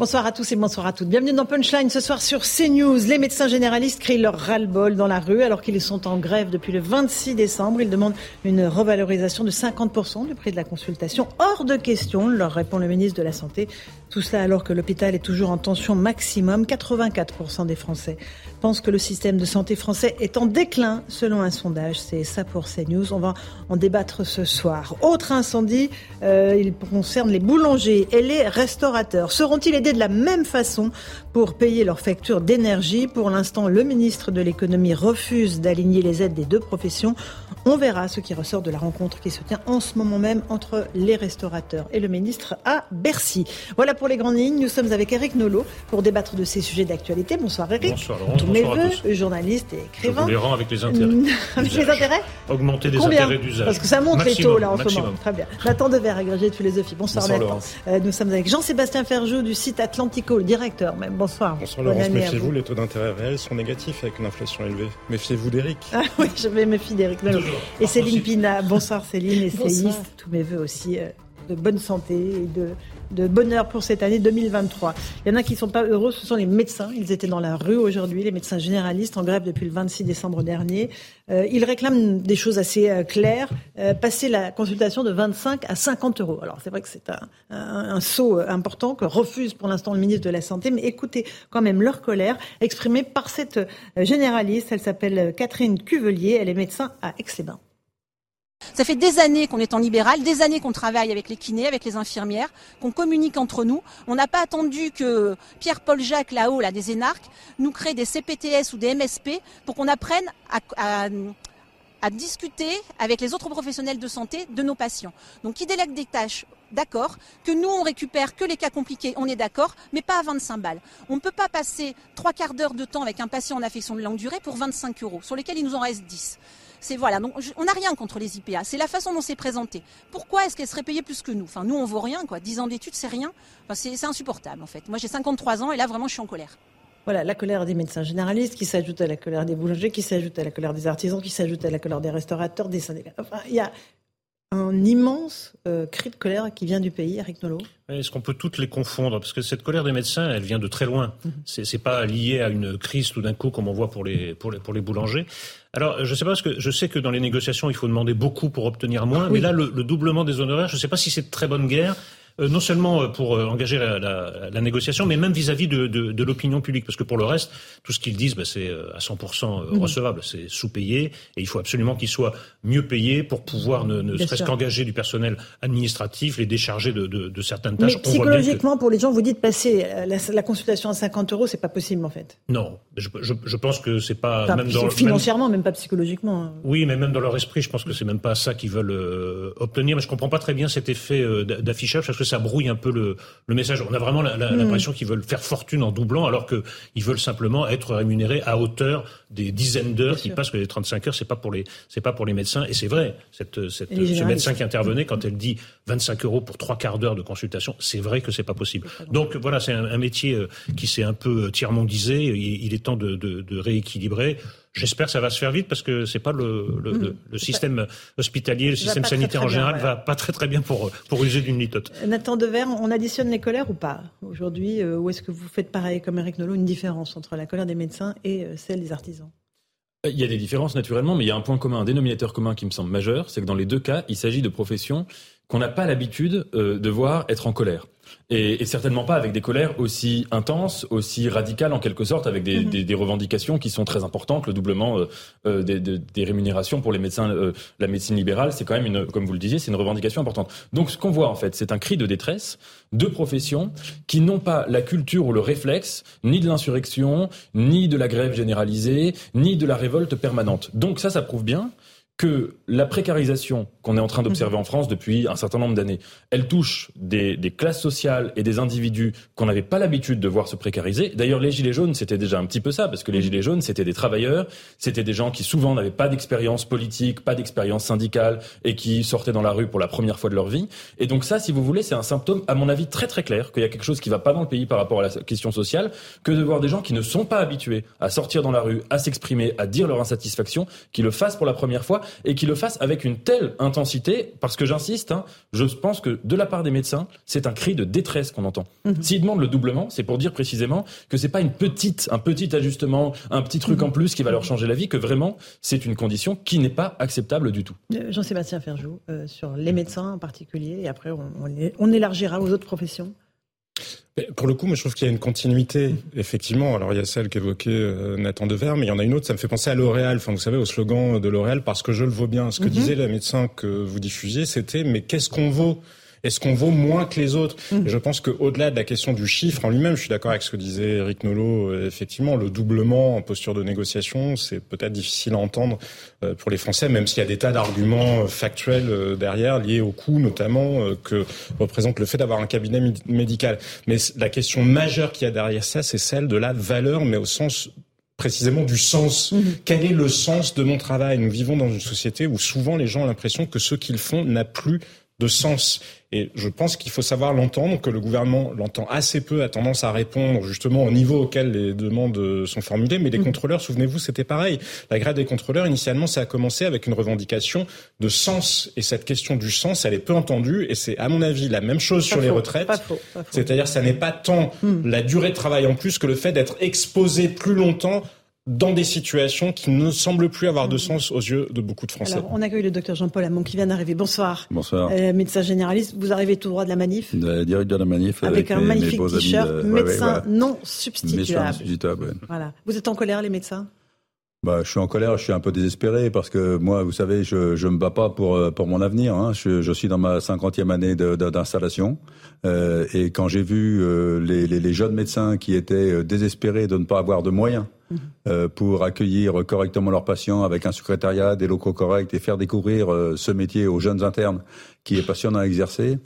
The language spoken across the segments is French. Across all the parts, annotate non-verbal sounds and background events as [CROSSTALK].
Bonsoir à tous et bonsoir à toutes. Bienvenue dans Punchline ce soir sur CNews. Les médecins généralistes crient leur ras-le-bol dans la rue alors qu'ils sont en grève depuis le 26 décembre. Ils demandent une revalorisation de 50% du prix de la consultation. Hors de question, leur répond le ministre de la Santé. Tout cela alors que l'hôpital est toujours en tension maximum. 84% des Français pensent que le système de santé français est en déclin selon un sondage. C'est ça pour CNews. On va en débattre ce soir. Autre incendie, euh, il concerne les boulangers et les restaurateurs. Seront-ils aidés de la même façon pour payer leurs factures d'énergie Pour l'instant, le ministre de l'économie refuse d'aligner les aides des deux professions. On verra ce qui ressort de la rencontre qui se tient en ce moment même entre les restaurateurs et le ministre à Bercy. Voilà pour les grandes lignes. Nous sommes avec Eric Nolot pour débattre de ces sujets d'actualité. Bonsoir Eric. Bonsoir Laurent. Tous mes Bonsoir à voeux, tous. journaliste et Je écrivain. vous les rends avec les intérêts. [LAUGHS] avec les intérêts Augmenter les Combien intérêts d'usage. Parce que ça monte les taux là en ce moment. Très bien. Nathan Dever, agrégé de philosophie. Bonsoir, Bonsoir, Nathan. Euh, nous sommes avec Jean-Sébastien Ferjou du site Atlantico, le directeur même. Bonsoir. Bonsoir Laurence, méfiez-vous, vous. les taux d'intérêt réels sont négatifs avec une inflation élevée. Méfiez-vous d'Eric. Ah oui, je vais me fier d'Éric Nolot. Toujours. Et Céline. Pina. Bonsoir Céline, essayiste. Bonsoir. Tous mes voeux aussi euh, de bonne santé et de, de bonheur pour cette année 2023. Il y en a qui ne sont pas heureux, ce sont les médecins. Ils étaient dans la rue aujourd'hui, les médecins généralistes en grève depuis le 26 décembre dernier. Euh, ils réclament des choses assez euh, claires. Euh, passer la consultation de 25 à 50 euros. Alors c'est vrai que c'est un, un, un saut euh, important que refuse pour l'instant le ministre de la Santé, mais écoutez quand même leur colère exprimée par cette euh, généraliste. Elle s'appelle Catherine Cuvelier. Elle est médecin à Aix-les-Bains. Ça fait des années qu'on est en libéral, des années qu'on travaille avec les kinés, avec les infirmières, qu'on communique entre nous. On n'a pas attendu que Pierre-Paul Jacques, là-haut, là, des énarques, nous crée des CPTS ou des MSP pour qu'on apprenne à, discuter avec les autres professionnels de santé de nos patients. Donc, ils délèguent des tâches, d'accord, que nous, on récupère que les cas compliqués, on est d'accord, mais pas à 25 balles. On ne peut pas passer trois quarts d'heure de temps avec un patient en affection de longue durée pour 25 euros, sur lesquels il nous en reste 10. C'est voilà, donc on n'a rien contre les IPA. C'est la façon dont c'est présenté. Pourquoi est-ce qu'elles seraient payées plus que nous? Enfin, nous, on vaut rien, quoi. 10 ans d'études, c'est rien. Enfin, c'est insupportable, en fait. Moi, j'ai 53 ans et là, vraiment, je suis en colère. Voilà, la colère des médecins généralistes qui s'ajoute à la colère des boulangers, qui s'ajoute à la colère des artisans, qui s'ajoute à la colère des restaurateurs, des syndicats. Enfin, il y a un immense euh, cri de colère qui vient du pays, Eric Nolot. Est-ce qu'on peut toutes les confondre? Parce que cette colère des médecins, elle vient de très loin. C'est c'est pas lié à une crise tout d'un coup comme on voit pour les, pour les, pour les boulangers. Alors, je sais pas, parce que je sais que dans les négociations, il faut demander beaucoup pour obtenir moins. Mais là, le, le doublement des honoraires, je sais pas si c'est de très bonne guerre. euh, non seulement euh, pour euh, engager la, la- la négociation, mais même vis-à-vis de, de- de l'opinion publique. Parce que pour le reste, tout ce qu'ils disent, bah, c'est euh, à 100% euh, recevable. C'est sous-payé. Et il faut absolument qu'ils soient mieux payés pour pouvoir ne, ne serait-ce qu'engager du personnel administratif, les décharger de, de- certaines tâches. Mais que- psychologiquement, pour les gens, vous dites passer la, la consultation à 50 euros, c'est pas possible en fait. Non, je, je, je pense que c'est pas même dans financièrement, même... pas psychologiquement. hein. oui, mais même dans leur esprit, je pense que c'est même pas ça qu'ils veulent euh, obtenir. Mais je comprends pas très bien cet effet euh, d'a- d'affichage parce que ça brouille un peu le, le message. On a vraiment Hmm. l'impression qu'ils veulent faire fortune en doublant, alors que ils veulent simplement être rémunérés à hauteur des dizaines d'heures qui sûr. passent. Que les 35 heures, c'est pas pour les, c'est pas pour les médecins. Et c'est vrai, cette, cette, ce médecin qui intervenait quand elle dit 25 euros pour trois quarts d'heure de consultation, c'est vrai que c'est pas possible. Donc voilà, c'est un, un métier euh, qui s'est un peu euh, tiers-mondisé. Il, il est temps de, de, de rééquilibrer. J'espère que ça va se faire vite parce que c'est pas le, le, le système hospitalier, le système très, sanitaire très en bien, général voilà. va pas très très bien pour pour user d'une litote. Nathan Dever, on additionne les colères ou pas? Aujourd'hui euh, Ou est-ce que vous faites pareil comme Eric Nolot, une différence entre la colère des médecins et euh, celle des artisans? Il y a des différences naturellement, mais il y a un point commun, un dénominateur commun qui me semble majeur, c'est que dans les deux cas, il s'agit de professions qu'on n'a pas l'habitude euh, de voir être en colère. Et, et certainement pas avec des colères aussi intenses, aussi radicales en quelque sorte, avec des, des, des revendications qui sont très importantes. Le doublement euh, euh, des, des- des rémunérations pour les médecins, euh, la médecine libérale, c'est quand même une, comme vous le disiez, c'est une revendication importante. Donc ce qu'on voit en fait, c'est un cri de détresse de professions qui n'ont pas la culture ou le réflexe ni de l'insurrection, ni de la grève généralisée, ni de la révolte permanente. Donc ça, ça prouve bien que la précarisation qu'on est en train d'observer en France depuis un certain nombre d'années, elle touche des, des, classes sociales et des individus qu'on n'avait pas l'habitude de voir se précariser. D'ailleurs, les gilets jaunes, c'était déjà un petit peu ça, parce que les gilets jaunes, c'était des travailleurs, c'était des gens qui souvent n'avaient pas d'expérience politique, pas d'expérience syndicale, et qui sortaient dans la rue pour la première fois de leur vie. Et donc ça, si vous voulez, c'est un symptôme, à mon avis, très très clair qu'il y a quelque chose qui va pas dans le pays par rapport à la question sociale, que de voir des gens qui ne sont pas habitués à sortir dans la rue, à s'exprimer, à dire leur insatisfaction, qui le fassent pour la première fois et qui le fassent avec une telle intensité, parce que j'insiste, hein, je pense que de la part des médecins, c'est un cri de détresse qu'on entend. Mhm. S'ils demandent le doublement, c'est pour dire précisément que c'est pas une petite, un petit ajustement, un petit truc mhm. en plus qui va leur changer la vie, que vraiment c'est une condition qui n'est pas acceptable du tout. Euh, Jean-Sébastien Ferjou, euh, sur les médecins en particulier, et après on, on élargira aux autres professions. Pour le coup, moi, je trouve qu'il y a une continuité, effectivement. Alors, il y a celle qu'évoquait euh, Nathan Dever, mais il y en a une autre, ça me fait penser à L'Oréal. Enfin, vous savez, au slogan de L'Oréal, parce que je le vaux bien. Ce que mhm. disait la médecin que vous diffusiez, c'était, mais qu'est-ce qu'on vaut? Est-ce qu'on vaut moins que les autres mmh. Je pense qu'au-delà de la question du chiffre en lui-même, je suis d'accord avec ce que disait Eric Nolot. Euh, effectivement, le doublement en posture de négociation, c'est peut-être difficile à entendre euh, pour les Français, même s'il y a des tas d'arguments euh, factuels derrière, liés au coût notamment que représente le fait d'avoir un cabinet médical. Mais la question majeure qu'il y a derrière ça, c'est celle de la valeur, mais au sens précisément du sens. Mmh. Quel est le sens de mon travail? Nous vivons dans une société où souvent les gens ont l'impression que ce qu'ils font n'a plus de sens. Et je pense qu'il faut savoir l'entendre, que le gouvernement l'entend assez peu, a tendance à répondre justement au niveau auquel les demandes sont formulées. Mais les mm. contrôleurs, souvenez-vous, c'était pareil. La grève des contrôleurs, initialement, ça a commencé avec une revendication de sens. Et cette question du sens, elle est peu entendue. Et c'est, à mon avis, la même chose sur les retraites. C'est-à-dire, ça n'est pas tant mm. la durée de travail en plus que le fait d'être exposé plus longtemps dans des situations qui ne semblent plus avoir de sens aux yeux de beaucoup de Français. Alors, on accueille le docteur Jean-Paul Hamon qui vient d'arriver. Bonsoir. Bonsoir. Euh, médecin généraliste, vous arrivez tout droit de la manif Direct de la manif. Avec, un magnifique t-shirt, médecin non substituable. substituable Voilà. Vous êtes en colère, les médecins? Bah, je suis en colère, je suis un peu désespéré parce que moi, vous savez, je je me bats pas pour euh, pour mon avenir. Hein. Je, je suis dans ma cinquantième année d'installation euh, et quand j'ai vu euh, les, les, les, jeunes médecins qui étaient désespérés de ne pas avoir de moyens. Euh, pour accueillir correctement leurs patients avec un secrétariat, des locaux corrects et faire découvrir ce métier aux jeunes internes qui est passionnant à exercer,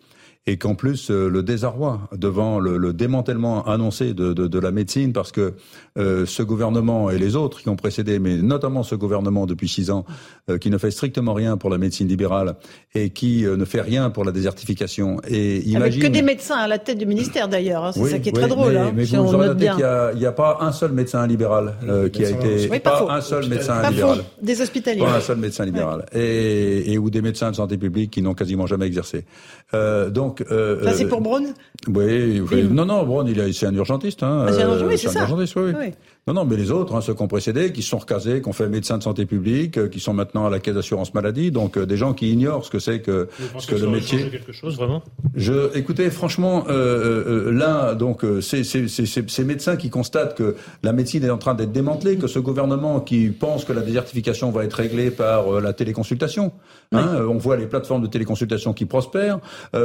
et qu'en plus euh, le désarroi devant le, le démantèlement annoncé de, de, de, la médecine, parce que euh, ce gouvernement et les autres qui ont précédé, mais notamment ce gouvernement depuis six ans, euh, qui ne fait strictement rien pour la médecine libérale et qui euh, ne fait rien pour la désertification. Et imagine... Avec que des médecins à la tête du ministère d'ailleurs, hein, c'est ça qui est très drôle. Mais, hein, mais si vous vous qu'il n'y a, a, pas un seul médecin libéral qui a été, oui, pas, un seul médecin pas libéral, faux. des hospitaliers, pas un seul médecin libéral, et, et, ou des médecins de santé publique qui n'ont quasiment jamais exercé. donc ça c'est pour Braun? Oui, non, non, Braun, il c'est un urgentiste. Hein, ah, c'est un, urgentiste, c'est un urgentiste, oui. oui. Non, non, mais les autres, hein, ceux qui ont précédé, qui sont recasés, qui ont fait médecin de santé publique, euh, qui sont maintenant à la caisse d'assurance maladie, donc euh, des gens qui ignorent ce que c'est que, ce que, que le métier. quelque chose vraiment? Je, écoutez, franchement, euh, euh là, donc, c'est ces médecins qui constatent que la médecine est en train d'être démantelée, que ce gouvernement qui pense que la désertification va être réglée par la téléconsultation. Hein, On voit les plateformes de téléconsultation qui prospèrent, et,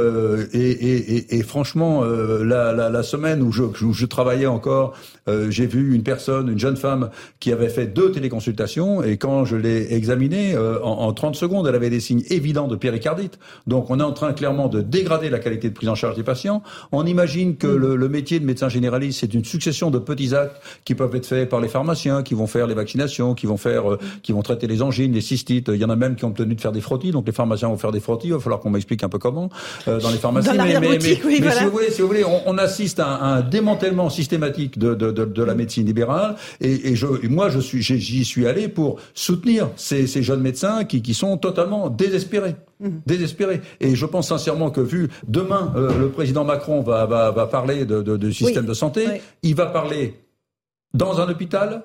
et, et, et, franchement, la, la, la, semaine où je, où je travaillais encore, j'ai vu une personne une jeune femme qui avait fait deux téléconsultations et quand je l'ai examinée, euh, en, en, 30 secondes, elle avait des signes évidents de péricardite. Donc on est en train clairement de dégrader la qualité de prise en charge des patients. On imagine que le, le métier de médecin généraliste, c'est une succession de petits actes qui peuvent être faits par les pharmaciens, qui vont faire les vaccinations, qui vont faire, euh, qui vont traiter les angines, les cystites. Il y en a même qui ont obtenu de faire des frottis, donc les pharmaciens vont faire des frottis. Il va falloir qu'on m'explique un peu comment euh, dans les pharmacies. Dans mais, mais, mais, oui, voilà. si vous voulez, si vous voulez on, on assiste à un, un démantèlement systématique de, de, de, de la médecine libérale et, et, je, moi, je suis, j'y suis allé pour soutenir ces, ces jeunes médecins qui, qui sont totalement désespérés. Mmh. Désespérés. Et je pense sincèrement que vu demain, euh, le président Macron va, va, va parler de, de, de système oui. de santé, oui. il va parler dans un hôpital,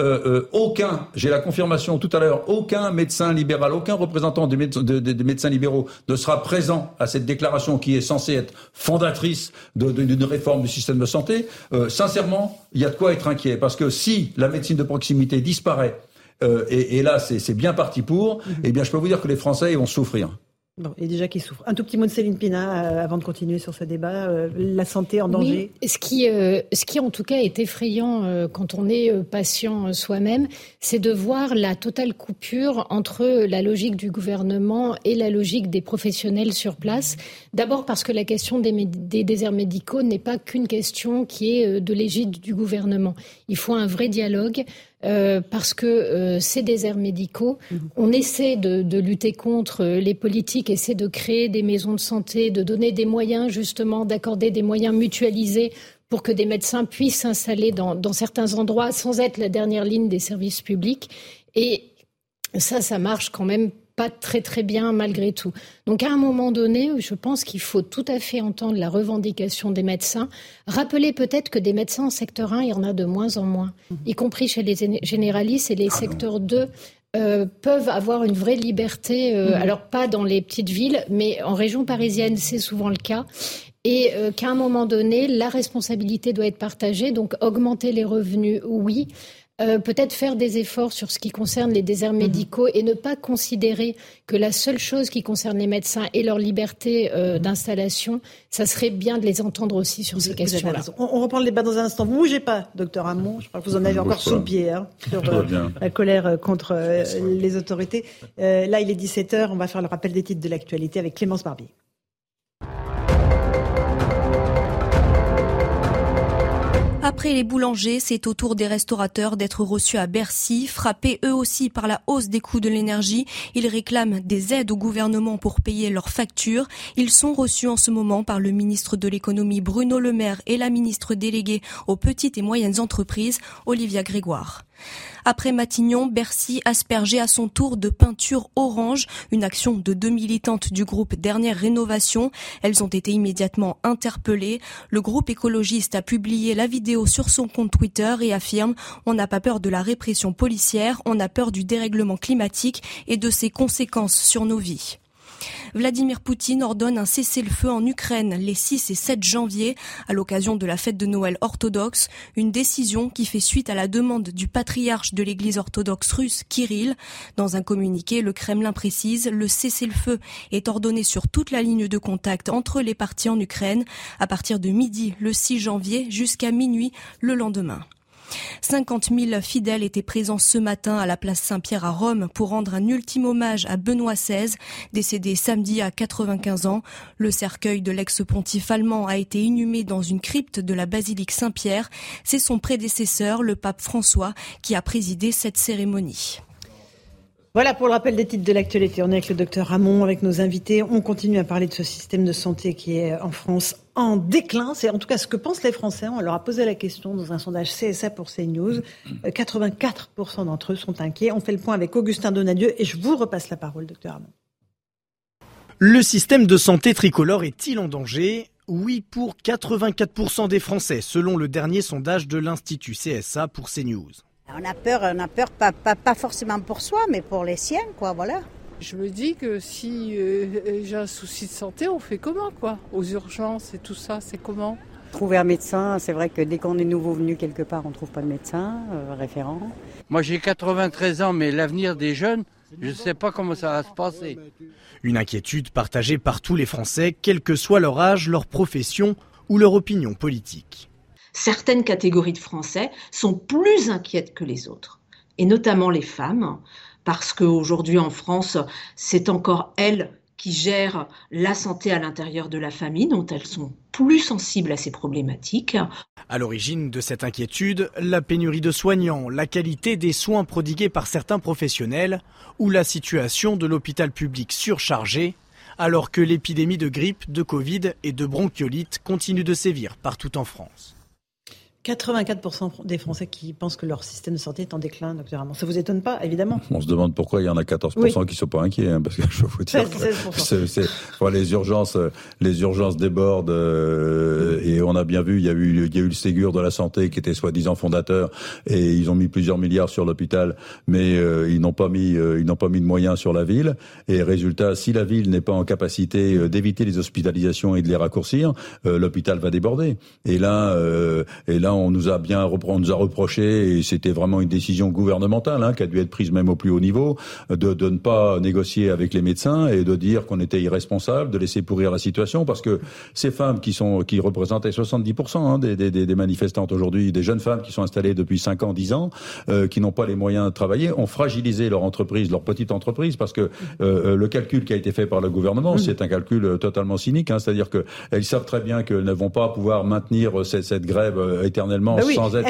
euh, euh, aucun, j'ai la confirmation tout à l'heure, aucun médecin libéral, aucun représentant des, méde de, de, de médecins libéraux ne sera présent à cette déclaration qui est censée être fondatrice d'une réforme du système de santé. Euh, sincèrement, il y a de quoi être inquiet parce que si la médecine de proximité disparaît, euh, et, et, là c'est bien parti pour, -hmm. eh bien je peux vous dire que les Français vont souffrir. Bon, et déjà qui souffre. Un tout petit mot de Céline Pina euh, avant de continuer sur ce débat. Euh, la santé en danger. Oui, ce qui, euh, ce qui en tout cas est effrayant quand on est patient soi-même, c'est de voir la totale coupure entre la logique du gouvernement et la logique des professionnels sur place. D'abord parce que la question des, des déserts médicaux n'est pas qu'une question qui est de l'égide du gouvernement. Il faut un vrai dialogue. Euh, parce que euh, ces déserts médicaux, mhm. on essaie de, de, lutter contre, euh, les politiques essaient de créer des maisons de santé, de donner des moyens justement, d'accorder des moyens mutualisés pour que des médecins puissent s'installer dans, dans certains endroits sans être la dernière ligne des services publics. Et ça, ça marche quand même pas très très bien malgré tout. Donc à un moment donné, je pense qu'il faut tout à fait entendre la revendication des médecins. Rappeler peut-être que des médecins en secteur 1, il y en a de moins en moins, mhm. y compris chez les généralistes et les ah secteurs 2. Euh, peuvent avoir une vraie liberté, euh, mhm. alors pas dans les petites villes, mais en région parisienne, c'est souvent le cas et euh, qu'à un moment donné, la responsabilité doit être partagée. Donc augmenter les revenus, oui, euh, peut-être faire des efforts sur ce qui concerne les déserts mhm. médicaux et ne pas considérer que la seule chose qui concerne les médecins et leur liberté euh, mhm. d'installation, ça serait bien de les entendre aussi sur ces questions-là. On, on, reprend le débat dans un instant. Vous bougez pas, docteur Hamon. Je crois que vous en avez encore sous le pied hein, sur euh, la colère contre les autorités. là, il est 17h. On va faire le rappel des titres de l'actualité avec Clémence Barbier. Après les boulangers, c'est au tour des restaurateurs d'être reçus à Bercy, frappés eux aussi par la hausse des coûts de l'énergie. Ils réclament des aides au gouvernement pour payer leurs factures. Ils sont reçus en ce moment par le ministre de l'économie Bruno Le Maire et la ministre déléguée aux petites et moyennes entreprises Olivia Grégoire. Après Matignon, Bercy aspergé à son tour de peinture orange, une action de deux militantes du groupe Dernière Rénovation. Elles ont été immédiatement interpellées. Le groupe écologiste a publié la vidéo sur son compte Twitter et affirme On n'a pas peur de la répression policière, on a peur du dérèglement climatique et de ses conséquences sur nos vies. Vladimir Poutine ordonne un cessez-le-feu en Ukraine les 6 et 7 janvier à l'occasion de la fête de Noël orthodoxe, une décision qui fait suite à la demande du patriarche de l'église orthodoxe russe Kirill. Dans un communiqué, le Kremlin précise le cessez-le-feu est ordonné sur toute la ligne de contact entre les parties en Ukraine à partir de midi le 6 janvier jusqu'à minuit le lendemain. 50 000 fidèles étaient présents ce matin à la place Saint-Pierre à Rome pour rendre un ultime hommage à Benoît XVI, décédé samedi à 95 ans. Le cercueil de l'ex-pontife allemand a été inhumé dans une crypte de la basilique Saint-Pierre. C'est son prédécesseur, le pape François, qui a présidé cette cérémonie. Voilà pour le rappel des titres de l'actualité. On est avec le docteur Ramon, avec nos invités. On continue à parler de ce système de santé qui est en France en déclin. C'est en tout cas ce que pensent les Français. On leur a posé la question dans un sondage CSA pour CNews. 84% d'entre eux sont inquiets. On fait le point avec Augustin Donadieu et je vous repasse la parole, docteur Ramon. Le système de santé tricolore est-il en danger? Oui pour 84% des Français, selon le dernier sondage de l'Institut CSA pour CNews. On a peur, on a peur pas, pas, forcément pour soi, mais pour les siens, quoi, voilà. Je me dis que si euh, j'ai un souci de santé, on fait comment, quoi? Aux urgences et tout ça, c'est comment? Trouver un médecin, c'est vrai que dès qu'on est nouveau venu quelque part, on ne trouve pas de médecin euh, référent. Moi j'ai 93 ans, mais l'avenir des jeunes, je ne sais pas comment ça va se passer. Une inquiétude partagée par tous les Français, quel que soit leur âge, leur profession ou leur opinion politique certaines catégories de Français sont plus inquiètes que les autres, et notamment les femmes, parce qu'aujourd'hui en France, c'est encore elles qui gèrent la santé à l'intérieur de la famille, dont elles sont plus sensibles à ces problématiques. À l'origine de cette inquiétude, la pénurie de soignants, la qualité des soins prodigués par certains professionnels ou la situation de l'hôpital public surchargé, alors que l'épidémie de grippe, de Covid et de bronchiolite continue de sévir partout en France. 84% des Français qui pensent que leur système de santé est en déclin, docteur. Ça vous étonne pas, évidemment On se demande pourquoi il y en a 14% qui sont pas inquiets, hein, parce que je vous dire, c'est, les urgences, les urgences débordent, euh, et on a bien vu, il y a eu, il y a eu le Ségur de la santé qui était soi-disant fondateur, et ils ont mis plusieurs milliards sur l'hôpital, mais euh, ils n'ont pas mis, euh, ils n'ont pas mis de moyens sur la ville. Et résultat, si la ville n'est pas en capacité d'éviter les hospitalisations et de les raccourcir, l'hôpital va déborder. Et là, et là là, on nous a bien on nous a reproché, et c'était vraiment une décision gouvernementale hein, qui a dû être prise même au plus haut niveau, de, de ne pas négocier avec les médecins et de dire qu'on était irresponsable, de laisser pourrir la situation, parce que ces femmes qui sont qui représentaient 70% hein, des, des, des, manifestantes aujourd'hui, des jeunes femmes qui sont installées depuis 5 ans, 10 ans, euh, qui n'ont pas les moyens de travailler, ont fragilisé leur entreprise, leur petite entreprise, parce que euh, euh, le calcul qui a été fait par le gouvernement, c'est un calcul totalement cynique, hein, c'est-à-dire qu'elles savent très bien qu'elles ne vont pas pouvoir maintenir cette, cette grève éternellement bah sans être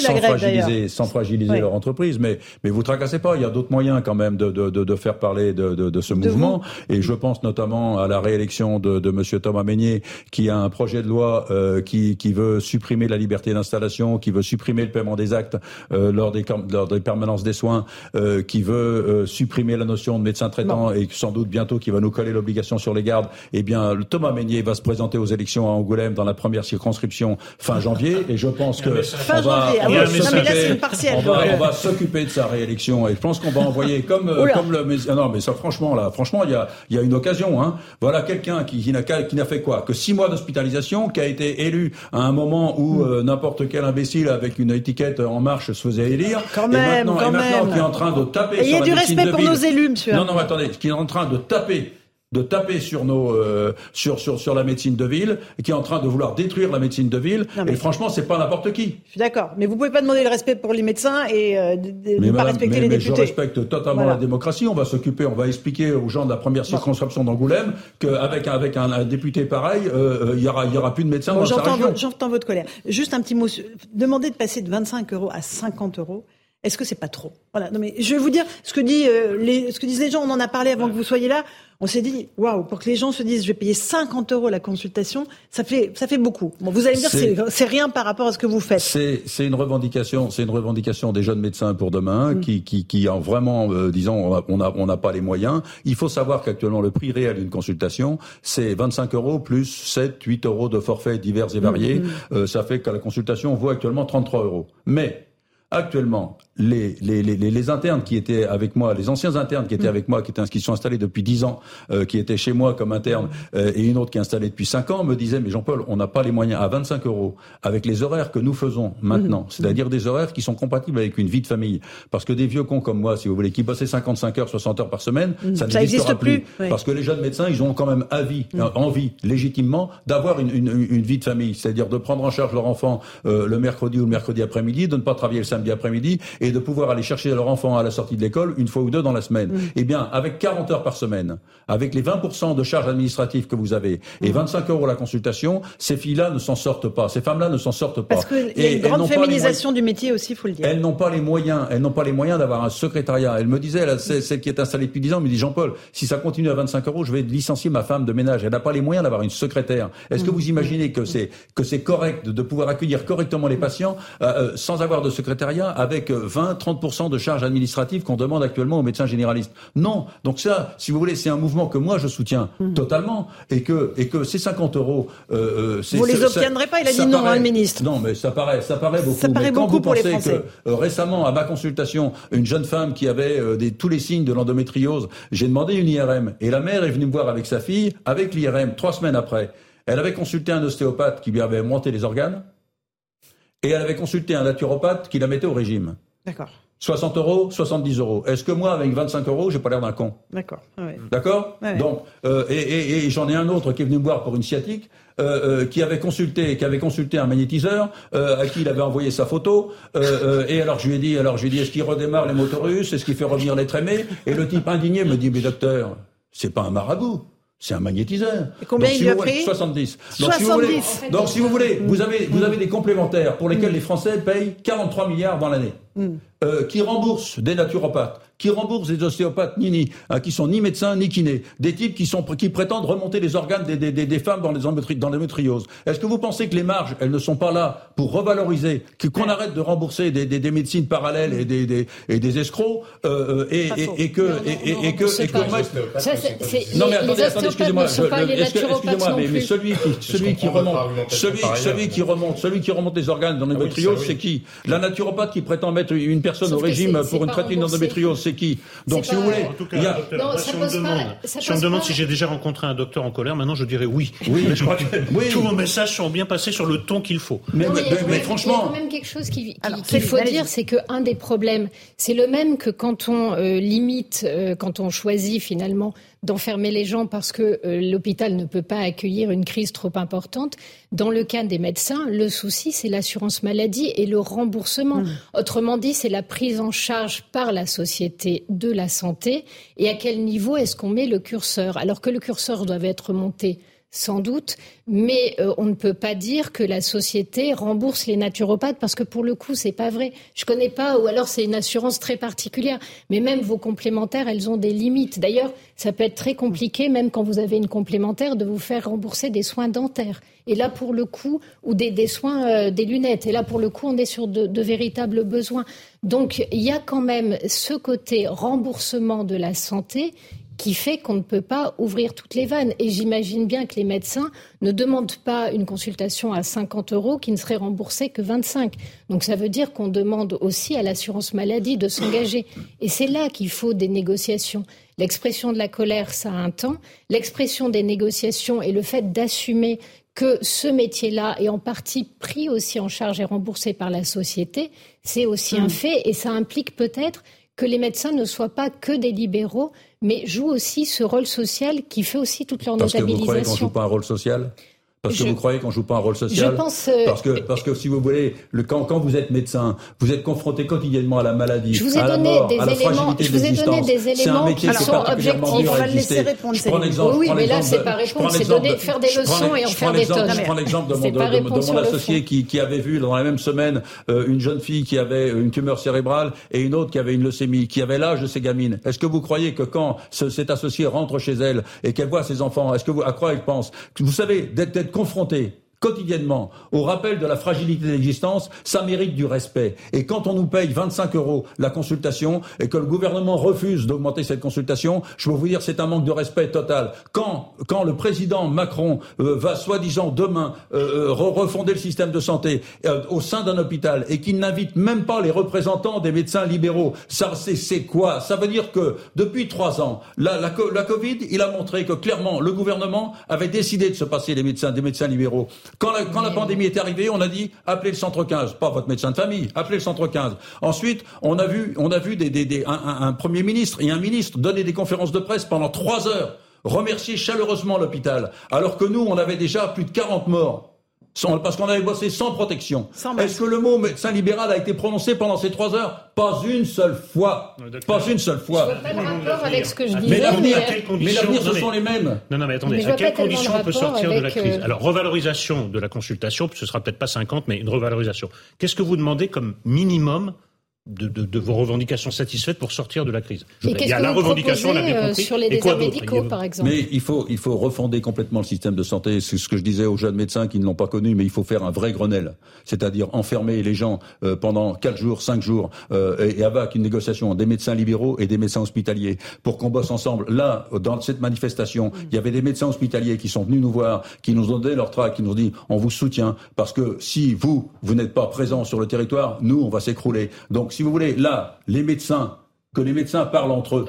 sans, grève, fragiliser, sans fragiliser leur entreprise. Mais mais vous tracassez pas, il y a d'autres moyens quand même de, de, de, de faire parler de, de, de ce mouvement. Et je pense notamment à la réélection de, de Monsieur Thomas Meignet, qui a un projet de loi euh, qui, qui veut supprimer la liberté d'installation, qui veut supprimer le paiement des actes euh, lors, des, lors des permanences des soins, euh, qui veut euh, supprimer la notion de médecin traitant et sans doute bientôt qui va nous coller l'obligation sur les gardes. Eh bien, le Thomas Meignet va se présenter aux élections à Angoulême dans la première circonscription fin janvier. Et je pense que fin on va, on va, on va s'occuper de sa réélection. Et je pense qu'on va [LAUGHS] envoyer comme comme le ah non mais ça franchement là franchement il y a il y a une occasion. Hein. Voilà quelqu'un qui, qui n'a qui n'a fait quoi? Que six mois d'hospitalisation, qui a été élu à un moment où hmm. euh, n'importe quel imbécile avec une étiquette en marche se faisait élire. Quand même, et maintenant, quand et maintenant même. qui est en train de taper et sur la du respect pour nos élus, monsieur. Non, non, attendez, qui est en train de taper de taper sur nos euh, sur sur sur la médecine de ville qui est en train de vouloir détruire la médecine de ville Non, et franchement c'est pas n'importe qui Je suis d'accord, mais vous pouvez pas demander le respect pour les médecins et euh, de, ne pas respecter mais- les mais je députés. respecte totalement Voilà. la démocratie. On va s'occuper, on va expliquer aux gens de la première circonscription d'Angoulême qu'avec avec un, un député pareil, euh, euh, il y aura il y aura plus de médecins Bon, dans sa région. j'entends votre colère. Juste un petit mot. Demander de passer de 25 euros à 50 euros, est-ce que c'est pas trop? Voilà. Non, mais je vais vous dire ce que, dit, euh, les, ce que disent les gens. On en a parlé avant que vous soyez là. On s'est dit, waouh, pour que les gens se disent, je vais payer 50 euros la consultation, ça fait, ça fait beaucoup. Bon, vous allez me dire, C'est- c'est rien par rapport à ce que vous faites. C'est c'est une revendication, c'est une revendication des jeunes médecins pour demain qui qui qui en vraiment euh, disons on a- on n'a pas les moyens. Il faut savoir qu'actuellement le prix réel d'une consultation c'est 25 euros plus 7 8 euros de forfaits divers et variés. Euh, ça fait que la consultation vaut actuellement 33 euros. Mais Actuellement, les, les, les, les- internes qui étaient avec moi, les anciens internes qui étaient avec moi, qui, étaient, qui sont installés depuis 10 ans, euh, qui étaient chez moi comme interne, euh, et une autre qui est installée depuis 5 ans, me disaient, mais Jean-Paul, on n'a pas les moyens à 25 euros, avec les horaires que nous faisons maintenant, c'est-à-dire des horaires qui sont compatibles avec une vie de famille. Parce que des vieux cons comme moi, si vous voulez, qui bossaient 55 heures, 60 heures par semaine, Mm. ça Ça n'existera existe plus. Parce que les jeunes médecins, ils ont quand même avis, euh, envie, légitimement, d'avoir une, une, une vie de famille, c'est-à-dire de prendre en charge leur enfant euh, le mercredi ou le mercredi après-midi, de ne pas travailler le samedi après-midi et de pouvoir aller chercher leur enfant à la sortie de l'école une fois ou deux dans la semaine. Eh bien, avec 40 heures par semaine, avec les 20% de charges administratives que vous avez et 25 euros la consultation, ces filles-là ne s'en sortent pas, ces femmes-là ne s'en sortent pas. Parce qu'il y a une grande féminisation du métier aussi, il faut le dire. elles n'ont pas les moyens, elles n'ont pas les moyens d'avoir un secrétariat. Elle me disait, là, celle qui est installée depuis 10 ans, me dit Jean-Paul, si ça continue à 25 euros, je vais licencier ma femme de ménage. Elle n'a pas les moyens d'avoir une secrétaire. Est-ce que vous imaginez que c'est que c'est correct de, de pouvoir accueillir correctement les patients euh, euh, sans avoir de secrétariat avec euh, 20-30% de charges administratives qu'on demande actuellement aux médecins généralistes Non. Donc ça, si vous voulez, c'est un mouvement que moi je soutiens totalement et que et que ces 50 euros, euh, euh, Vous les ça- obtiendrez pas, il a dit non, paraît- hein, le ministre. Non, mais ça paraît, ça paraît beaucoup. Ça paraît mais quand beaucoup vous pour les pensez Français. que euh, récemment, à ma consultation, une jeune femme qui avait euh, des, tous les signes de l'endométriose, j'ai demandé une IRM. Et la mère est venue me voir avec sa fille, avec l'IRM, trois semaines après. Elle avait consulté un ostéopathe qui lui avait monté les organes. Et elle avait consulté un naturopathe qui la mettait au régime. D'accord, 60 euros, 70 euros. Est-ce que moi, avec 25 euros, j'ai pas l'air d'un con d'accord. Ouais. D'accord Ouais. Donc, euh, et, et- et j'en ai un autre qui est venu me voir pour une sciatique, euh, euh, qui avait consulté, qui avait consulté un magnétiseur, à qui il avait envoyé sa photo. et alors je lui ai dit, alors je lui ai dit, est-ce qu'il redémarre les moteurs russes Est-ce qu'il fait revenir les trémés Et le type indigné me dit, mais docteur, c'est pas un marabout. C'est un magnétiseur. Et combien Donc, il si a pris? 70. Donc, si vous voulez, 70. donc, si vous voulez, vous avez, vous avez des complémentaires pour lesquels les Français payent 43 milliards dans l'année. Euh, qui remboursent des naturopathes, qui remboursent des ostéopathes ni ni, hein, qui sont ni médecins ni kinés, des types qui sont qui prétendent remonter les organes des, des, des, des femmes dans les dans l'endométriose. Est-ce que vous pensez que les marges, elles ne sont pas là pour revaloriser, que- qu'on arrête de rembourser des, des, des médecines parallèles et des, des, et des escrocs euh, euh, et, et, et que et, et- et que et c'est- non mais attendez, excusez-moi, que- non mais, celui qui celui qui remonte, celui celui qui remonte, celui qui remonte les organes dans l'endométriose, c'est qui? La naturopathe qui prétend mettre mettre une personne Sauf au que régime pour une remboursé. d'endométriose C'est qui Donc, si vous voulez, En tout cas, il y a- docteur, Non, moi, ça si on me demande, si on me pose demande pas- si j'ai déjà rencontré un docteur en colère, maintenant je dirais oui. Oui. Mais je crois que Oui. tous vos messages sont bien passés sur le ton qu'il faut. mais, Non, mais- il y a mais- quand mais même- franchement, il y a quand même quelque chose qu'il faut dire, c'est qu'un des problèmes, c'est le même que quand on euh, limite, euh, quand on choisit finalement d'enfermer les gens parce que euh, l'hôpital ne peut pas accueillir une crise trop importante. Dans le cas des médecins, le souci, c'est l'assurance maladie et le remboursement. Mmh. Autrement dit, c'est la prise en charge par la société de la santé et à quel niveau est-ce qu'on met le curseur? Alors que le curseur doit être monté sans doute, mais euh, on ne peut pas dire que la société rembourse les naturopathes parce que pour le coup, c'est pas vrai. Je connais pas, ou alors c'est une assurance très particulière. Mais même vos complémentaires, elles ont des limites. D'ailleurs, ça peut être très compliqué, même quand vous avez une complémentaire, de vous faire rembourser des soins dentaires. Et là, pour le coup, ou des, des soins, euh, des lunettes. Et là, pour le coup, on est sur de, de véritables besoins. Donc, il y a quand même ce côté remboursement de la santé qui fait qu'on ne peut pas ouvrir toutes les vannes. Et j'imagine bien que les médecins ne demandent pas une consultation à 50 euros qui ne serait remboursée que 25. Donc ça veut dire qu'on demande aussi à l'assurance maladie de s'engager. Et c'est là qu'il faut des négociations. L'expression de la colère, ça a un temps. L'expression des négociations et le fait d'assumer que ce métier-là est en partie pris aussi en charge et remboursé par la société, c'est aussi un fait et ça implique peut-être que les médecins ne soient pas que des libéraux, mais jouent aussi ce rôle social qui fait aussi toute leur Parce que vous croyez qu'on notabilisation. joue pas un rôle social? Parce que vous croyez qu'on joue pas un rôle social Je pense, euh, parce que parce que si vous voulez le, quand quand vous êtes médecin vous êtes confronté quotidiennement à la maladie Je vous ai à la donné mort des à la éléments- je vous ai donné des éléments qui sont objectifs. On à va le laisser répondre, je prends l'exemple Oui, mais là, c'est pas répondre, c'est donner- faire des leçons et en faire des tonnes. je prends l'exemple de mon associé qui qui avait vu dans la même semaine euh, une jeune fille qui avait une tumeur cérébrale et une autre qui avait une leucémie qui avait l'âge de ces gamines. Est-ce que vous croyez que quand ce- cet associé rentre chez elle et qu'elle voit ses enfants est-ce que vous à quoi elle pense? Vous savez d'être confronté quotidiennement au rappel de la fragilité de l'existence, ça mérite du respect. Et quand on nous paye 25 euros la consultation et que le gouvernement refuse d'augmenter cette consultation, je peux vous dire c'est un manque de respect total. Quand, quand le président Macron euh, va soi-disant demain euh, euh, re- refonder le système de santé euh, au sein d'un hôpital et qu'il n'invite même pas les représentants des médecins libéraux, ça c'est quoi? Ça veut dire que depuis trois ans, la, la, co- la Covid, il a montré que clairement le gouvernement avait décidé de se passer médecins, des médecins libéraux. Quand la, quand la pandémie est arrivée, on a dit appelez le centre 15, pas votre médecin de famille, appelez le centre 15. Ensuite, on a vu, on a vu des, des, des- un, un- un premier ministre et un ministre donner des conférences de presse pendant trois heures, remercier chaleureusement l'hôpital, alors que nous, on avait déjà plus de 40 morts. Sans- parce qu'on avait bossé sans protection. Est-ce que le mot médecin libéral a été prononcé pendant ces trois heures Pas une seule fois. Pas une seule fois. Je vois pas le rapport avec ce que je Mais disais. l'avenir, mais- Mais ce sont les mêmes. Non, non, mais attendez, Mais à quelles conditions on peut sortir de la crise euh, Alors, revalorisation de la consultation, ce sera peut-être pas 50, mais une revalorisation. Qu'est-ce que vous demandez comme minimum de, de- de vos revendications satisfaites pour sortir de la crise Je Il y a que la vous revendication, on euh, compris. sur les déserts médicaux, par exemple Mais il faut, il faut refonder complètement le système de santé. C'est ce que je disais aux jeunes médecins qui ne l'ont pas connu, mais il faut faire un vrai Grenelle. C'est-à-dire enfermer les gens euh, pendant quatre jours, cinq jours, euh, et, et avec une négociation des médecins libéraux et des médecins hospitaliers pour qu'on bosse ensemble. Là, dans cette manifestation, il y avait des médecins hospitaliers qui sont venus nous voir, qui nous ont donné leur tract, qui nous ont dit on vous soutient parce que si vous, vous n'êtes pas présents sur le territoire, nous, on va s'écrouler. Donc, si vous voulez, là, les médecins que les médecins parlent entre eux.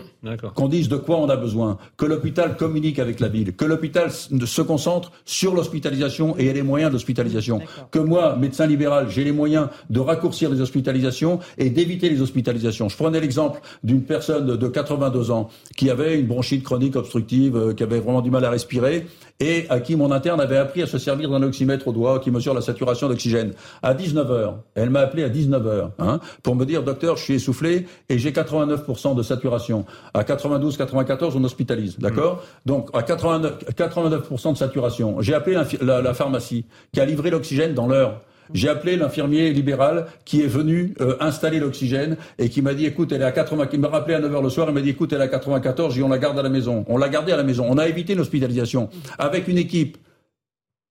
Qu'on dise de quoi on a besoin, que l'hôpital communique avec la ville, que l'hôpital se concentre sur l'hospitalisation et ait les moyens d'hospitalisation, que moi, médecin libéral, j'ai les moyens de raccourcir les hospitalisations et d'éviter les hospitalisations. Je prenais l'exemple d'une personne de 82 ans qui avait une bronchite chronique obstructive, euh, qui avait vraiment du mal à respirer et à qui mon interne avait appris à se servir d'un oxymètre au doigt qui mesure la saturation d'oxygène. À 19h, elle m'a appelé à 19h hein, pour me dire, docteur, je suis essoufflé et j'ai 89% de saturation. À 92, 94, on hospitalise, d'accord Donc à 89, 89% de saturation. J'ai appelé la, la pharmacie qui a livré l'oxygène dans l'heure. J'ai appelé l'infirmier libéral qui est venu euh, installer l'oxygène et qui m'a dit écoute elle est à 80 qui m'a rappelé à 9h le soir il m'a dit écoute elle est à 94 et on la garde à la maison. On l'a gardée à la maison. On a évité une hospitalisation avec une équipe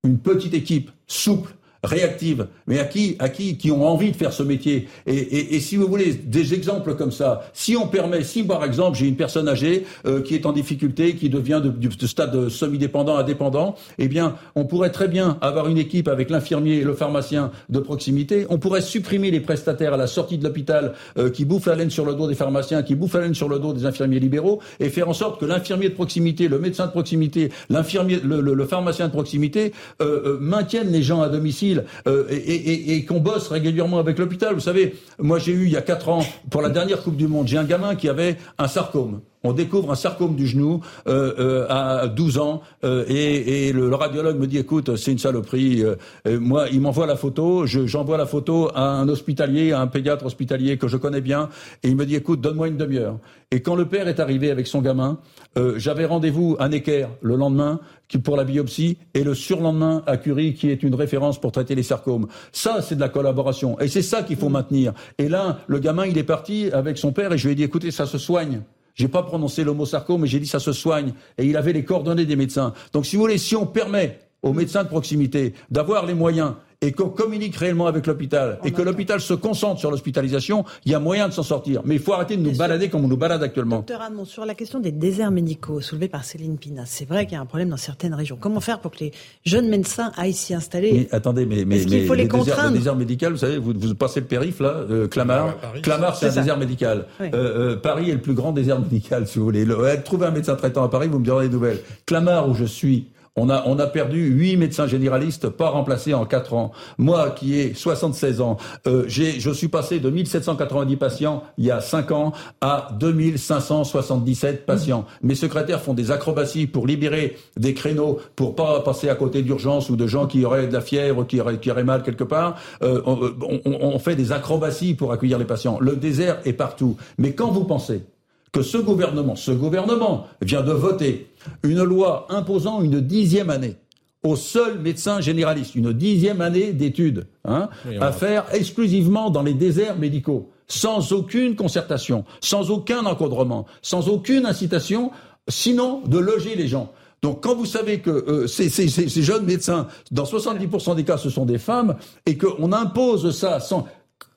une petite équipe souple réactives, mais à qui, à qui, qui ont envie de faire ce métier. Et, et, et, si vous voulez des exemples comme ça, si on permet, si par exemple j'ai une personne âgée euh, qui est en difficulté, qui devient de, du stade semi-dépendant à dépendant, eh bien, on pourrait très bien avoir une équipe avec l'infirmier et le pharmacien de proximité. On pourrait supprimer les prestataires à la sortie de l'hôpital euh, qui bouffent la laine sur le dos des pharmaciens, qui bouffent la laine sur le dos des infirmiers libéraux, et faire en sorte que l'infirmier de proximité, le médecin de proximité, l'infirmier, le, le, le, pharmacien de proximité euh, euh maintiennent les gens à domicile euh, et, qu'on bosse régulièrement avec l'hôpital. Vous savez, moi j'ai eu il y a quatre ans, pour la dernière Coupe du Monde, j'ai un gamin qui avait un sarcome on découvre un sarcome du genou euh, euh, à 12 ans euh, et, et le, le, radiologue me dit écoute c'est une saloperie euh, moi il m'envoie la photo j'envoie la photo à un hospitalier à un pédiatre hospitalier que je connais bien et il me dit écoute donne-moi une demi-heure. Et quand le père est arrivé avec son gamin euh, j'avais rendez-vous à Necker le lendemain pour la biopsie et le surlendemain à Curie qui est une référence pour traiter les sarcomes. Ça c'est de la collaboration et c'est ça qu'il faut maintenir. Et là le gamin il est parti avec son père et je lui ai dit écoutez ça se soigne j'ai pas prononcé le mot sarcome, mais j'ai dit ça se soigne. Et il avait les coordonnées des médecins. Donc, si vous voulez, si on permet aux médecins de proximité d'avoir les moyens et qu'on communique réellement avec l'hôpital et que l'hôpital se concentre sur l'hospitalisation, il y a moyen de s'en sortir. Mais il faut arrêter de nous Bien balader sûr. comme on nous balade actuellement. Docteur Admont, sur la question des déserts médicaux soulevés par Céline Pina, c'est vrai qu'il y a un problème dans certaines régions. Comment faire pour que les jeunes médecins aillent s'y installer mais, Attendez, mais, mais, mais faut les, les contraindre déserts, le désert médical, vous savez, vous, vous passez le périph' là, euh, Clamart. Clamart, c'est un ça. désert médical. Oui. Euh, euh, Paris est le plus grand désert médical, si vous voulez. Le, trouver un médecin traitant à Paris, vous me direz des nouvelles. Clamart, où je suis, on a, on a perdu huit médecins généralistes, pas remplacés en quatre ans. Moi, qui ai 76 ans, euh, je suis passé de 1790 patients il y a cinq ans à 2577 patients. Mmh. Mes secrétaires font des acrobaties pour libérer des créneaux, pour pas passer à côté d'urgence ou de gens qui auraient de la fièvre, qui auraient, qui auraient mal quelque part. Euh, on, on, on fait des acrobaties pour accueillir les patients. Le désert est partout. Mais quand vous pensez que ce gouvernement, ce gouvernement vient de voter une loi imposant une dixième année aux seuls médecins généralistes, une dixième année d'études, hein, oui, à faire exclusivement dans les déserts médicaux, sans aucune concertation, sans aucun encadrement, sans aucune incitation, sinon de loger les gens. Donc quand vous savez que euh, ces, ces, ces, jeunes médecins, dans 70% des cas, ce sont des femmes, et qu'on impose ça sans...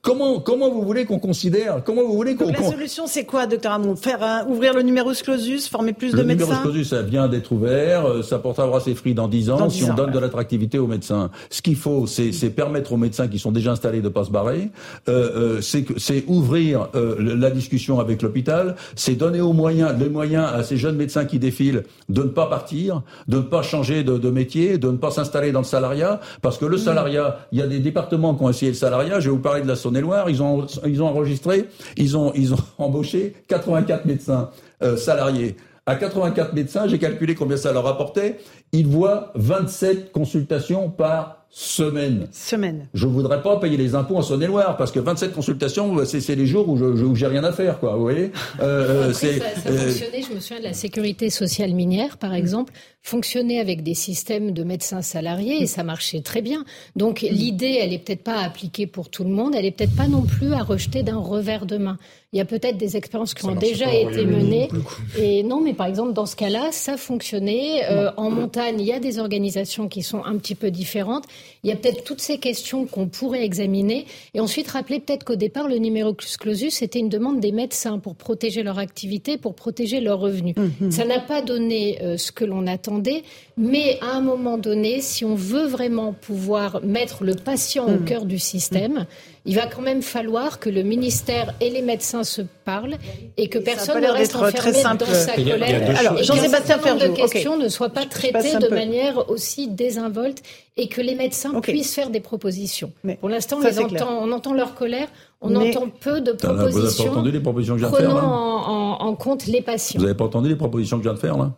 Comment, comment vous voulez qu'on considère Comment vous voulez qu'on La solution, c'est quoi, docteur Hamon Faire un, ouvrir le numerus clausus, former plus le de médecins. Le numerus clausus, ça vient d'être ouvert. Euh, ça portera ses fruits dans dix ans dans 10 si on donne ouais. de l'attractivité aux médecins. Ce qu'il faut, c'est permettre aux médecins qui sont déjà installés de pas se barrer. Euh, euh, c'est ouvrir euh, la discussion avec l'hôpital. C'est donner aux moyens, les moyens à ces jeunes médecins qui défilent de ne pas partir, de ne pas changer de, de métier, de ne pas s'installer dans le salariat, parce que le salariat, il y a des départements qui ont essayé le salariat. Je vais vous parler de la Saône-et-Loire. Ils ont, ils ont enregistré, ils ont, ils ont [LAUGHS] embauché 84 médecins euh, salariés. À 84 médecins, j'ai calculé combien ça leur rapportait. Ils voient 27 consultations par semaine. Semaine. Je voudrais pas payer les impôts en Saône-et-Loire parce que 27 consultations, c'est les jours où je où j'ai rien à faire, quoi. Vous voyez euh, Après, ça, ça euh... fonctionnait. Je me souviens de la sécurité sociale minière, par exemple, fonctionnait avec des systèmes de médecins salariés et ça marchait très bien. Donc l'idée, elle est peut-être pas appliquée pour tout le monde. Elle est peut-être pas non plus à rejeter d'un revers de main. Il y a peut-être des expériences qui ça ont déjà été menées. Et non, mais par exemple, dans ce cas-là, ça fonctionnait. Euh, en montagne, il y a des organisations qui sont un petit peu différentes. Il y a peut-être toutes ces questions qu'on pourrait examiner. Et ensuite, rappeler peut-être qu'au départ, le numerus clausus, c'était une demande des médecins pour protéger leur activité, pour protéger leurs revenus. Mmh. Ça n'a pas donné euh, ce que l'on attendait. Mais à un moment donné, si on veut vraiment pouvoir mettre le patient mmh. au cœur du système, mmh il va quand même falloir que le ministère et les médecins se parlent et que personne ne reste enfermé dans sa colère. Alors, Jean-Sébastien Ferjou, de questions okay. ne soient pas traitées de manière aussi désinvolte et que les médecins okay. puissent faire des propositions. Mais Pour l'instant, on, on entend leur colère, on Mais... entend peu de propositions. Vous n'avez pas entendu les propositions que je viens de faire là en, en, en compte les patients. Vous n'avez pas entendu les propositions que je viens de faire là?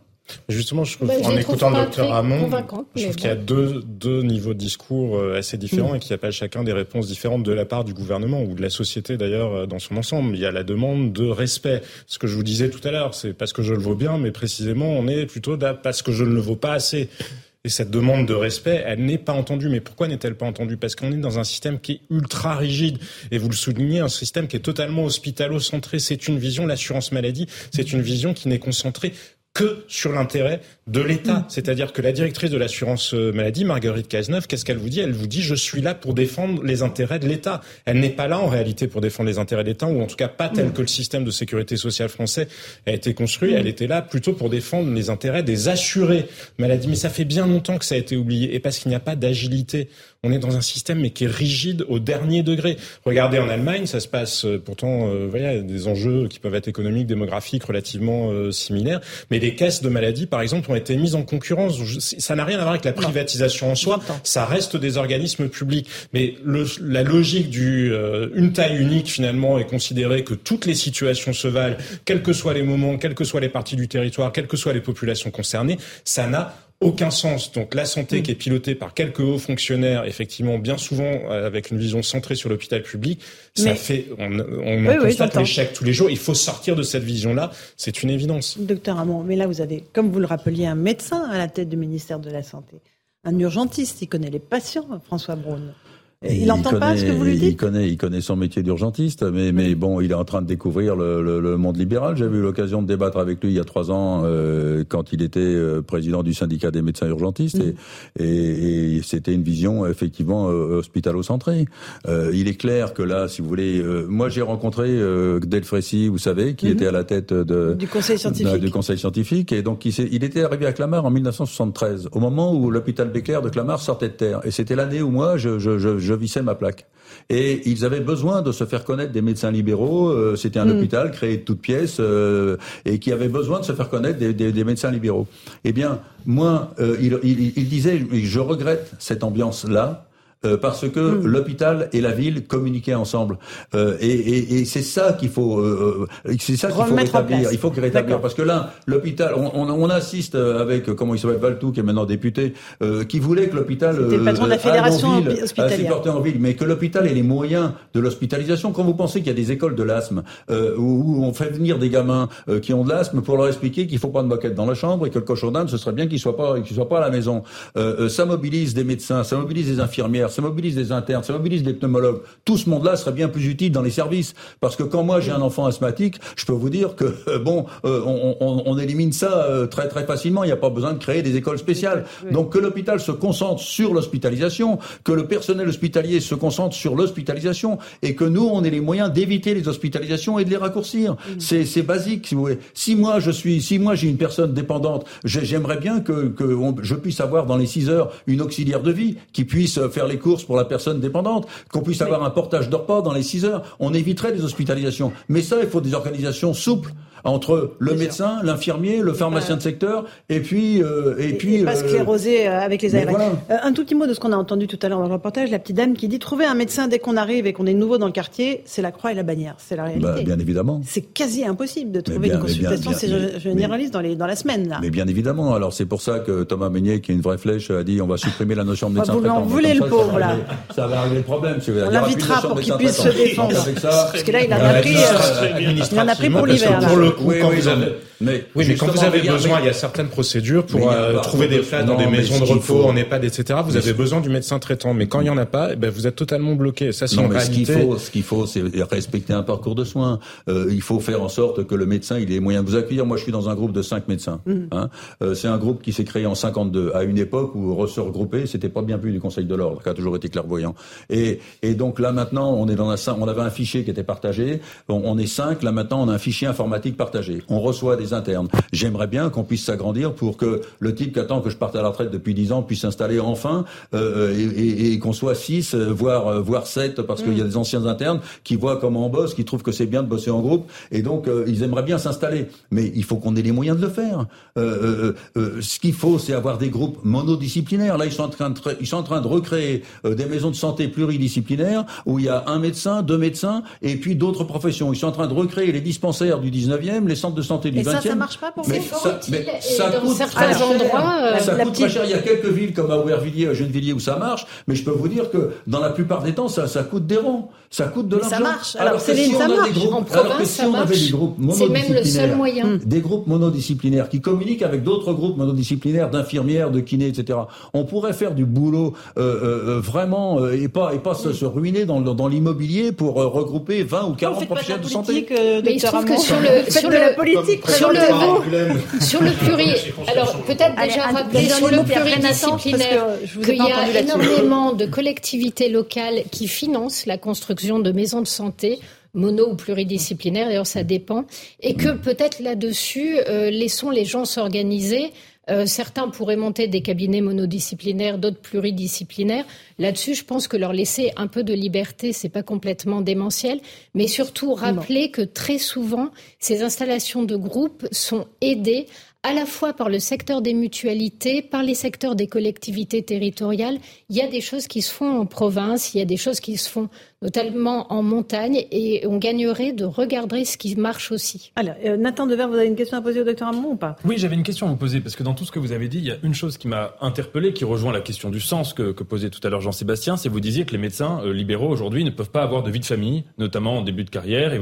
Justement, je trouve, bah, en écoutant le docteur Hamon, je trouve bon. qu'il y a deux, deux niveaux de discours euh, assez différents mmh. et qui appellent chacun des réponses différentes de la part du gouvernement ou de la société d'ailleurs euh, dans son ensemble. Il y a la demande de respect. Ce que je vous disais tout à l'heure, c'est parce que je le vaux bien, mais précisément, on est plutôt parce que je ne le vaux pas assez. Et cette demande de respect, elle n'est pas entendue. Mais pourquoi n'est-elle pas entendue? Parce qu'on est dans un système qui est ultra rigide. Et vous le soulignez, un système qui est totalement hospitalo-centré. C'est une vision, l'assurance maladie, c'est une vision qui n'est concentrée que sur l'intérêt de l'État. C'est-à-dire que la directrice de l'assurance euh, maladie, Marguerite Cazeneuve, qu'est-ce qu'elle vous dit? Elle vous dit je suis là pour défendre les intérêts de l'État. Elle n'est pas là en réalité pour défendre les intérêts de l'État, ou en tout cas pas tel que le système de sécurité sociale français a été construit. Elle était là plutôt pour défendre les intérêts des assurés maladie. Mais ça fait bien longtemps que ça a été oublié, et parce qu'il n'y a pas d'agilité. On est dans un système mais qui est rigide au dernier degré. Regardez en Allemagne, ça se passe euh, pourtant, euh, voilà, des enjeux qui peuvent être économiques, démographiques, relativement euh, similaires. Mais les caisses de maladie, par exemple, ont été mises en concurrence. Ça n'a rien à voir avec la privatisation en soi. Ça reste des organismes publics. Mais le, la logique du euh, une taille unique finalement est considérée que toutes les situations se valent, quels que soient les moments, quelles que soient les parties du territoire, quelles que soient les populations concernées. Ça n'a aucun sens. Donc la santé qui est pilotée par quelques hauts fonctionnaires, effectivement, bien souvent euh, avec une vision centrée sur l'hôpital public, ça fait, on, on Oui, en oui, constate l'échec tous les jours. Il faut sortir de cette vision-là. C'est une évidence. Docteur Hamon, mais là vous avez, comme vous le rappeliez, un médecin à la tête du ministère de la Santé, un urgentiste, il connaît les patients, François Braun. Il n'entend pas ce que vous lui Il dites connaît, il connaît son métier d'urgentiste, mais, mais bon, il est en train de découvrir le, le- le monde libéral. J'avais eu l'occasion de débattre avec lui il y a trois ans, euh, quand il était euh, président du syndicat des médecins urgentistes, et, et, et c'était une vision effectivement euh, hospitalo-centrée. Euh, il est clair que là, si vous voulez, euh, moi j'ai rencontré euh, Delfrécy, vous savez, qui Mhm. était à la tête de Du conseil scientifique. de- du conseil scientifique, et donc il, il était arrivé à Clamart en 1973, au moment où l'hôpital Becker de Clamart sortait de terre, et c'était l'année où moi je, je, je, je vissais ma plaque. Et ils avaient besoin de se faire connaître des médecins libéraux. euh, C'était un Mm. hôpital créé de toutes pièces euh, et qui avait besoin de se faire connaître des, des, des médecins libéraux. Eh bien, moi, euh, il, il, il disait, je regrette cette ambiance-là. Euh, parce que Mm. l'hôpital et la ville communiquaient ensemble, Euh, et, et, et c'est ça qu'il faut, euh, euh, c'est ça qu'il faut rétablir. Il faut qu'il rétablir parce que là, l'hôpital, on, on, on assiste euh, avec euh, comment il s'appelle Valtou, qui est maintenant député, euh, qui voulait que l'hôpital le patron de la euh, fédération en ville, hospitalière. en mais que l'hôpital ait les moyens de l'hospitalisation. Quand vous pensez qu'il y a des écoles de l'asthme euh, où, on fait venir des gamins euh, qui ont de l'asthme pour leur expliquer qu'il faut pas de moquette dans la chambre et que le cochon d'Inde, ce serait bien qu'il soit pas qu'il soit pas à la maison. Euh, euh, ça mobilise des médecins, ça mobilise des infirmières, ça mobilise des internes, ça mobilise des pneumologues. Tout ce monde-là serait bien plus utile dans les services, parce que quand moi j'ai un enfant asthmatique, je peux vous dire que euh, bon, euh, on, on, on élimine ça euh, très très facilement. Il n'y a pas besoin de créer des écoles spéciales. Donc que l'hôpital se concentre sur l'hospitalisation, que le personnel hospitalier se concentre sur l'hospitalisation, et que nous on ait les moyens d'éviter les hospitalisations et de les raccourcir. C'est c'est basique, si vous voulez. Si moi je suis, si moi j'ai une personne dépendante, j'ai- j'aimerais bien que, que on- je puisse avoir dans les 6 heures une auxiliaire de vie qui puisse faire les courses pour la personne dépendante, qu'on puisse avoir un portage de repas dans les 6 heures. On éviterait les hospitalisations. Mais ça, il faut des organisations souples entre le médecin, l'infirmier, le pharmacien de secteur, et puis euh, et, puis Et pas euh, scléroser euh, avec les voilà. Euh, un tout petit mot de ce qu'on a entendu tout à l'heure dans le reportage, la petite dame qui dit trouver un médecin dès qu'on arrive et qu'on est nouveau dans le quartier, c'est la croix et la bannière, c'est la réalité. bah, bien évidemment. C'est quasi impossible de trouver bien, une bien, consultation bien, mais- généraliste dans, les, dans la semaine là. Mais bien évidemment. Alors c'est pour ça que Thomas Meunier, qui est une vraie flèche, a dit on va supprimer la notion de Bah, médecin vous en traitant. voulez, le ça, pauvre, ça va là. régler- Ça va régler le problème. si vous voulez. On l'invitera pour qu'il puisse se défendre. Parce que là, il en a pris, euh, il en a pris pour l'hiver. Pour le coup, Oui, quand oui, vous non, avez, mais- mais oui, mais quand vous avez besoin, il y a certaines procédures pour euh, pas- trouver des places dans des mais maisons de repos, en EHPAD, etc. Vous avez besoin du médecin traitant. Mais quand il y en a pas, eh ben, vous êtes totalement bloqué. Ça, c'est Non, une mais ce qu'il faut, ce qu'il faut, c'est respecter un parcours de soins. Euh, il faut faire en sorte que le médecin, il ait les moyens de vous accueillir. Moi, je suis dans un groupe de cinq médecins. Mhm. Hein. Euh, c'est un groupe qui s'est créé en 52, à une époque où se regrouper, c'était pas bien vu du Conseil de l'ordre, toujours été clairvoyant. Et, et donc là maintenant, on est dans un, on avait un fichier qui était partagé. On, est cinq. Là maintenant, on a un fichier informatique partagé. On reçoit des internes. J'aimerais bien qu'on puisse s'agrandir pour que le type qui attend que je parte à la retraite depuis 10 ans puisse s'installer enfin euh, et, et- qu'on soit 6, voire euh, voire 7, parce qu'il y a des anciens internes qui voient comment on bosse, qui trouvent que c'est bien de bosser en groupe, et donc euh, ils aimeraient bien s'installer. Mais il faut qu'on ait les moyens de le faire. Euh, euh, euh, ce qu'il faut, c'est avoir des groupes monodisciplinaires. Là, ils sont en train de, tra- ils sont en train de recréer euh, des maisons de santé pluridisciplinaires où il y a un médecin, deux médecins, et puis d'autres professions. Ils sont en train de recréer les dispensaires du 19e, les centres de santé du Et 20e. ça, ça marche pas pour Mais ça, mais ça dans coûte certains très cher. endroits, euh, ça coûte très cher. Il y a quelques villes comme à Aubervilliers, à Gennevilliers où ça marche, mais je peux vous dire que dans la plupart des temps, ça, ça coûte des ronds. Ça coûte de l'argent. ça marche. Alors, que Céline, si on ça a. Des groupes, En alors que si on avait des groupes C'est même le seul monodisciplinaires, moyen. des groupes monodisciplinaires qui communiquent avec d'autres groupes monodisciplinaires d'infirmières, de kinés, etc. On pourrait faire du boulot euh, euh, vraiment euh, et pas et pas se, se ruiner dans, le- dans l'immobilier pour euh, regrouper 20 ou Vous 40 faites pas de la professionnels de santé. euh, Mais il se docteur trouve que sur le, faites de la politique, sur le, sur le pluri, alors peut-être déjà rappeler sur le pluridisciplinaire qu'il y a énormément de collectivités locales qui financent la construction de maisons de santé mono ou pluridisciplinaires, d'ailleurs ça dépend, et que peut-être là-dessus, euh, laissons les gens s'organiser. Euh, certains pourraient monter des cabinets monodisciplinaires, d'autres pluridisciplinaires. Là-dessus, je pense que leur laisser un peu de liberté, c'est pas complètement démentiel, mais surtout rappeler que très souvent, ces installations de groupe sont aidées à la fois par le secteur des mutualités, par les secteurs des collectivités territoriales. Il y a des choses qui se font en province, il y a des choses qui se font notamment en montagne, et on gagnerait de regarder ce qui marche aussi. Alors, euh, Nathan Dever, vous avez une question à poser au docteur Hamon ou pas? Oui, j'avais une question à vous poser, parce que dans tout ce que vous avez dit, il y a une chose qui m'a interpellé, qui rejoint la question du sens que, que posait tout à l'heure Jean-Sébastien, c'est vous disiez que les médecins euh, libéraux aujourd'hui ne peuvent pas avoir de vie de famille, notamment en début de carrière, et,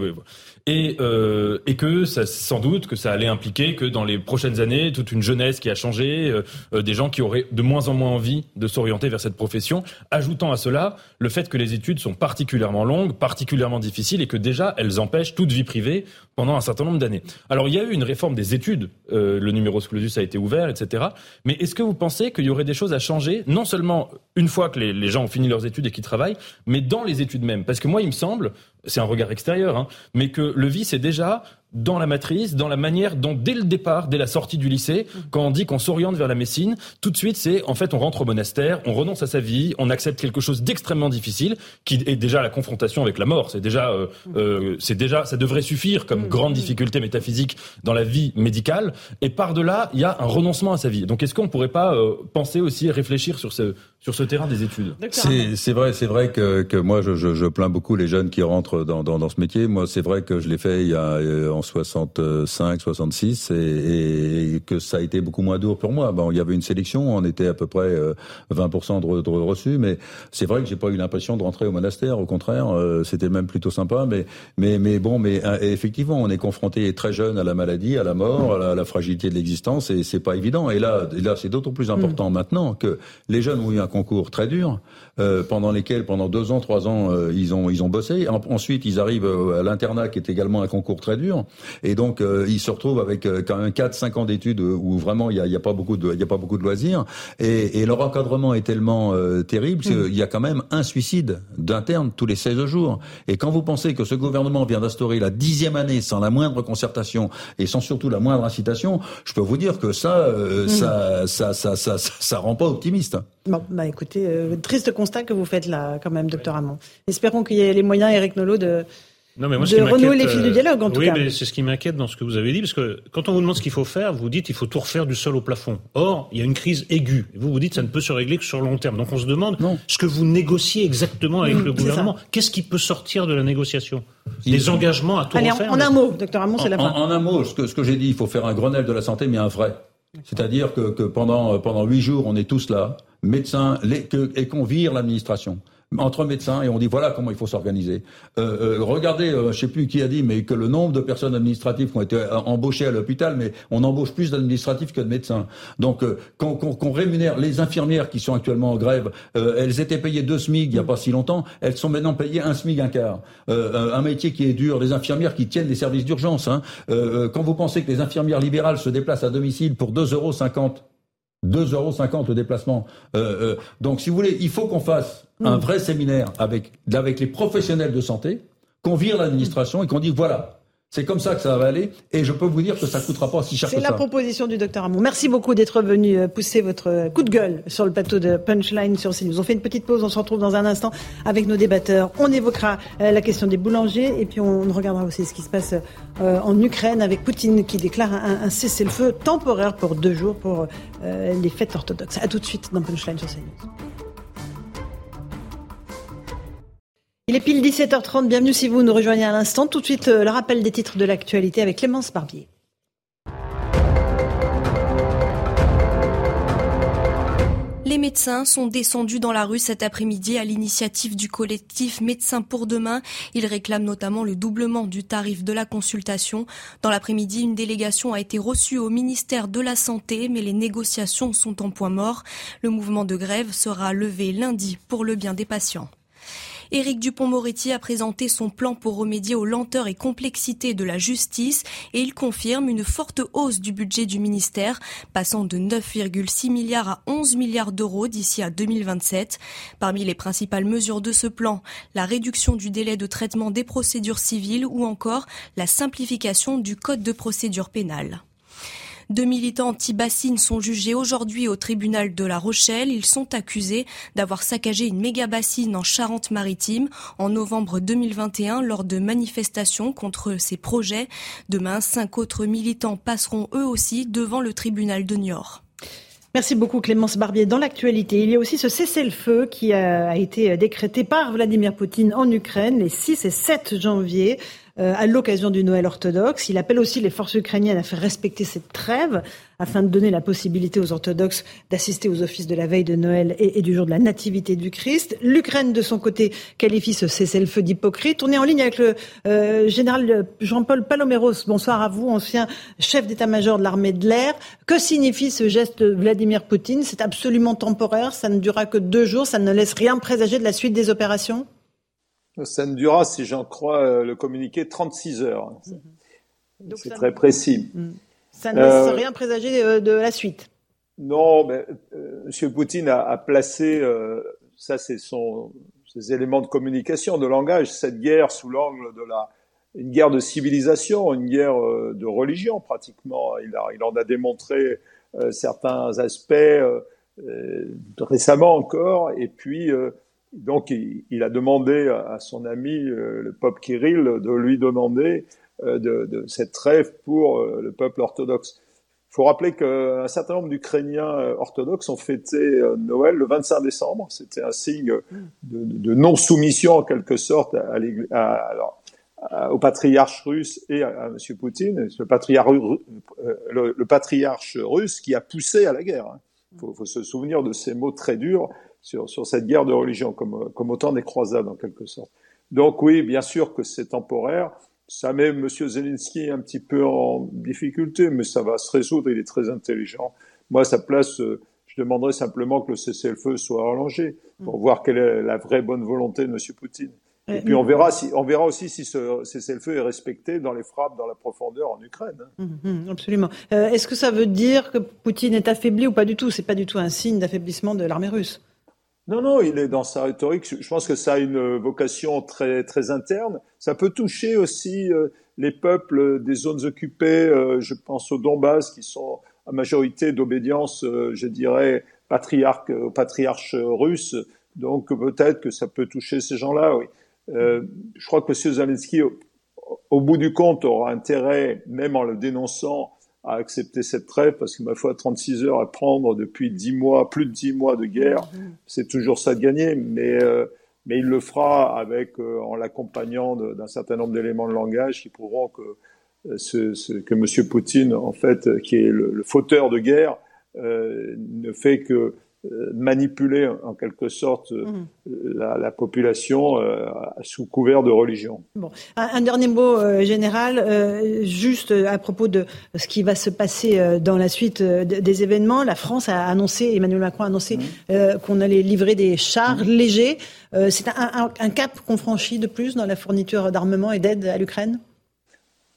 et, euh, et que ça, sans doute que ça allait impliquer que dans les prochaines années, toute une jeunesse qui a changé, euh, euh, des gens qui auraient de moins en moins envie de s'orienter vers cette profession, ajoutant à cela le fait que les études sont particulièrement longues, particulièrement difficiles, et que déjà elles empêchent toute vie privée pendant un certain nombre d'années. Alors il y a eu une réforme des études, euh, le numerus clausus a été ouvert, etc. Mais est-ce que vous pensez qu'il y aurait des choses à changer, non seulement une fois que les, gens ont fini leurs études et qu'ils travaillent, mais dans les études même Parce que moi, il me semble, c'est un regard extérieur, hein, mais que le vice est déjà dans la matrice, dans la manière dont, dès le départ, dès la sortie du lycée, quand on dit qu'on s'oriente vers la médecine, tout de suite, c'est en fait, on rentre au monastère, on renonce à sa vie, on accepte quelque chose d'extrêmement difficile, qui est déjà la confrontation avec la mort. C'est déjà, euh, euh, c'est déjà, ça devrait suffire comme grande difficulté métaphysique dans la vie médicale. Et par delà, il y a un renoncement à sa vie. Donc, est-ce qu'on pourrait pas euh, penser aussi, réfléchir sur ce sur ce terrain des études C'est c'est vrai, c'est vrai que, que moi je, je, je plains beaucoup les jeunes qui rentrent dans, dans, dans ce métier. Moi, c'est vrai que je l'ai fait il y a euh, en 65, 66 et, et que ça a été beaucoup moins dur pour moi. Bon, il y avait une sélection, on était à peu près euh, 20% de, re- de reçus, mais c'est vrai que j'ai pas eu l'impression de rentrer au monastère. Au contraire, euh, c'était même plutôt sympa. Mais mais mais bon, mais euh, effectivement, on est confronté très jeune à la maladie, à la mort, à la, à la fragilité de l'existence, et c'est pas évident. Et là, et là, c'est d'autant plus important maintenant que les jeunes ont eu un concours très dur, euh, pendant lesquels, pendant deux ans, trois ans, euh, ils ont ils ont bossé. En- ensuite, ils arrivent euh, à l'internat, qui est également un concours très dur, et donc euh, ils se retrouvent avec quand même quatre, cinq ans d'études où vraiment il y a, il y a pas beaucoup de il y a pas beaucoup de loisirs, et, et leur encadrement est tellement terrible qu'il y a quand même un suicide d'interne tous les 16 jours. Et quand vous pensez que ce gouvernement vient d'instaurer la dixième année sans la moindre concertation et sans surtout la moindre incitation, je peux vous dire que ça, Mm. ça, ça, ça, ça, ça, rend pas optimiste. Bon, bah écoutez, triste constat que vous faites là, quand même, docteur Hamon. Espérons qu'il y ait les moyens, Eric Nolot, de, Non, mais moi, de ce qui renouer les fils du euh, dialogue, en tout oui, cas. mais c'est ce qui m'inquiète dans ce que vous avez dit, parce que quand on vous demande ce qu'il faut faire, vous dites il faut tout refaire du sol au plafond. Or, il y a une crise aiguë. Et vous vous dites ça ne peut se régler que sur le long terme. Donc on se demande ce que vous négociez exactement avec Mmh, le gouvernement. Qu'est-ce qui peut sortir de la négociation Des engagements à tout Allez, en, refaire en un mot, docteur Hamon, c'est la en, fin. en un mot, ce que, ce que j'ai dit, il faut faire un Grenelle de la santé, mais un vrai. C'est-à-dire que, que pendant pendant huit jours, on est tous là, médecins, et qu'on vire l'administration entre médecins et on dit voilà comment il faut s'organiser. Euh, euh, regardez, euh, je sais plus qui a dit, mais que le nombre de personnes administratives qui ont été euh, embauchées à l'hôpital, mais on embauche plus d'administratifs que de médecins. Donc euh, qu'on qu'on- qu'on rémunère les infirmières qui sont actuellement en grève, euh, elles étaient payées deux SMIC il n'y a pas si longtemps, elles sont maintenant payées un SMIC un quart. Un métier qui est dur, des infirmières qui tiennent les services d'urgence. Hein. Quand vous pensez que les infirmières libérales se déplacent à domicile pour 2,50 euros 2,50 euros le déplacement. Euh, euh, donc, si vous voulez, il faut qu'on fasse un vrai séminaire avec, avec les professionnels de santé, qu'on vire l'administration et qu'on dise voilà, c'est comme ça que ça va aller. Et je peux vous dire que ça coûtera pas si cher que C'est ça. la proposition du docteur Hamon. Merci beaucoup d'être venu euh, pousser votre coup de gueule sur le plateau de Punchline sur CNews. On fait une petite pause, on se retrouve dans un instant avec nos débatteurs. On évoquera euh, la question des boulangers et puis on regardera aussi ce qui se passe euh, en Ukraine avec Poutine qui déclare un, cessez-le-feu temporaire pour deux jours pour euh, les fêtes orthodoxes. À tout de suite dans Punchline sur CNews. Il est pile 17h30, bienvenue si vous nous rejoignez à l'instant. Tout de suite, euh, le rappel des titres de l'actualité avec Clémence Barbier. Les médecins sont descendus dans la rue cet après-midi à l'initiative du collectif Médecins pour demain. Ils réclament notamment le doublement du tarif de la consultation. Dans l'après-midi, une délégation a été reçue au ministère de la Santé, mais les négociations sont en point mort. Le mouvement de grève sera levé lundi pour le bien des patients. Éric Dupont-Moretti a présenté son plan pour remédier aux lenteurs et complexités de la justice et il confirme une forte hausse du budget du ministère, passant de 9,6 milliards à 11 milliards d'euros d'ici à 2027. Parmi les principales mesures de ce plan, la réduction du délai de traitement des procédures civiles ou encore la simplification du code de procédure pénale. Deux militants anti-bassines sont jugés aujourd'hui au tribunal de La Rochelle. Ils sont accusés d'avoir saccagé une méga bassine en Charente-Maritime en novembre 2021 lors de manifestations contre ces projets. Demain, cinq autres militants passeront eux aussi devant le tribunal de Niort. Merci beaucoup Clémence Barbier. Dans l'actualité, il y a aussi ce cessez-le-feu qui a été décrété par Vladimir Poutine en Ukraine les 6 et 7 janvier. Euh, à l'occasion du Noël orthodoxe. Il appelle aussi les forces ukrainiennes à faire respecter cette trêve afin de donner la possibilité aux orthodoxes d'assister aux offices de la veille de Noël et, du jour de la Nativité du Christ. L'Ukraine, de son côté, qualifie ce cessez-le-feu d'hypocrite. On est en ligne avec le euh, général Jean-Paul Paloméros. Bonsoir à vous, ancien chef d'état-major de l'armée de l'air. Que signifie ce geste de Vladimir Poutine? C'est absolument temporaire, ça ne durera que deux jours, ça ne laisse rien présager de la suite des opérations? Ça ne durera, si j'en crois euh, le communiqué, 36 heures. Mhm. C'est très précis. Mhm. Ça ne laisse euh, rien présager euh, de, la suite. Non, mais M. Poutine a, placé, ça c'est son, ses éléments de communication, de langage, cette guerre sous l'angle de la, une guerre de civilisation, une guerre de religion pratiquement. Il, a, il en a démontré certains aspects récemment encore, et puis donc il, a demandé à son ami euh, le pape Kirill de lui demander euh, de, cette trêve pour euh, le peuple orthodoxe. Il faut rappeler qu'un certain nombre d'Ukrainiens orthodoxes ont fêté Noël le 25 décembre. C'était un signe de, non-soumission en quelque sorte au patriarche russe et à, M. Poutine, le patriarche, le, patriarche russe qui a poussé à la guerre. Hein. Il faut, faut, se souvenir de ces mots très durs sur, sur cette guerre de religion, comme, comme au temps des croisades en quelque sorte. Donc oui, bien sûr que c'est temporaire. Ça met M. Zelensky un petit peu en difficulté, mais ça va se résoudre. Il est très intelligent. Moi, à sa place, euh, je demanderais simplement que le cessez-le-feu soit rallongé pour voir quelle est la vraie bonne volonté de M. Poutine. Et puis on verra, si, on verra aussi si ce cessez-le-feu est respecté dans les frappes dans la profondeur en Ukraine. Hum, hum, absolument. Euh, est-ce que ça veut dire que Poutine est affaibli ou pas du tout? C'est pas du tout un signe d'affaiblissement de l'armée russe. Non, non, il est dans sa rhétorique. Je pense que ça a une vocation très très interne. Ça peut toucher aussi euh, les peuples des zones occupées. Euh, je pense aux Donbass qui sont à majorité d'obédience, euh, je dirais, patriarche, patriarche russe. Donc peut-être que ça peut toucher ces gens-là. Oui. je crois que M. Zelensky, au, bout du compte, aura intérêt, même en le dénonçant, à accepter cette trêve parce que ma foi 36 heures à prendre depuis 10 mois, plus de 10 mois de guerre, mm-hmm. c'est toujours ça de gagner, mais euh, mais il le fera avec euh, en l'accompagnant d'un certain nombre d'éléments de langage qui prouveront que euh, ce, ce, que M. Poutine, en fait, qui est le, le fauteur de guerre, ne fait que euh, manipuler en quelque sorte euh, mhm. la, population euh, sous couvert de religion. Bon, un, dernier mot général, juste à propos de ce qui va se passer dans la suite des événements. La France a annoncé, Emmanuel Macron a annoncé mhm. qu'on allait livrer des chars mhm. légers. C'est un, un cap qu'on franchit de plus dans la fourniture d'armement et d'aide à l'Ukraine?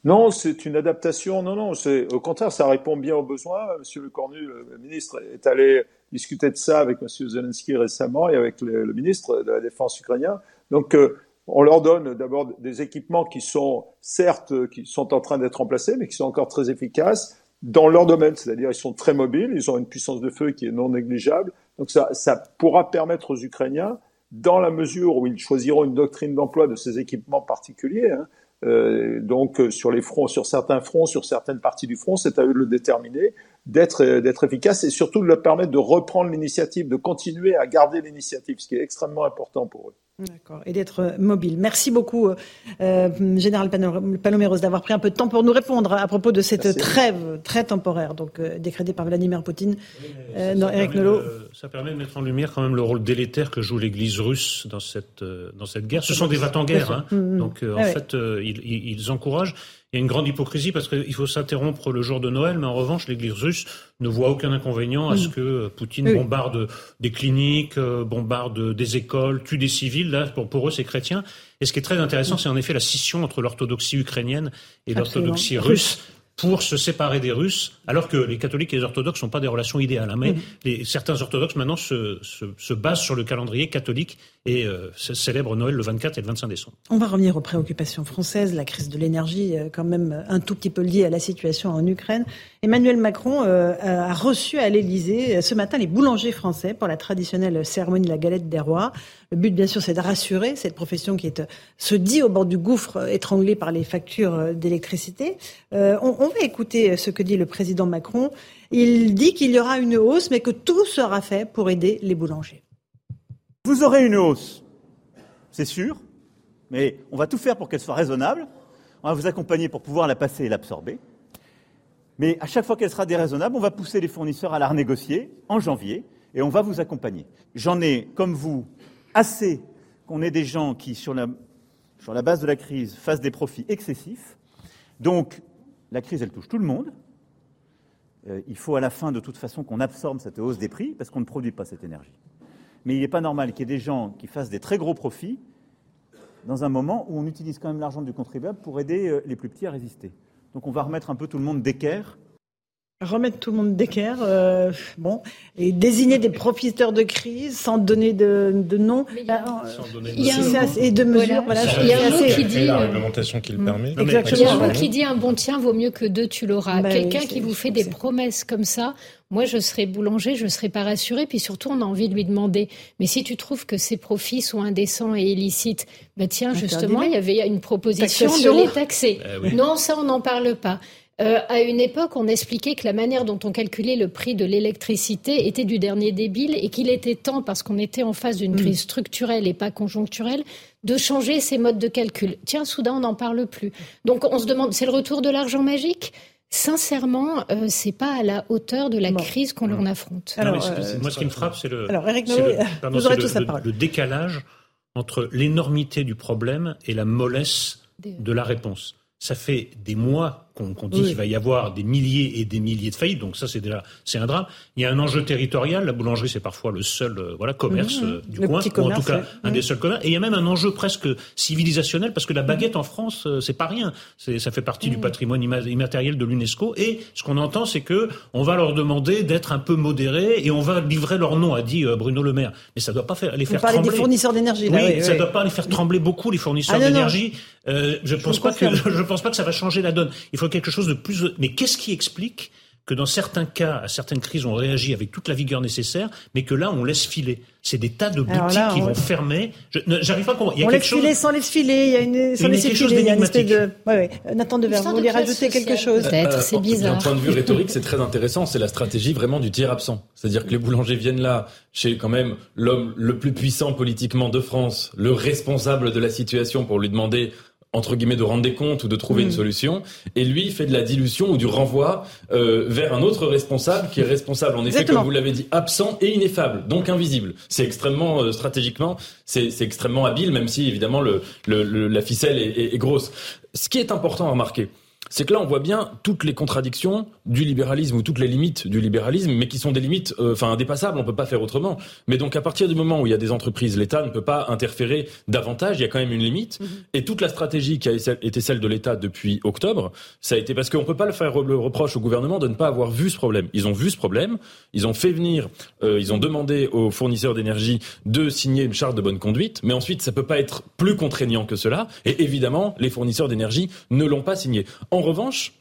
Non, c'est une adaptation. Non, non, c'est au contraire, ça répond bien aux besoins. Monsieur Le Cornu, le ministre, est allé discuter de ça avec Monsieur Zelensky récemment et avec le, ministre de la Défense ukrainien. Donc, euh, on leur donne d'abord des équipements qui sont certes qui sont en train d'être remplacés, mais qui sont encore très efficaces dans leur domaine. C'est-à-dire, ils sont très mobiles, ils ont une puissance de feu qui est non négligeable. Donc, ça, ça pourra permettre aux Ukrainiens, dans la mesure où ils choisiront une doctrine d'emploi de ces équipements particuliers, hein, euh, donc euh, sur les fronts, sur certains fronts, sur certaines parties du front, c'est à eux de le déterminer, d'être euh, d'être efficace et surtout de leur permettre de reprendre l'initiative, de continuer à garder l'initiative, ce qui est extrêmement important pour eux. D'accord, et d'être mobile. Merci beaucoup, euh, Général Paloméros, d'avoir pris un peu de temps pour nous répondre à propos de cette trêve très temporaire, donc euh, décrétée par Vladimir Poutine. Euh, non, Eric Nolot. ça permet de mettre en lumière quand même le rôle délétère que joue l'Église russe dans cette, dans cette guerre. Ce sont des vats en guerre, hein. Mm, mm. donc en fait, ils, ils, encouragent. Il y a une grande hypocrisie parce qu'il faut s'interrompre le jour de Noël, mais en revanche, l'Église russe ne voit aucun inconvénient à ce que Poutine bombarde des cliniques, euh, bombarde des écoles, tue des civils. Là, pour, pour eux, c'est chrétien. Et ce qui est très intéressant, c'est en effet la scission entre l'orthodoxie ukrainienne et l'orthodoxie russe pour se séparer des Russes, alors que les catholiques et les orthodoxes n'ont pas des relations idéales. Hein. mais les, certains orthodoxes maintenant se, se, se, basent sur le calendrier catholique et euh, célèbrent Noël le 24 et le 25 décembre. On va revenir aux préoccupations françaises, la crise de l'énergie, euh, quand même un tout petit peu liée à la situation en Ukraine. Emmanuel Macron euh, a reçu à l'Élysée ce matin les boulangers français pour la traditionnelle cérémonie de la galette des rois. Le but, bien sûr, c'est de rassurer cette profession qui est, se dit au bord du gouffre, étranglée par les factures d'électricité. on va écouter ce que dit le président Macron. Il dit qu'il y aura une hausse, mais que tout sera fait pour aider les boulangers. Vous aurez une hausse, c'est sûr, mais on va tout faire pour qu'elle soit raisonnable. On va vous accompagner pour pouvoir la passer et l'absorber. Mais à chaque fois qu'elle sera déraisonnable, on va pousser les fournisseurs à la renégocier en janvier et on va vous accompagner. J'en ai, comme vous, assez qu'on ait des gens qui, sur la, base de la crise, fassent des profits excessifs. Donc, la crise, elle touche tout le monde. Euh, il faut à la fin, de toute façon, qu'on absorbe cette hausse des prix parce qu'on ne produit pas cette énergie. Mais il n'est pas normal qu'il y ait des gens qui fassent des très gros profits dans un moment où on utilise quand même l'argent du contribuable pour aider euh, les plus petits à résister. Donc on va remettre un peu tout le monde d'équerre remettre tout le monde d'équerre, euh, bon, et désigner des profiteurs de crise sans donner de, de nom, il y a un et de mesures. Voilà, il y a un mot qui dit la réglementation qui le permet. Exactement. Il y a un mot qui dit un bon tien vaut mieux que deux tu l'auras. Bah Quelqu'un qui vous fait des promesses comme ça, moi, je serais boulanger, je ne serais pas rassurée. Puis surtout, on a envie de lui demander, mais si tu trouves que ces profits sont indécents et illicites, bah tiens, justement, il y avait une proposition de les taxer. Eh non, ça, on n'en parle pas. Euh, à une époque, on expliquait que la manière dont on calculait le prix de l'électricité était du dernier débile et qu'il était temps, parce qu'on était en face d'une mm. crise structurelle et pas conjoncturelle, de changer ces modes de calcul. Tiens, soudain, on n'en parle plus. Donc on se demande, c'est le retour de l'argent magique? Sincèrement, euh, c'est pas à la hauteur de la crise qu'on en affronte. Alors, euh, moi, ce qui me frappe, c'est le, le décalage entre l'énormité du problème et la mollesse de la réponse. Ça fait des mois qu'on dit qu'il va y avoir des milliers et des milliers de faillites. Donc ça, c'est déjà c'est un drame. Il y a un enjeu territorial. La boulangerie, c'est parfois le seul euh, voilà commerce euh, du coin, ou en tout cas un des seuls commerces. Et il y a même un enjeu presque civilisationnel parce que la baguette en France, euh, c'est pas rien. Ça fait partie du patrimoine immatériel de l'UNESCO. Et ce qu'on entend, c'est que on va leur demander d'être un peu modérés et on va livrer leur nom, a dit Bruno Le Maire. Mais ça doit pas faire les faire trembler. des fournisseurs d'énergie. Oui, oui, ça doit pas les faire trembler beaucoup les fournisseurs ah, d'énergie. Euh, je pense pas que [LAUGHS] je pense pas que ça va changer la donne. Il faut quelque chose de plus. Mais qu'est-ce qui explique que dans certains cas, à certaines crises, on réagit avec toute la vigueur nécessaire, mais que là, on laisse filer? C'est des tas de boutiques qui vont fermer. J'arrive pas à comprendre. Il y a on laisse chose... filer sans laisse filer. Il y a une, sans laisser filer. Il y a une espèce de. Ouais, ouais. Nathan Devers, vous voulez rajouter quelque chose Peut-être, c'est bizarre. D'un point de vue rhétorique, c'est très intéressant. C'est la stratégie vraiment du tiers absent. C'est-à-dire que les boulangers viennent là, chez quand même l'homme le plus puissant politiquement de France, le responsable de la situation, pour lui demander entre guillemets de rendre des comptes ou de trouver une mm. solution. Et lui il fait de la dilution ou du renvoi euh, vers un autre responsable qui est responsable en effet comme vous l'avez dit absent et ineffable donc invisible. C'est extrêmement euh, stratégiquement c'est extrêmement habile même si évidemment le, le, la ficelle est, est grosse. Ce qui est important à remarquer c'est que là, on voit bien toutes les contradictions du libéralisme ou toutes les limites du libéralisme, mais qui sont des limites, euh, enfin indépassables. On peut pas faire autrement. Mais donc, à partir du moment où il y a des entreprises, l'État ne peut pas interférer davantage. Il y a quand même une limite. Mhm. Et toute la stratégie qui a été celle de l'État depuis octobre, ça a été parce qu'on peut pas le faire le reproche au gouvernement de ne pas avoir vu ce problème. Ils ont vu ce problème. Ils ont fait venir, euh, ils ont demandé aux fournisseurs d'énergie de signer une charte de bonne conduite. Mais ensuite, ça peut pas être plus contraignant que cela. Et évidemment, les fournisseurs d'énergie ne l'ont pas signé. En revanche,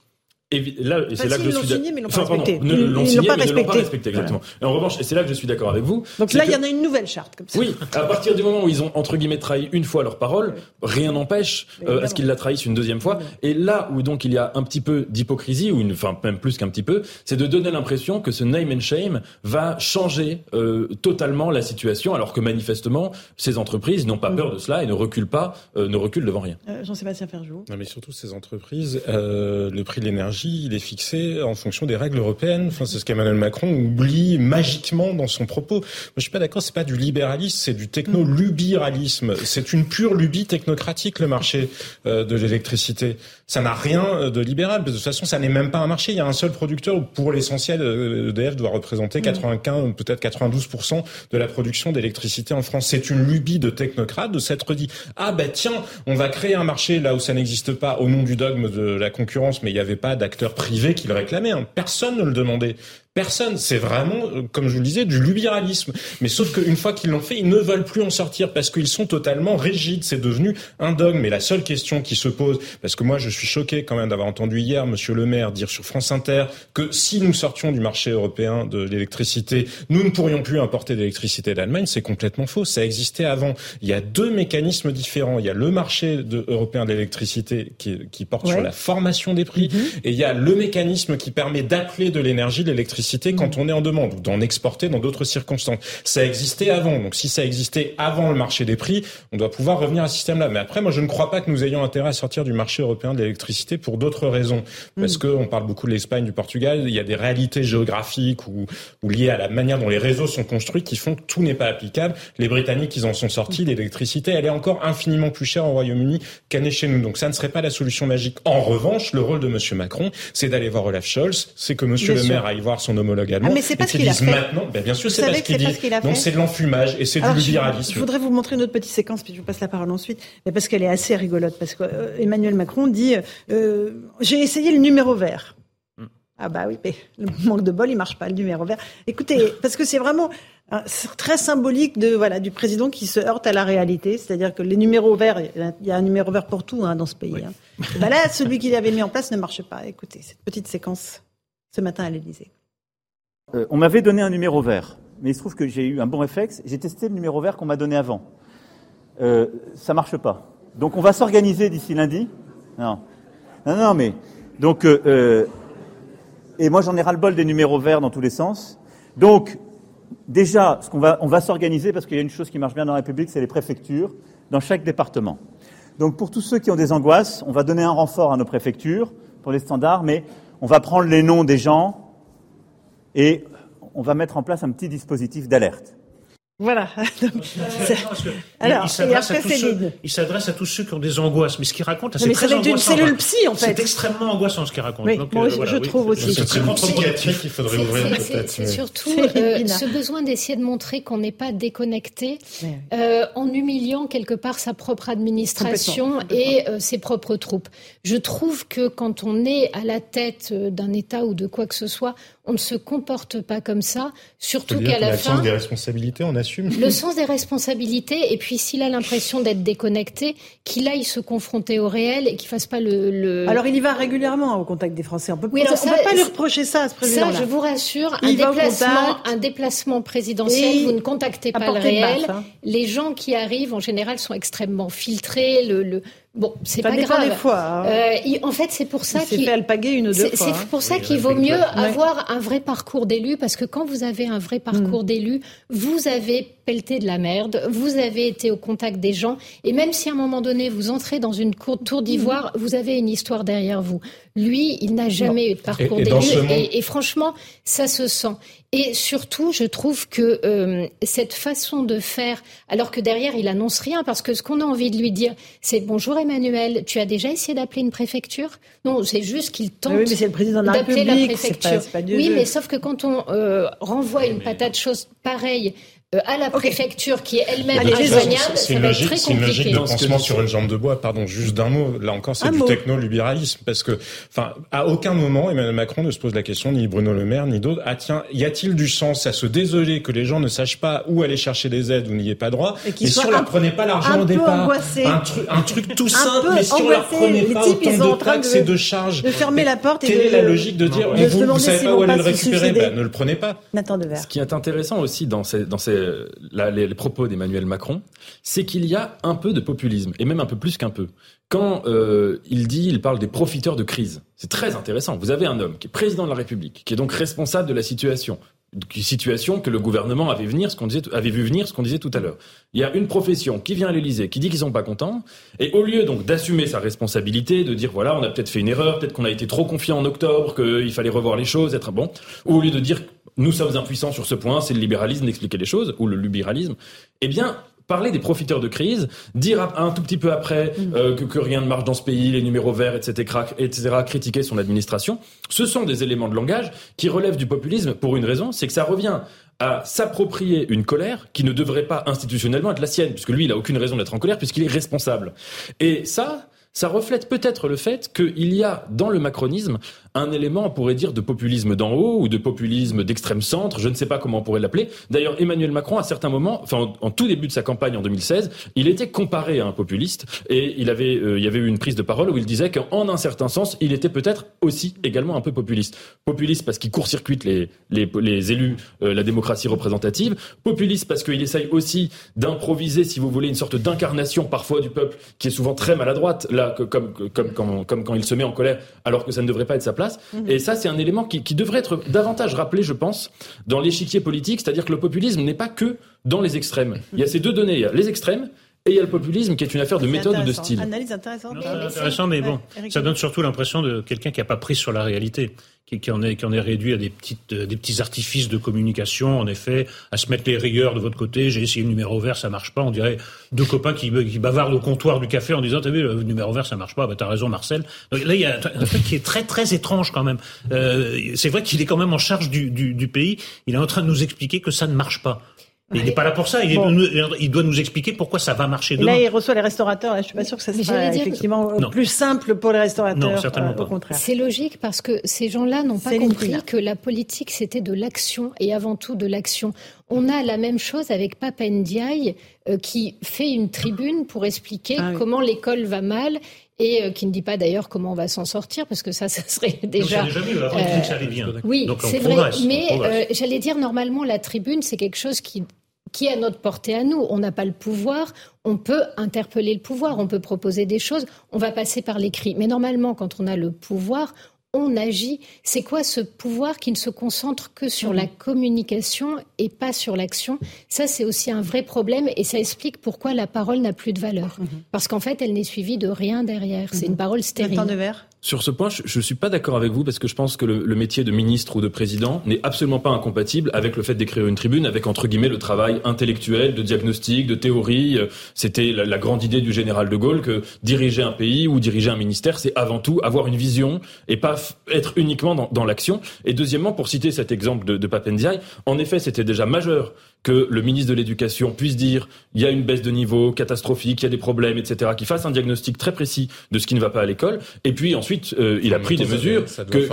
et là, c'est là que je suis signé, mais ils l'ont pas respecté. L'ont pas exactement. Et en revanche, et c'est là que je suis d'accord avec vous. Donc là, il y en a une nouvelle charte, comme ça. Oui, à partir du moment où ils ont, entre guillemets, trahi une fois leur parole, rien n'empêche euh, à ce qu'ils la trahissent une deuxième fois. Et là où donc il y a un petit peu d'hypocrisie, ou une, enfin, même plus qu'un petit peu, c'est de donner l'impression que ce name and shame va changer euh, totalement la situation, alors que manifestement, ces entreprises n'ont pas mm. peur de cela et ne reculent pas, euh, ne reculent devant rien. Jean-Sébastien Ferjou. Non, mais surtout ces entreprises, le prix de l'énergie l'énergie, il est fixé en fonction des règles européennes. Enfin, c'est ce qu'Emmanuel Macron oublie magiquement dans son propos. Moi, je suis pas d'accord. C'est pas du libéralisme, c'est du techno-lubiralisme. C'est une pure lubie technocratique le marché euh, de l'électricité. Ça n'a rien de libéral. De toute façon, ça n'est même pas un marché. Il y a un seul producteur. Pour l'essentiel, EDF doit représenter 95, peut-être 92% de la production d'électricité en France. C'est une lubie de technocrates de s'être dit ah ben tiens, on va créer un marché là où ça n'existe pas au nom du dogme de la concurrence, mais il n'y avait pas d'acteurs privés qui le réclamaient. Hein. Personne ne le demandait. Personne. C'est vraiment, euh, comme je vous le disais, du libéralisme. Mais sauf qu'une fois qu'ils l'ont fait, ils ne veulent plus en sortir parce qu'ils sont totalement rigides. C'est devenu un dogme. Mais la seule question qui se pose, parce que moi je suis choqué quand même d'avoir entendu hier Monsieur le Maire dire sur France Inter que si nous sortions du marché européen de l'électricité, nous ne pourrions plus importer d'électricité d'Allemagne, c'est complètement faux. Ça existait avant. Il y a deux mécanismes différents. Il y a le marché de, européen de l'électricité qui, qui, porte sur la formation des prix, mm-hmm. et il y a le mécanisme qui permet d'appeler de l'énergie l'électricité quand on est en demande ou d'en exporter dans d'autres circonstances. Ça existait avant. Donc si ça existait avant le marché des prix, on doit pouvoir revenir à ce système-là. Mais après, moi, je ne crois pas que nous ayons intérêt à sortir du marché européen de l'électricité pour d'autres raisons. Parce mm. que on parle beaucoup de l'Espagne, du Portugal. Il y a des réalités géographiques ou, ou liées à la manière dont les réseaux sont construits qui font que tout n'est pas applicable. Les Britanniques, ils en sont sortis. Mm. L'électricité, elle est encore infiniment plus chère au Royaume-Uni qu'elle n'est chez nous. Donc ça ne serait pas la solution magique. En revanche, le rôle de Monsieur Macron, c'est d'aller voir Olaf Scholz, c'est que Monsieur le Maire aille voir son homologue allemand. Ah, mais c'est pas ce qu'il a fait. Maintenant, ben bien sûr, c'est pas ce qu'il dit. Donc c'est de l'enfumage et c'est du libéralisme. Je voudrais vous montrer une autre petite séquence, puis je vous passe la parole ensuite, mais parce qu'elle est assez rigolote. Parce que euh, Emmanuel Macron dit euh, j'ai essayé le numéro vert. Hmm. Ah bah oui, mais le manque de bol, il marche pas le numéro vert. Écoutez, [LAUGHS] parce que c'est vraiment très symbolique de voilà du président qui se heurte à la réalité, c'est-à-dire que les numéros verts, il y a un numéro vert pour tout hein, dans ce pays. Hein. Bah là, celui qu'il avait mis en place ne marche pas. Écoutez, cette petite séquence ce matin à l'Élysée. Euh, on m'avait donné un numéro vert, mais il se trouve que j'ai eu un bon réflexe. J'ai testé le numéro vert qu'on m'a donné avant. Euh, ça marche pas. Donc on va s'organiser d'ici lundi. Non, non, non, mais donc euh, euh, et moi j'en ai ras le bol des numéros verts dans tous les sens. Donc déjà, ce qu'on va, on va s'organiser parce qu'il y a une chose qui marche bien dans la République, c'est les préfectures dans chaque département. Donc pour tous ceux qui ont des angoisses, on va donner un renfort à nos préfectures pour les standards, mais on va prendre les noms des gens et on va mettre en place un petit dispositif d'alerte. Voilà. [LAUGHS] Alors, il s'adresse à, tous ceux qui ont des angoisses. Mais ce qu'il raconte, c'est très angoissant. une cellule psy, en fait. C'est extrêmement angoissant ce qu'il raconte. Oui, moi, euh, je trouve aussi. C'est très contre-productif qu'il faudrait ouvrir peut-être. C'est surtout euh, ce besoin d'essayer de montrer qu'on n'est pas déconnecté euh, en humiliant quelque part sa propre administration et ses propres troupes. Je trouve que quand on est à la tête d'un État ou de quoi que ce soit, on ne se comporte pas comme ça, surtout qu'à la fin. Des responsabilités, on assume. Le sens des responsabilités, et puis s'il a l'impression d'être déconnecté, qu'il aille se confronter au réel et qu'il fasse pas le, Alors il y va régulièrement au contact des Français. On peut, oui, peut pas lui reprocher ça à ce président. Ça, je vous rassure, un déplacement, un déplacement présidentiel, vous ne contactez pas le réel. Hein. Les gens qui arrivent en général sont extrêmement filtrés. Le, le, Bon, c'est pas grave. Des fois, hein. euh, en fait, c'est pour ça qu'il fait alpaguer une ou deux fois. C'est hein. pour ça qu'il vaut mieux avoir un vrai parcours d'élu, parce que quand vous avez un vrai parcours mm. d'élu, vous avez pelleté de la merde, vous avez été au contact des gens, et même si à un moment donné vous entrez dans une cour tour d'ivoire, mm. vous avez une histoire derrière vous. Lui, il n'a jamais eu de parcours d'élu, et, et, franchement, ça se sent. Et surtout, je trouve que euh, cette façon de faire, alors que derrière il annonce rien, parce que ce qu'on a envie de lui dire, c'est bonjour Emmanuel, tu as déjà essayé d'appeler une préfecture? Non, c'est juste qu'il tente oui, mais c'est le président de la, préfecture. oui, mais sauf que quand on euh, renvoie une patate chose pareille à la préfecture qui est elle-même injoignable, ça va être très compliqué. C'est une logique de pansement sur une jambe de bois. Pardon, juste d'un mot. Là encore, c'est du techno-libéralisme parce que, enfin, à aucun moment Emmanuel Macron ne se pose la question, ni Bruno Le Maire, ni d'autres. Ah tiens, y a-t-il du sens à se désoler que les gens ne sachent pas où aller chercher des aides ou n'y ait pas droit Et, et si on leur prenait pas l'argent au départ, un truc, un truc tout simple, mais si on leur prenait pas types, autant de taxes et de charges, de fermer la porte. Quelle est la logique de dire, vous, vous savez pas où aller le récupérer, ben, ne le prenez pas. Ce qui est intéressant aussi dans ces, les, propos d'Emmanuel Macron, c'est qu'il y a un peu de populisme, et même un peu plus qu'un peu. Quand euh, il dit, il parle des profiteurs de crise, c'est très intéressant. Vous avez un homme qui est président de la République, qui est donc responsable de la situation situation que le gouvernement avait venir, ce qu'on disait, avait vu venir, ce qu'on disait tout à l'heure. Il y a une profession qui vient à l'Élysée, qui dit qu'ils sont pas contents, et au lieu donc d'assumer sa responsabilité, de dire voilà, on a peut-être fait une erreur, peut-être qu'on a été trop confiant en octobre, qu'il fallait revoir les choses, être bon, au lieu de dire nous sommes impuissants sur ce point, c'est le libéralisme d'expliquer les choses, ou le libéralisme, eh bien, parler des profiteurs de crise, dire un tout petit peu après mm. euh, que, que, rien ne marche dans ce pays, les numéros verts, etc., etc., critiquer son administration, ce sont des éléments de langage qui relèvent du populisme pour une raison, c'est que ça revient à s'approprier une colère qui ne devrait pas institutionnellement être la sienne, puisque lui, il a aucune raison d'être en colère, puisqu'il est responsable. Et ça, ça reflète peut-être le fait qu'il y a dans le macronisme un élément, on pourrait dire, de populisme d'en haut ou de populisme d'extrême centre, je ne sais pas comment on pourrait l'appeler. D'ailleurs, Emmanuel Macron, à certains moments, enfin, en, tout début de sa campagne en 2016, il était comparé à un populiste et il avait, euh, il y avait eu une prise de parole où il disait qu'en un certain sens, il était peut-être aussi également un peu populiste. Populiste parce qu'il court-circuite les, élus, euh, la démocratie représentative. Populiste parce qu'il essaye aussi d'improviser, si vous voulez, une sorte d'incarnation parfois du peuple qui est souvent très maladroite, que, comme, comme, comme, comme quand il se met en colère alors que ça ne devrait pas être sa place. Mhm. Et ça, c'est un élément qui, devrait être davantage rappelé, je pense, dans l'échiquier politique, c'est-à-dire que le populisme n'est pas que dans les extrêmes. Il y a ces deux données, il y a les extrêmes et il y a le populisme qui est une affaire de méthode ou de style. Analyse intéressante. intéressant, mais bon, ça donne surtout l'impression de quelqu'un qui n'a pas pris sur la réalité, qui, qui, en est, qui en est réduit à des, petites, euh, des petits artifices de communication, en effet, à se mettre les rigueurs de votre côté. J'ai essayé le numéro vert, ça marche pas. On dirait deux copains qui, qui bavardent au comptoir du café en disant, t'as vu, le numéro vert, ça marche pas. Bah, t'as raison, Marcel. Donc, là, il y a un truc qui est très, très étrange quand même. Euh, c'est vrai qu'il est quand même en charge du, du, du pays. Il est en train de nous expliquer que ça ne marche pas il n'est pas là pour ça. Il, doit nous expliquer pourquoi ça va marcher demain. Là, il reçoit les restaurateurs. Là, je suis pas sûr que ça soit effectivement plus simple pour les restaurateurs. Non, certainement euh, Au contraire. C'est logique parce que ces gens-là n'ont pas compris que la politique c'était de l'action et avant tout de l'action. On a la même chose avec Papa Ndiaye euh, qui fait une tribune pour expliquer ah comment l'école va mal et euh, qui ne dit pas d'ailleurs comment on va s'en sortir, parce que ça, ça serait déjà. déjà vu, alors, euh, ça allait bien. Oui, c'est vrai. Mais euh, j'allais dire, normalement, la tribune, c'est quelque chose qui qui est à notre portée à nous. On n'a pas le pouvoir, on peut interpeller le pouvoir, on peut proposer des choses, on va passer par l'écrit. Mais normalement, quand on a le pouvoir, on agit. C'est quoi ce pouvoir qui ne se concentre que sur la communication et pas sur l'action? Ça, c'est aussi un vrai problème et ça explique pourquoi la parole n'a plus de valeur. Mhm. Parce qu'en fait, elle n'est suivie de rien derrière. C'est mhm. une parole stérile. de verre? Sur ce point, je ne suis pas d'accord avec vous parce que je pense que le, métier de ministre ou de président n'est absolument pas incompatible avec le fait d'écrire une tribune, avec entre guillemets le travail intellectuel, de diagnostic, de théorie. C'était la, grande idée du général de Gaulle que diriger un pays ou diriger un ministère, c'est avant tout avoir une vision et pas être uniquement dans, l'action. Et deuxièmement, pour citer cet exemple de, de Papendiaï, en effet, c'était déjà majeur que le ministre de l'Éducation puisse dire il y a une baisse de niveau catastrophique, il y a des problèmes, etc., qu'il fasse un diagnostic très précis de ce qui ne va pas à l'école, et puis ensuite euh, il a pris des mesures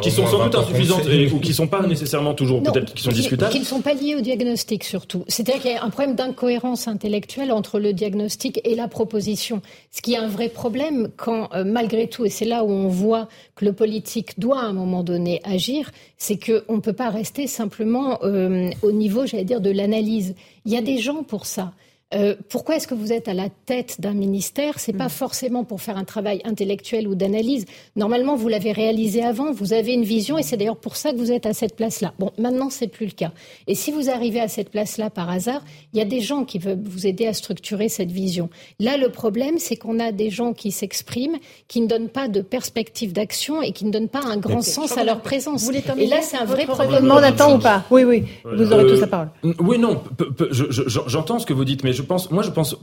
qui sont sans doute insuffisantes ou qui sont pas nécessairement toujours peut-être qui sont discutables, qui ne sont pas liées au diagnostic surtout. C'est-à-dire qu'il y a un problème d'incohérence intellectuelle entre le diagnostic et la proposition, ce qui est un vrai problème quand euh, malgré tout, et c'est là où on voit que le politique doit à un moment donné agir, c'est qu'on ne peut pas rester simplement euh, au niveau, j'allais dire, de l'analyse. Il y a des gens pour ça. Euh, pourquoi est-ce que vous êtes à la tête d'un ministère? C'est pas mm. forcément pour faire un travail intellectuel ou d'analyse. Normalement, vous l'avez réalisé avant, vous avez une vision, et c'est d'ailleurs pour ça que vous êtes à cette place-là. Bon, maintenant, c'est plus le cas. Et si vous arrivez à cette place-là par hasard, il y a des gens qui veulent vous aider à structurer cette vision. Là, le problème, c'est qu'on a des gens qui s'expriment, qui ne donnent pas de perspective d'action et qui ne donnent pas un grand sens à leur présence. et là, c'est un vrai problème. On ou pas? Oui, oui. Vous aurez tous la parole. Euh, oui, non. J'entends ce que vous dites, mais je pense, moi, je pense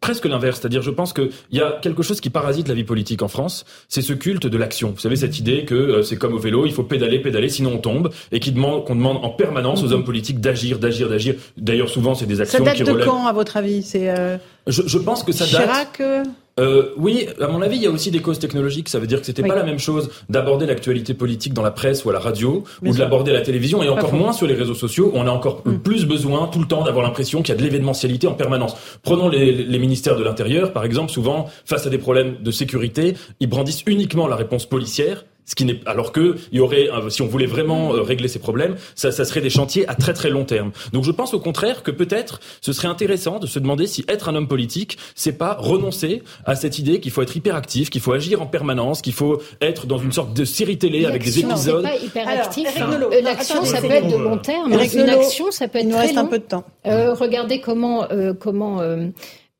presque l'inverse, c'est-à-dire, je pense qu'il y a quelque chose qui parasite la vie politique en France, c'est ce culte de l'action. Vous savez cette idée que euh, c'est comme au vélo, il faut pédaler, pédaler, sinon on tombe, et qui demande qu'on demande en permanence aux mhm. hommes politiques d'agir, d'agir, d'agir. D'ailleurs, souvent, c'est des actions ça date qui de quand, à votre avis? C'est euh, je, je, pense que ça date. Chirac. Euh, euh, oui, à mon avis, il y a aussi des causes technologiques. Ça veut dire que c'était pas la même chose d'aborder l'actualité politique dans la presse ou à la radio, ou de l'aborder à la télévision, et encore moins sur les réseaux sociaux, où on a encore mm. plus besoin tout le temps d'avoir l'impression qu'il y a de l'événementialité en permanence. Prenons les, les ministères de l'Intérieur, par exemple, souvent, face à des problèmes de sécurité, ils brandissent uniquement la réponse policière Ce qui n'est alors que il y aurait si on voulait vraiment euh, régler ces problèmes, ça, ça serait des chantiers à très très long terme. Donc je pense au contraire que peut-être ce serait intéressant de se demander si être un homme politique, c'est pas renoncer à cette idée qu'il faut être hyperactif, qu'il faut agir en permanence, qu'il faut être dans une sorte de série télé avec des épisodes. Pas hyperactif. Euh, l'action, ça peut être de long terme. Une action, ça peut être Il nous reste un peu de temps. Euh, regardez comment euh, comment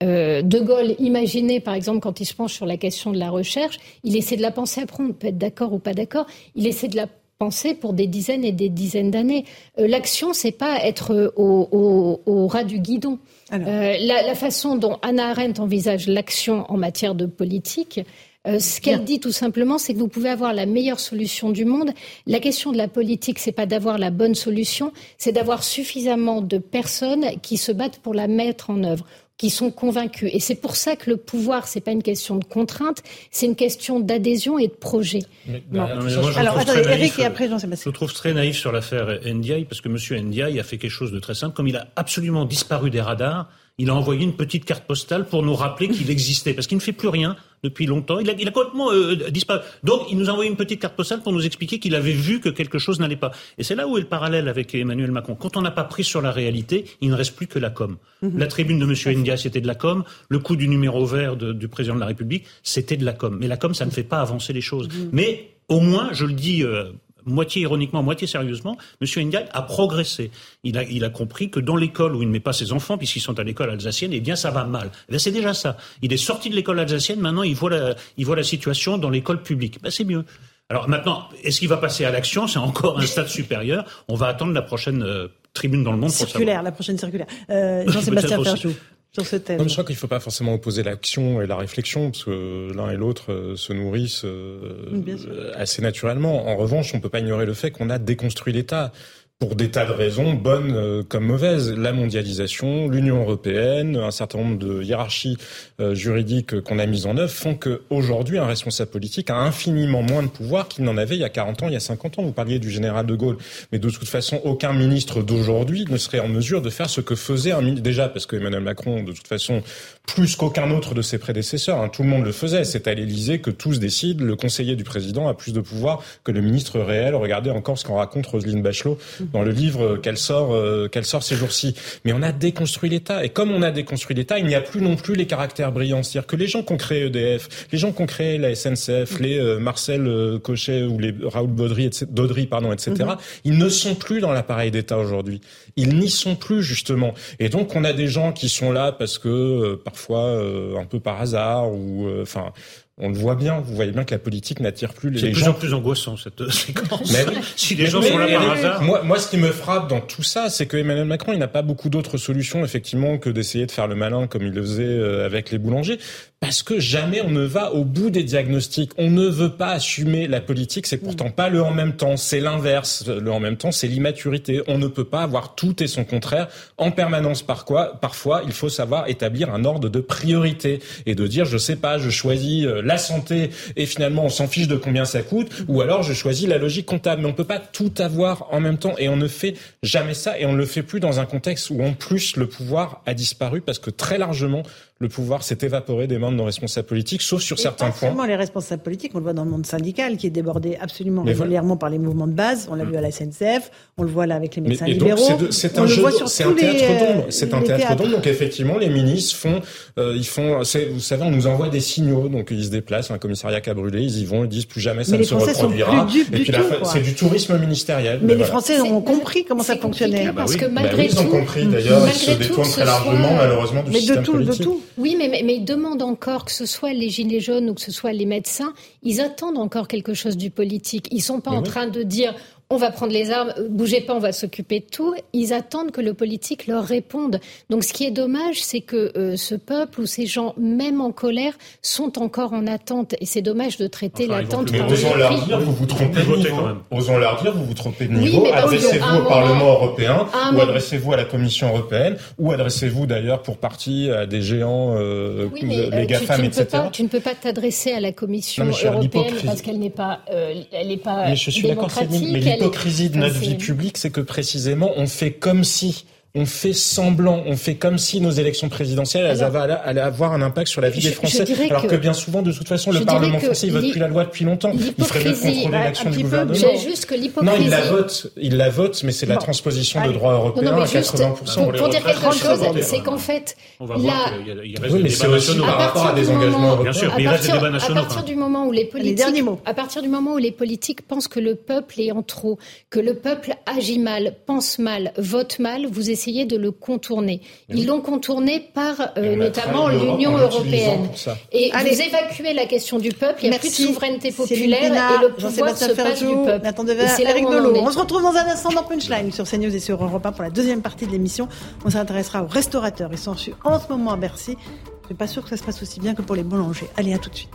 euh, De Gaulle imaginait, par exemple, quand il se penche sur la question de la recherche, il essaie de la penser après, on peut être d'accord ou pas d'accord, il essaie de la penser pour des dizaines et des dizaines d'années. Euh, L'action, c'est pas être euh, au, au, au ras du guidon. Euh, la, la façon dont Hannah Arendt envisage l'action en matière de politique, euh, ce qu'elle dit tout simplement, c'est que vous pouvez avoir la meilleure solution du monde. La question de la politique, c'est pas d'avoir la bonne solution, c'est d'avoir suffisamment de personnes qui se battent pour la mettre en œuvre qui sont convaincus. Et c'est pour ça que le pouvoir, c'est pas une question de contrainte, c'est une question d'adhésion et de projet. Mais- Bon. non, mais moi, je Alors, le trouve attendez, très naïf, Eric et après Jean-Sébastien. Je le trouve très naïf sur l'affaire Ndiaye parce que M. Ndiaye a fait quelque chose de très simple. Comme il a absolument disparu des radars, il a envoyé une petite carte postale pour nous rappeler qu'il existait parce qu'il ne fait plus rien depuis longtemps. Il a, il a complètement euh, disparu. Donc, il nous a envoyé une petite carte postale pour nous expliquer qu'il avait vu que quelque chose n'allait pas. Et c'est là où est le parallèle avec Emmanuel Macron. Quand on n'a pas pris sur la réalité, il ne reste plus que la com. Mhm. La tribune de M. Ndiaye, c'était de la com. Le coup du numéro vert de- du président de la République, c'était de la com. Mais la com, ça ne fait pas avancer les choses. Mais au moins, je le dis euh, moitié ironiquement, moitié sérieusement, M. Ndiaye a progressé. Il a, il a compris que dans l'école où il ne met pas ses enfants, puisqu'ils sont à l'école alsacienne, eh bien ça va mal. Eh c'est déjà ça. Il est sorti de l'école alsacienne, maintenant il voit la, il voit la situation dans l'école publique. Ben, c'est mieux. Alors maintenant, est-ce qu'il va passer à l'action? C'est encore un stade supérieur. On va attendre la prochaine euh, tribune dans le monde pour le savoir. Circulaire, la prochaine circulaire. Euh, Jean-Sébastien. Ferjou, sur ce thème. Non, mais je crois qu'il ne faut pas forcément opposer l'action et la réflexion, parce que l'un et l'autre euh, se nourrissent euh, assez naturellement. En revanche, on ne peut pas ignorer le fait qu'on a déconstruit l'État pour des tas de raisons, bonnes euh, comme mauvaises. La mondialisation, l'Union européenne, un certain nombre de hiérarchies euh, juridiques qu'on a mises en œuvre font qu'aujourd'hui, un responsable politique a infiniment moins de pouvoir qu'il n'en avait il y a 40 ans, il y a 50 ans. Vous parliez du général de Gaulle, mais de toute façon, aucun ministre d'aujourd'hui ne serait en mesure de faire ce que faisait un ministre. Déjà, parce que Emmanuel Macron, de toute façon, plus qu'aucun autre de ses prédécesseurs, hein, tout le monde le faisait. C'est à l'Élysée que tous décident. Le conseiller du président a plus de pouvoir que le ministre réel. Regardez encore ce qu'en raconte Roselyne Bachelot dans le livre qu'elle sort, euh, qu'elle sort ces jours-ci. Mais on a déconstruit l'État. Et comme on a déconstruit l'État, il n'y a plus non plus les caractères brillants. C'est-à-dire que les gens qui ont créé EDF, les gens qui ont créé la SNCF, les euh, Marcel euh, Cochet ou les Raoul Baudry, etc., Daudry, pardon, etc., Mhm. ils ne sont plus dans l'appareil d'État aujourd'hui. Ils n'y sont plus justement. Et donc on a des gens qui sont là parce que euh, parfois euh, un peu par hasard ou euh, enfin. On le voit bien, vous voyez bien que la politique n'attire plus les C'est de plus gens. en plus angoissant cette euh, [LAUGHS] séquence. Mais oui. si les gens Mais sont là par hasard. Moi, moi, ce qui me frappe dans tout ça, c'est que Emmanuel Macron, il n'a pas beaucoup d'autres solutions, effectivement, que d'essayer de faire le malin comme il le faisait euh, avec les boulangers. Parce que jamais on ne va au bout des diagnostics. On ne veut pas assumer la politique. C'est pourtant pas le en même temps. C'est l'inverse. Le en même temps, c'est l'immaturité. On ne peut pas avoir tout et son contraire en permanence. Par quoi, parfois, il faut savoir établir un ordre de priorité et de dire, je sais pas, je choisis euh, la santé et finalement on s'en fiche de combien ça coûte, ou alors je choisis la logique comptable. Mais on peut pas tout avoir en même temps et on ne fait jamais ça et on ne le fait plus dans un contexte où en plus le pouvoir a disparu parce que très largement le pouvoir s'est évaporé des mains de nos responsables politiques, sauf sur Et certains pas points. seulement les responsables politiques, on le voit dans le monde syndical qui est débordé absolument Mais voilà. régulièrement par les mouvements de base. On l'a vu à la SNCF, on le voit là avec les Mais- médecins et donc, libéraux. c'est un jeu, un théâtre d'ombre. C'est un théâtre d'ombre. Donc effectivement, les ministres font, euh, ils font, c'est- vous savez, on nous envoie des signaux. Donc ils se déplacent, un commissariat qui a brûlé, ils y vont, ils disent plus jamais ça Mais ne les se reproduira. plus dupes et puis tout, c'est du tourisme ministériel. Mais les. Français ont compris comment ça fonctionnait. parce que Bah malgré oui, ils ont tout, compris d'ailleurs, ils se malgré tout, détournent très ce largement, malheureusement, du Mais de système tout, de politique. Oui, mais, mais, mais ils demandent encore que ce soit les gilets jaunes ou que ce soit les médecins, ils attendent encore quelque chose du politique. Ils sont pas Mais en oui. train de dire on va prendre les armes, euh, bougez pas, on va s'occuper de tout. Ils attendent que le politique leur réponde. Donc ce qui est dommage, c'est que euh, ce peuple ou ces gens, même en colère, sont encore en attente. Et c'est dommage de traiter Enfin, l'attente par Mais osons leur dire, vous vous trompez de niveau. quand même. Osons leur dire, vous vous trompez de Oui, niveau. adressez-vous au Parlement moment- européen, ou moment- adressez-vous à la Commission européenne, ou adressez-vous d'ailleurs pour partie à des géants, euh, Oui, mais, euh, les tu- GAFAM, tu, ne peux etc. pas, tu ne peux pas t'adresser à la Commission Non, européenne parce qu'elle n'est pas, euh, elle n'est pas Mais je suis démocratique. L'hypocrisie de notre vie publique, c'est que précisément, on fait comme si on fait semblant, on fait comme si nos élections présidentielles alors, allaient, allaient, avoir un impact sur la vie je, des Français, alors que, que, bien souvent, de toute façon, le Parlement français, il vote plus la loi depuis longtemps. Il ferait mieux contrôler l'action du gouvernement. Juste que non, il la vote, il la vote, mais c'est la transposition de droit européen non, non, à 80%. Pour, pour dire quelque chose, c'est qu'en fait, on va voir qu'il y a oui, mais c'est aussi par rapport à des engagements européens. Bien sûr, mais il reste des débats nationaux. À partir du moment où les politiques, à partir du moment où les politiques pensent que le peuple est en trop, que le peuple agit mal, pense mal, vote mal, vous essayez de le contourner. Ils l'ont contourné par euh, notamment l'Union européenne. Et Allez. vous évacuez la question du peuple, il n'y a plus de souveraineté populaire et le pouvoir se passe du peuple. Et Eric. On, on se retrouve dans un instant dans Punchline sur CNews et sur Europe 1 pour la deuxième partie de l'émission. On s'intéressera aux restaurateurs. Ils sont en ce moment à Bercy. Je suis pas sûr que ça se passe aussi bien que pour les boulangers. Allez, à tout de suite.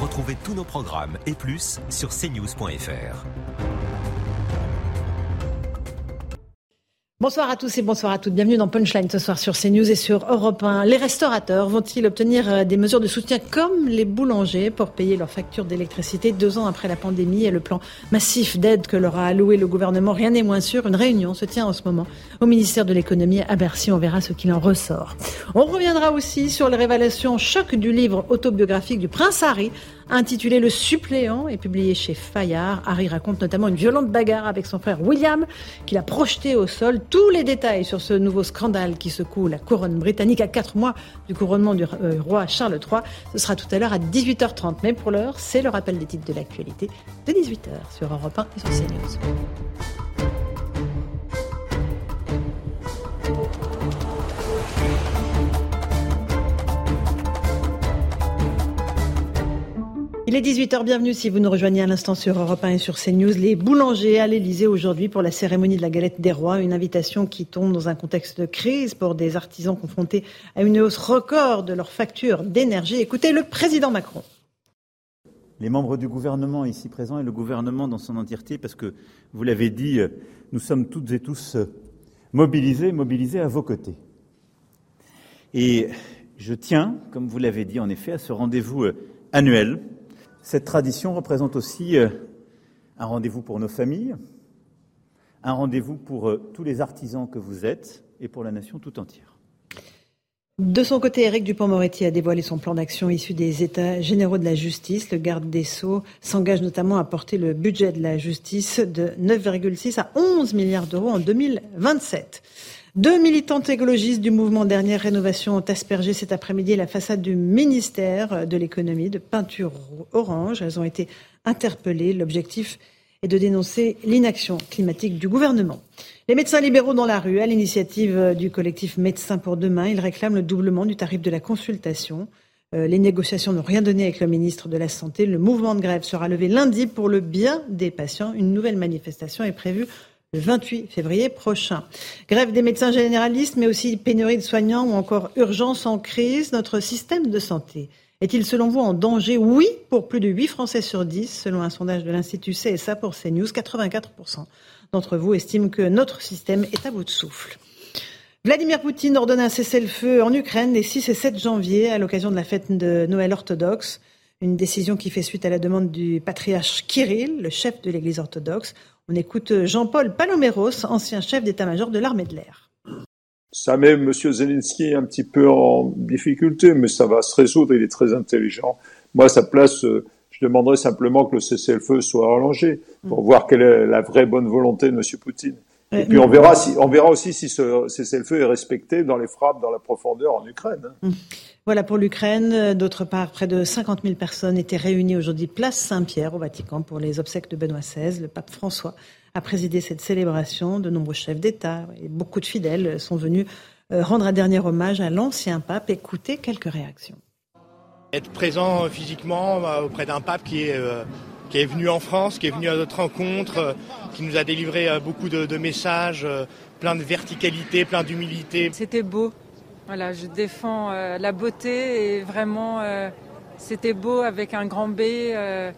Retrouvez tous nos programmes et plus sur cnews.fr. Bonsoir à tous et bonsoir à toutes. Bienvenue dans Punchline ce soir sur CNews et sur Europe 1. Les restaurateurs vont-ils obtenir des mesures de soutien comme les boulangers pour payer leurs factures d'électricité deux ans après la pandémie et le plan massif d'aide que leur a alloué le gouvernement? Rien n'est moins sûr. Une réunion se tient en ce moment au ministère de l'économie à Bercy. On verra ce qu'il en ressort. On reviendra aussi sur les révélations choc du livre autobiographique du prince Harry intitulé Le suppléant et publié chez Fayard. Harry raconte notamment une violente bagarre avec son frère William qu'il a projeté au sol. Tous les détails sur ce nouveau scandale qui secoue la couronne britannique à quatre mois du couronnement du euh, roi Charles III. Ce sera tout à l'heure à 18h30. Mais pour l'heure, c'est le rappel des titres de l'actualité de 18h sur Europe 1 et sur CNews. Il est 18h, bienvenue si vous nous rejoignez à l'instant sur Europe 1 et sur CNews. Les boulangers à l'Elysée aujourd'hui pour la cérémonie de la galette des rois, une invitation qui tombe dans un contexte de crise pour des artisans confrontés à une hausse record de leurs factures d'énergie. Écoutez le président Macron. Les membres du gouvernement ici présents et le gouvernement dans son entièreté, parce que vous l'avez dit, nous sommes toutes et tous mobilisés, mobilisés à vos côtés. Et je tiens, comme vous l'avez dit en effet, à ce rendez-vous annuel cette tradition représente aussi un rendez-vous pour nos familles, un rendez-vous pour tous les artisans que vous êtes et pour la nation tout entière. De son côté, Éric Dupont-Moretti a dévoilé son plan d'action issu des États généraux de la justice. Le garde des Sceaux s'engage notamment à porter le budget de la justice de 9,6 à 11 milliards d'euros en 2027. Deux militantes écologistes du mouvement Dernière Rénovation ont aspergé cet après-midi la façade du ministère de l'économie de peinture orange. Elles ont été interpellées. L'objectif est de dénoncer l'inaction climatique du gouvernement. Les médecins libéraux dans la rue, à l'initiative du collectif Médecins pour demain, ils réclament le doublement du tarif de la consultation. Les négociations n'ont rien donné avec le ministre de la Santé. Le mouvement de grève sera levé lundi pour le bien des patients. Une nouvelle manifestation est prévue le 28 février prochain. Grève des médecins généralistes, mais aussi pénurie de soignants ou encore urgence en crise. Notre système de santé est-il selon vous en danger? Oui, pour plus de 8 Français sur 10, selon un sondage de l'Institut CSA pour CNews. 84% d'entre vous estiment que notre système est à bout de souffle. Vladimir Poutine ordonne un cessez-le-feu en Ukraine les 6 et 7 janvier à l'occasion de la fête de Noël orthodoxe. Une décision qui fait suite à la demande du patriarche Kirill, le chef de l'Église orthodoxe. On écoute Jean-Paul Paloméros, ancien chef d'état-major de l'armée de l'air. Ça met M. Zelensky un petit peu en difficulté, mais ça va se résoudre, il est très intelligent. Moi, à sa place, je demanderais simplement que le cessez-le-feu soit rallongé pour voir quelle est la vraie bonne volonté de M. Poutine. Et puis on verra, si, on verra aussi si ce cessez-le-feu est respecté dans les frappes dans la profondeur en Ukraine. Voilà pour l'Ukraine. D'autre part, près de 50 000 personnes étaient réunies aujourd'hui place Saint-Pierre au Vatican pour les obsèques de Benoît XVI. Le pape François a présidé cette célébration. De nombreux chefs d'État et beaucoup de fidèles sont venus rendre un dernier hommage à l'ancien pape. Écoutez quelques réactions. Être présent physiquement auprès d'un pape qui est, qui est venu en France, qui est venu à notre rencontre, qui nous a délivré beaucoup de, de messages, plein de verticalité, plein d'humilité. C'était beau. Voilà, je défends euh, la beauté et vraiment, euh, c'était beau avec un grand B euh,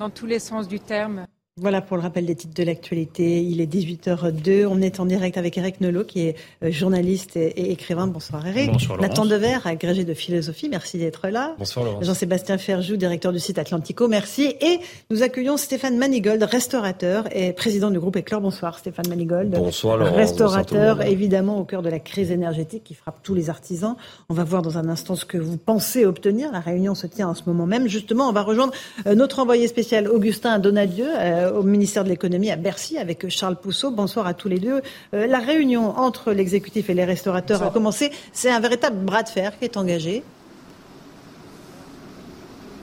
dans tous les sens du terme. Voilà pour le rappel des titres de l'actualité. Il est 18h02. On est en direct avec Eric Nolot, qui est euh, journaliste et écrivain. Bonsoir Eric. Bonsoir Laurence. Nathan Dever, agrégé de philosophie. Merci d'être là. Bonsoir Laurence. Jean-Sébastien Ferjou, directeur du site Atlantico. Merci. Et nous accueillons Stéphane Manigold, restaurateur et président du groupe Éclore. Bonsoir Stéphane Manigold. Bonsoir Laurence. Restaurateur, Bonsoir évidemment au cœur de la crise énergétique qui frappe tous les artisans. On va voir dans un instant ce que vous pensez obtenir. La réunion se tient en ce moment même. Justement, on va rejoindre euh, notre envoyé spécial Augustin Donadieu euh, au ministère de l'économie à Bercy avec Charles Pousseau. Bonsoir à tous les deux. Euh, la réunion entre l'exécutif et les restaurateurs a commencé. C'est un véritable bras de fer qui est engagé.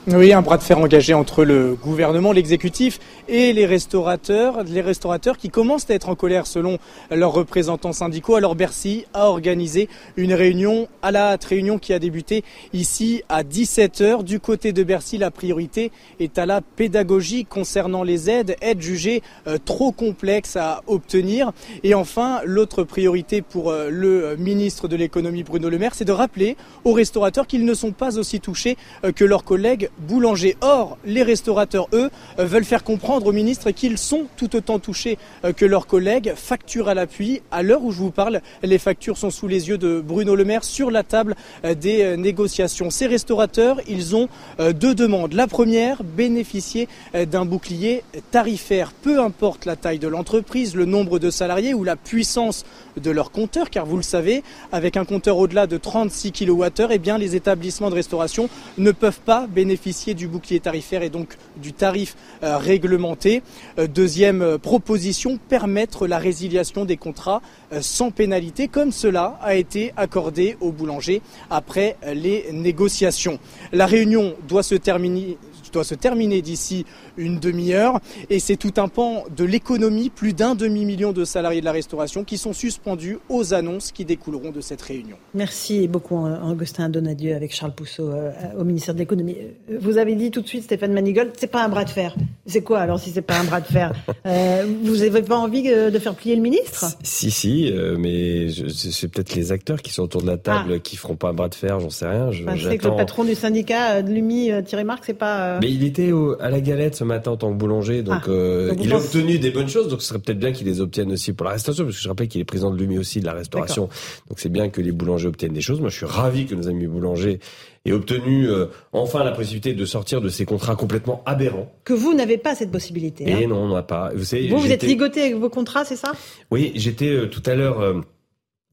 Oui, un bras de fer engagé entre le gouvernement, l'exécutif et les restaurateurs, les restaurateurs qui commencent à être en colère selon leurs représentants syndicaux. Alors Bercy a organisé une réunion à la hâte, réunion qui a débuté ici à 17h. Du côté de Bercy, la priorité est à la pédagogie concernant les aides, aides jugées euh, trop complexes à obtenir. Et enfin, l'autre priorité pour euh, le ministre de l'économie Bruno Le Maire, c'est de rappeler aux restaurateurs qu'ils ne sont pas aussi touchés euh, que leurs collègues boulangers. Or, les restaurateurs, eux, veulent faire comprendre au ministre qu'ils sont tout autant touchés euh, que leurs collègues. Facture à l'appui. À l'heure où je vous parle, les factures sont sous les yeux de Bruno Le Maire sur la table euh, des négociations. Ces restaurateurs, ils ont deux demandes. La première, bénéficier d'un bouclier tarifaire. Peu importe la taille de l'entreprise, le nombre de salariés ou la puissance de leur compteur, car vous le savez, avec un compteur au-delà de 36 kWh, eh bien, les établissements de restauration ne peuvent pas bénéficier du bouclier tarifaire et donc du tarif euh, réglementé. Euh, deuxième euh, proposition, permettre la résiliation des contrats sans pénalité, comme cela a été accordé aux boulangers après les négociations. La réunion doit se terminer d'ici une demi-heure et c'est tout un pan de l'économie, plus d'un demi-million de salariés de la restauration qui sont suspendus aux annonces qui découleront de cette réunion. Merci beaucoup Augustin Donadieu avec Charles Pousseau euh, au ministère de l'économie. Euh, Vous avez dit tout de suite Stéphane Manigold, c'est pas un bras de fer. C'est quoi alors si c'est pas un bras de fer? Euh, Vous n'avez pas envie de faire plier le ministre? Si, si, euh, mais c'est peut-être les acteurs qui sont autour de la table qui feront pas un bras de fer, j'en sais rien. Je- Enfin, je sais que le patron du syndicat de l'UMI, Thierry Marc, c'est pas. euh, Mais il était au- à la galette ce matin en tant que boulanger, donc, Ah. euh, il a obtenu des bonnes choses, donc ce serait peut-être bien qu'il les obtienne aussi pour la restauration, parce que je rappelle qu'il est président de l'UMI aussi de la restauration, donc c'est bien que les boulangers obtiennent des choses. Moi, je suis ravi que nos amis boulangers aient obtenu euh, enfin la possibilité de sortir de ces contrats complètement aberrants. Que vous n'avez pas cette possibilité. Et hein. non, on n'a pas. Vous savez, Vous, vous êtes ligoté avec vos contrats, c'est ça? Oui, j'étais euh, tout à l'heure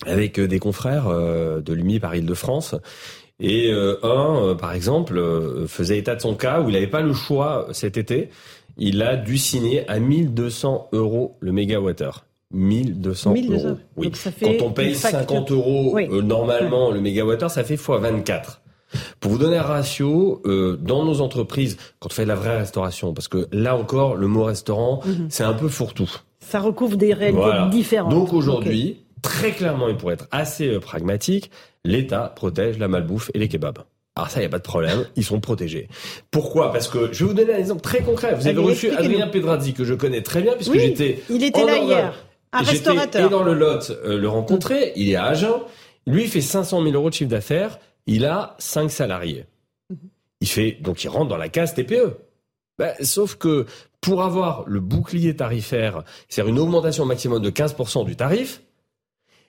avec des confrères de l'UMI par Île-de-France. Et euh, un, euh, par exemple, euh, faisait état de son cas où il n'avait pas le choix cet été. Il a dû signer à 1200 euros le mégawattheure. 1200 1200. euros. Oui. Donc ça fait Quand on paye une facture. 50 euros Oui. euh, normalement le mégawattheure, ça fait x 24. Pour vous donner un ratio, euh, dans nos entreprises, quand on fait de la vraie restauration, parce que là encore, le mot restaurant, Mhm. c'est un peu fourre-tout. Ça recouvre des réalités Voilà. différentes. Donc aujourd'hui, très clairement, et pour être assez euh, pragmatique, l'État protège la malbouffe et les kebabs. Alors ça, il n'y a pas de problème, ils sont protégés. Pourquoi? Parce que je vais vous donner un exemple très concret. Vous avez Allez, reçu. Adrien Pedrazzi, que je connais très bien, puisque Oui, j'étais il était en là hier, un restaurateur. Et dans le Lot, euh, le rencontrer, il est à Agen. Lui, il fait 500 000 euros de chiffre d'affaires. Il a 5 salariés. Mhm. Il fait, donc il rentre dans la case TPE. Ben, sauf que pour avoir le bouclier tarifaire, c'est-à-dire une augmentation maximum de 15% du tarif,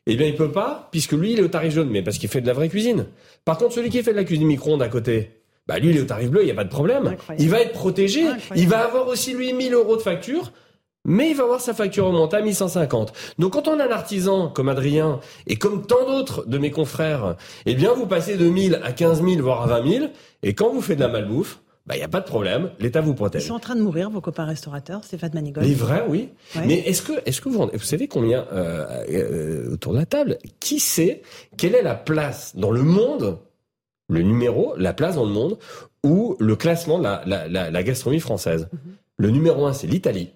eh bien il peut pas, puisque lui il est au tarif jaune, mais parce qu'il fait de la vraie cuisine. Par contre, celui qui fait de la cuisine micro-ondes à côté, bah lui il est au tarif bleu, il n'y a pas de problème. Il va être protégé, il va avoir aussi lui 1000 euros de facture, mais il va avoir sa facture augmentée à 1150. Donc quand on a un artisan comme Adrien et comme tant d'autres de mes confrères, eh bien vous passez de 1000 à 15 000 voire à 20 000 et quand vous faites de la malbouffe, bah il y a pas de problème, l'État vous Ils protège. sont en train de mourir, vos copains restaurateurs, Stéphane Manigold. Les vrais, oui. Ouais. Mais est-ce que, est-ce que vous, vous savez combien euh, euh, autour de la table Qui sait quelle est la place dans le monde, le numéro, la place dans le monde où le classement de la, la, la, la gastronomie française? Mhm. Le numéro un, c'est l'Italie,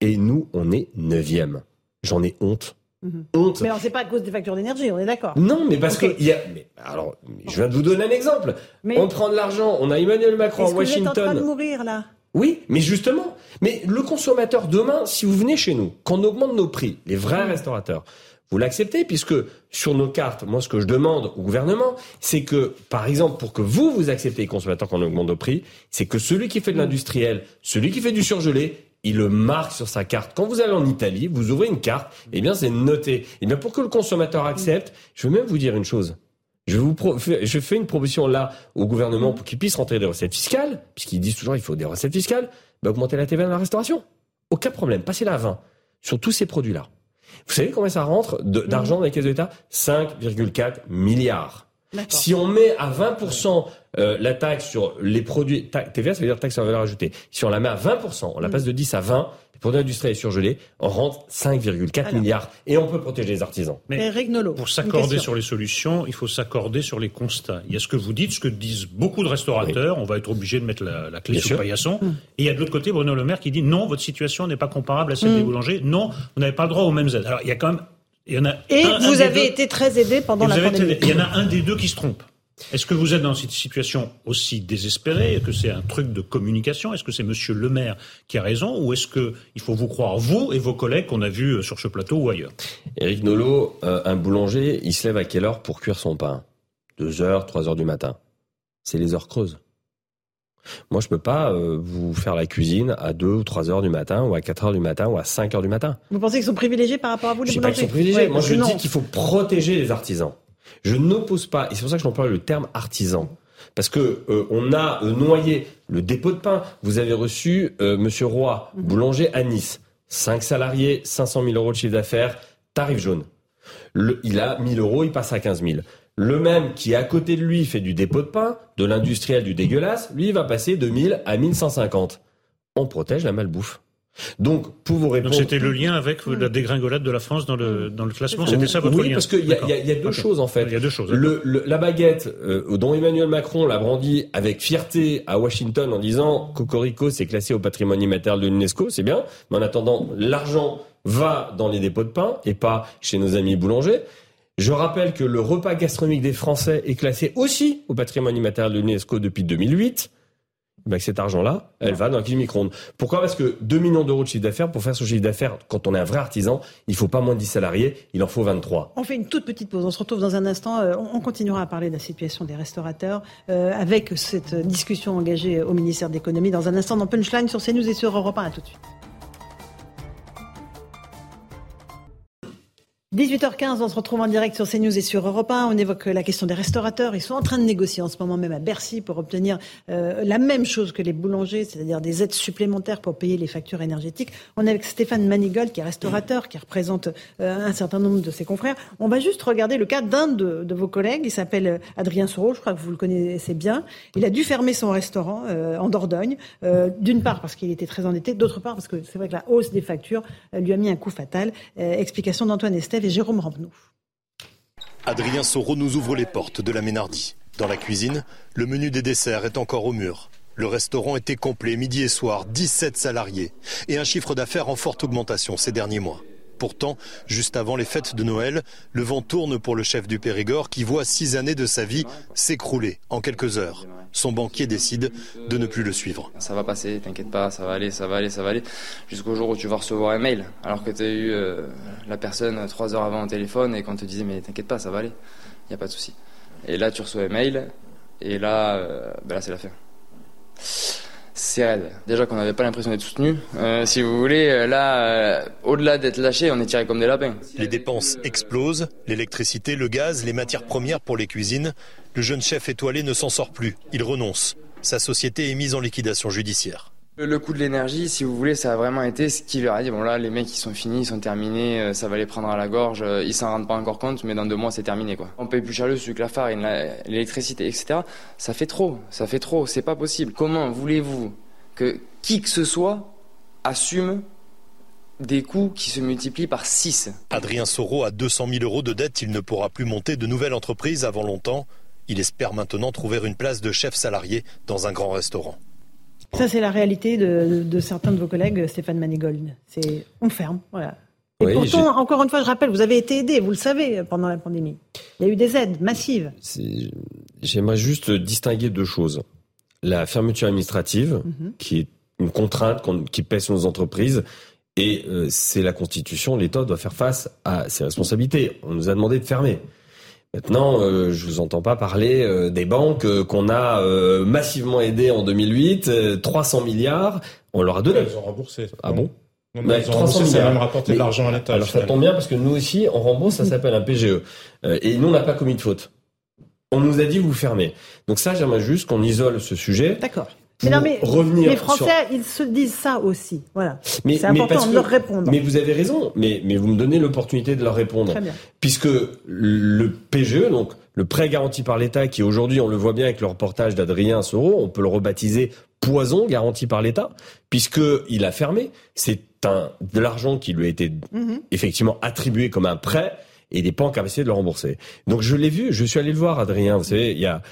et nous, on est neuvième. J'en ai honte. Mhm. Honte. Mais alors, c'est pas à cause des factures d'énergie, on est d'accord. Non, mais parce que il y a. Mais alors, je viens de vous donner un exemple. Mais- On prend de l'argent. On a Emmanuel Macron à Est-ce que vous êtes en train Washington. de mourir, là? Oui, mais justement. Mais le consommateur demain, si vous venez chez nous, qu'on augmente nos prix, les vrais restaurateurs, vous l'acceptez puisque sur nos cartes, moi ce que je demande au gouvernement, c'est que, par exemple, pour que vous vous acceptez les consommateurs qu'on augmente nos prix, c'est que celui qui fait de l'industriel, celui qui fait du surgelé, il le marque sur sa carte. Quand vous allez en Italie, vous ouvrez une carte, eh bien c'est noté. Eh bien pour que le consommateur accepte, je veux même vous dire une chose. Je, vous je fais une proposition là au gouvernement pour qu'il puisse rentrer des recettes fiscales, puisqu'ils disent toujours il faut des recettes fiscales, bah, augmenter la TVA dans la restauration. Aucun problème, passez-la à 20 sur tous ces produits-là. Vous savez combien ça rentre d'argent dans les caisses de l'État? 5,4 milliards. Si on met à 20% euh, la taxe sur les produits, ta- TVA, ça veut dire taxe sur la valeur ajoutée. Si on la met à 20%, on la passe de 10 à 20, les produits industriels surgelés, on rentre 5,4 milliards. Et on peut protéger les artisans. Mais pour s'accorder sur les solutions, il faut s'accorder sur les constats. Il y a ce que vous dites, ce que disent beaucoup de restaurateurs. On va être obligé de mettre la, la clé Bien sous sûr. le paillasson. Hmm. Et il y a de l'autre côté Bruno Le Maire qui dit non, votre situation n'est pas comparable à celle Mm. des boulangers. Non, vous n'avez pas le droit aux mêmes aides. Alors il y a quand même, il y en a. Et un- un vous des avez deux- été très aidé pendant la pandémie. été- Il y en a un des deux qui se trompe. Est-ce que vous êtes dans cette situation aussi désespérée? Que c'est un truc de communication? Est-ce que c'est Monsieur Le Maire qui a raison? Ou est-ce que il faut vous croire vous et vos collègues qu'on a vus sur ce plateau ou ailleurs? Éric Nolot, euh, un boulanger, il se lève à quelle heure pour cuire son pain? 2 heures, 3 heures du matin. C'est les heures creuses. Moi, je peux pas euh, vous faire la cuisine à 2 ou 3 heures du matin, ou à 4 heures du matin, ou à 5 heures du matin. Vous pensez qu'ils sont privilégiés par rapport à vous, les Je pas boulangers qu'ils sont privilégiés. Ouais, Moi, je non. dis qu'il faut protéger les artisans. Je n'oppose pas, et c'est pour ça que j'emploie le terme artisan. Parce que euh, on a euh, noyé le dépôt de pain. Vous avez reçu euh, Monsieur Roy, Mhm. boulanger à Nice, 5 salariés, 500 000 euros de chiffre d'affaires, tarif jaune. Le- il a 1000 euros, il passe à 15 000. Le même qui à côté de lui fait du dépôt de pain, de l'industriel, du dégueulasse, lui il va passer de 1000 à 1150. On protège la malbouffe. Donc, pour vous répondre... Donc c'était le lien avec la dégringolade de la France dans le, dans le classement, c'était ça votre oui, lien parce qu'il y, a- y y deux choses en fait. Il y a deux choses. Le, le- la baguette euh, dont Emmanuel Macron l'a brandie avec fierté à Washington en disant Cocorico c'est classé au patrimoine immatériel de l'UNESCO, c'est bien, mais en attendant l'argent va dans les dépôts de pain et pas chez nos amis boulangers. Je rappelle que le repas gastronomique des Français est classé aussi au patrimoine immatériel de l'UNESCO depuis 2008. Ben, que cet argent-là, elle va dans la cuisine micro-ondes. Pourquoi? Parce que 2 millions d'euros de chiffre d'affaires, pour faire son chiffre d'affaires, quand on est un vrai artisan, il faut pas moins de 10 salariés, il en faut 23. On fait une toute petite pause. On se retrouve dans un instant. Euh, On on continuera à parler de la situation des restaurateurs euh, avec cette discussion engagée au ministère de l'économie dans un instant dans Punchline sur CNews et sur Europe 1. À tout de suite. 18h15, on se retrouve en direct sur CNews et sur Europe 1. On évoque la question des restaurateurs. Ils sont en train de négocier en ce moment même à Bercy pour obtenir euh, la même chose que les boulangers, c'est-à-dire des aides supplémentaires pour payer les factures énergétiques. On est avec Stéphane Manigold, qui est restaurateur, qui représente euh, un certain nombre de ses confrères. On va juste regarder le cas d'un de, vos collègues. Il s'appelle euh, Adrien Soro. Je crois que vous le connaissez bien. Il a dû fermer son restaurant euh, en Dordogne. euh, D'une part parce qu'il était très endetté, d'autre part parce que c'est vrai que la hausse des factures euh, lui a mis un coup fatal. Explication d'Antoine Estève Adrien Soro nous ouvre les portes de la Ménardie. Dans la cuisine, le menu des desserts est encore au mur. Le restaurant était complet midi et soir, 17 salariés et un chiffre d'affaires en forte augmentation ces derniers mois. Pourtant, juste avant les fêtes de Noël, le vent tourne pour le chef du Périgord qui voit six années de sa vie s'écrouler en quelques heures. Son banquier décide de ne plus le suivre. Ça va passer, t'inquiète pas, ça va aller, ça va aller, ça va aller. Jusqu'au jour où tu vas recevoir un mail, alors que tu as eu euh, la personne trois heures avant au téléphone et qu'on te disait mais t'inquiète pas, ça va aller, il n'y a pas de souci. Et là tu reçois un mail et là, euh, ben là c'est la fin. C'est raide. Déjà qu'on n'avait pas l'impression d'être soutenu. Euh, si vous voulez, euh, là, euh, au-delà d'être lâché, on est tiré comme des lapins. Les dépenses explosent, l'électricité, le gaz, les matières premières pour les cuisines. Le jeune chef étoilé ne s'en sort plus, il renonce. Sa société est mise en liquidation judiciaire. Le coût de l'énergie, si vous voulez, ça a vraiment été ce qui leur a dit. Bon là, les mecs, ils sont finis, ils sont terminés, euh, ça va les prendre à la gorge. euh, Ils s'en rendent pas encore compte, mais dans deux mois, c'est terminé, quoi. On paye plus cher le sucre, la farine, l'électricité, etc. Ça fait trop, ça fait trop, c'est pas possible. Comment voulez-vous que qui que ce soit assume des coûts qui se multiplient par 6 Adrien Soro a 200 000 euros de dette, il ne pourra plus monter de nouvelles entreprises avant longtemps. Il espère maintenant trouver une place de chef salarié dans un grand restaurant. Ça, c'est la réalité de, de certains de vos collègues, Stéphane Manigold. C'est on ferme, voilà. Et Oui, pourtant, encore une fois, je rappelle, vous avez été aidé, vous le savez, pendant la pandémie. Il y a eu des aides massives. J'aimerais juste distinguer deux choses. La fermeture administrative, Mhm. qui est une contrainte qui pèse sur nos entreprises, et euh, c'est la Constitution, l'État doit faire face à ses responsabilités. On nous a demandé de fermer. Maintenant, euh, je vous entends pas parler euh, des banques euh, qu'on a euh, massivement aidées en 2008, euh, 300 milliards, on leur a donné. Ils ont remboursé. Ah bon? Non, Bah, ils ont remboursé, ça a même rapporté de l'argent à l'État. Alors ça tombe bien parce que nous aussi, on rembourse, ça s'appelle un PGE. Euh, et nous, on n'a pas commis de faute. On nous a dit vous fermez. Donc ça, j'aimerais juste qu'on isole ce sujet. D'accord. Mais non, mais revenir les Français, sur- ils se disent ça aussi. Voilà. Mais, C'est important de leur répondre. Mais vous avez raison. Mais, mais vous me donnez l'opportunité de leur répondre. Très bien. Puisque le PGE, donc le prêt garanti par l'État, qui aujourd'hui, on le voit bien avec le reportage d'Adrien Soro, on peut le rebaptiser poison garanti par l'État, puisque il a fermé. C'est un de l'argent qui lui a été Mhm. effectivement attribué comme un prêt et il n'est pas en capacité de le rembourser. Donc je l'ai vu, je suis allé le voir, Adrien. Vous savez, il y a